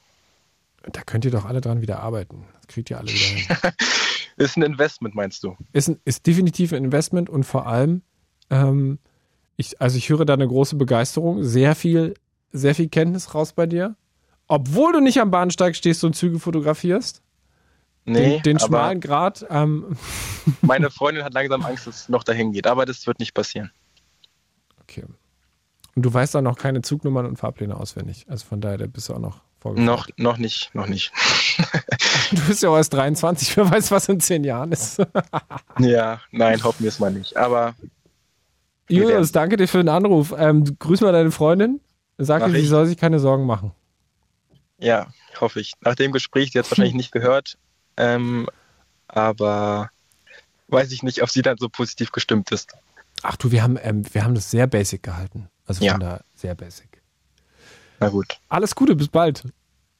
Da könnt ihr doch alle dran wieder arbeiten. Das kriegt ihr alle wieder hin. ist ein Investment, meinst du? Ist, ein, ist definitiv ein Investment und vor allem, ähm, ich, also ich höre da eine große Begeisterung, sehr viel, sehr viel Kenntnis raus bei dir. Obwohl du nicht am Bahnsteig stehst und Züge fotografierst. Nee, den, den schmalen Grat. Ähm. Meine Freundin hat langsam Angst, dass es noch dahin geht, aber das wird nicht passieren. Okay. Und du weißt auch noch keine Zugnummern und Fahrpläne auswendig. Also von daher bist du auch noch vorgefahren. Noch, noch nicht, noch nicht. du bist ja auch erst 23, wer weiß, was in zehn Jahren ist. ja, nein, hoffen wir es mal nicht. Aber. Julius, danke dir für den Anruf. Ähm, grüß mal deine Freundin. Sag ihr, sie soll sich keine Sorgen machen. Ja, hoffe ich. Nach dem Gespräch, die hat es wahrscheinlich nicht gehört, ähm, aber weiß ich nicht, ob sie dann so positiv gestimmt ist. Ach du, wir haben, ähm, wir haben das sehr basic gehalten. Also von ja. da sehr basic. Na gut. Alles Gute, bis bald.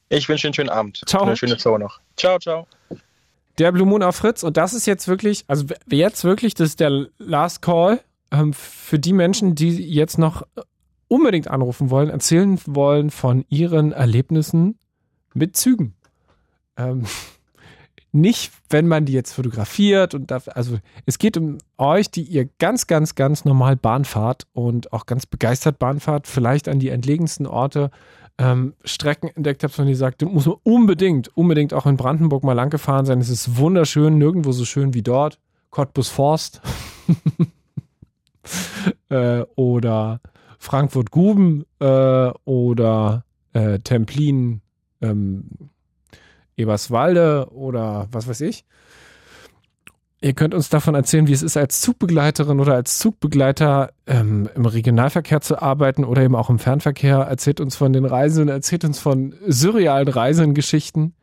Ich wünsche einen schönen Abend. Ciao. Eine schöne Show noch. Ciao, ciao. Der Blue Moon auf Fritz und das ist jetzt wirklich, also jetzt wirklich, das ist der Last Call ähm, für die Menschen, die jetzt noch unbedingt anrufen wollen, erzählen wollen von ihren Erlebnissen mit Zügen. Ähm, nicht, wenn man die jetzt fotografiert und darf, also es geht um euch, die ihr ganz, ganz, ganz normal Bahn fahrt und auch ganz begeistert Bahn fahrt, vielleicht an die entlegensten Orte ähm, Strecken entdeckt habt, von die sagt, muss man unbedingt, unbedingt auch in Brandenburg mal lang gefahren sein. Es ist wunderschön, nirgendwo so schön wie dort. Cottbus Forst äh, oder Frankfurt-Guben äh, oder äh, Templin, ähm, Eberswalde oder was weiß ich. Ihr könnt uns davon erzählen, wie es ist, als Zugbegleiterin oder als Zugbegleiter ähm, im Regionalverkehr zu arbeiten oder eben auch im Fernverkehr. Erzählt uns von den Reisen, erzählt uns von surrealen Reisengeschichten.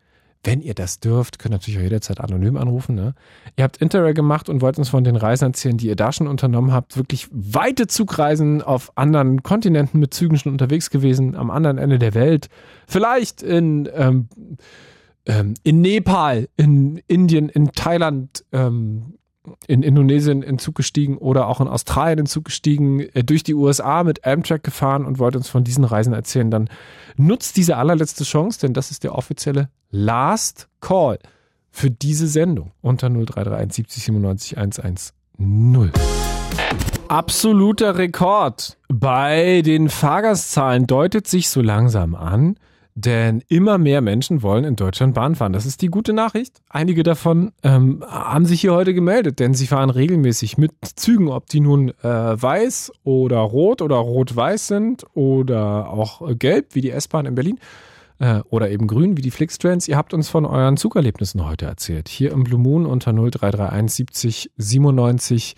Wenn ihr das dürft, könnt ihr natürlich auch jederzeit anonym anrufen. Ne? Ihr habt Interrail gemacht und wollt uns von den Reisen erzählen, die ihr da schon unternommen habt. Wirklich weite Zugreisen auf anderen Kontinenten mit Zügen schon unterwegs gewesen, am anderen Ende der Welt. Vielleicht in ähm, ähm, in Nepal, in Indien, in Thailand, ähm, in Indonesien in Zug gestiegen oder auch in Australien in Zug gestiegen, äh, durch die USA mit Amtrak gefahren und wollt uns von diesen Reisen erzählen, dann nutzt diese allerletzte Chance, denn das ist der offizielle Last Call für diese Sendung unter 0331 70 97 110. Absoluter Rekord bei den Fahrgastzahlen deutet sich so langsam an. Denn immer mehr Menschen wollen in Deutschland Bahn fahren. Das ist die gute Nachricht. Einige davon ähm, haben sich hier heute gemeldet, denn sie fahren regelmäßig mit Zügen, ob die nun äh, weiß oder rot oder rot-weiß sind oder auch gelb wie die S-Bahn in Berlin äh, oder eben grün wie die Flixtrains. Ihr habt uns von euren Zugerlebnissen heute erzählt. Hier im Blue Moon unter 0331 70 97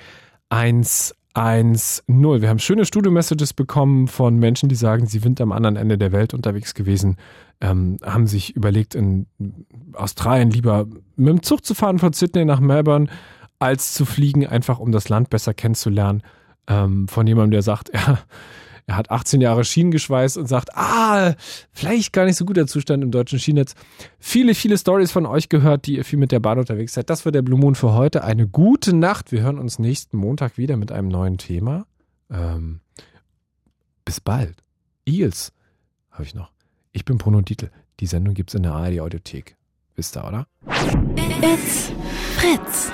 1 1-0. Wir haben schöne Studio-Messages bekommen von Menschen, die sagen, sie sind am anderen Ende der Welt unterwegs gewesen, ähm, haben sich überlegt, in Australien lieber mit dem Zug zu fahren von Sydney nach Melbourne, als zu fliegen, einfach um das Land besser kennenzulernen. Ähm, von jemandem, der sagt, er er hat 18 Jahre Schienen geschweißt und sagt, ah, vielleicht gar nicht so guter Zustand im deutschen Schienennetz. Viele, viele Stories von euch gehört, die ihr viel mit der Bahn unterwegs seid. Das war der Blue Moon für heute. Eine gute Nacht. Wir hören uns nächsten Montag wieder mit einem neuen Thema. Ähm, bis bald. Eels habe ich noch. Ich bin Bruno Dietl. Die Sendung gibt es in der ARD Audiothek. Wisst ihr, oder? It's Fritz.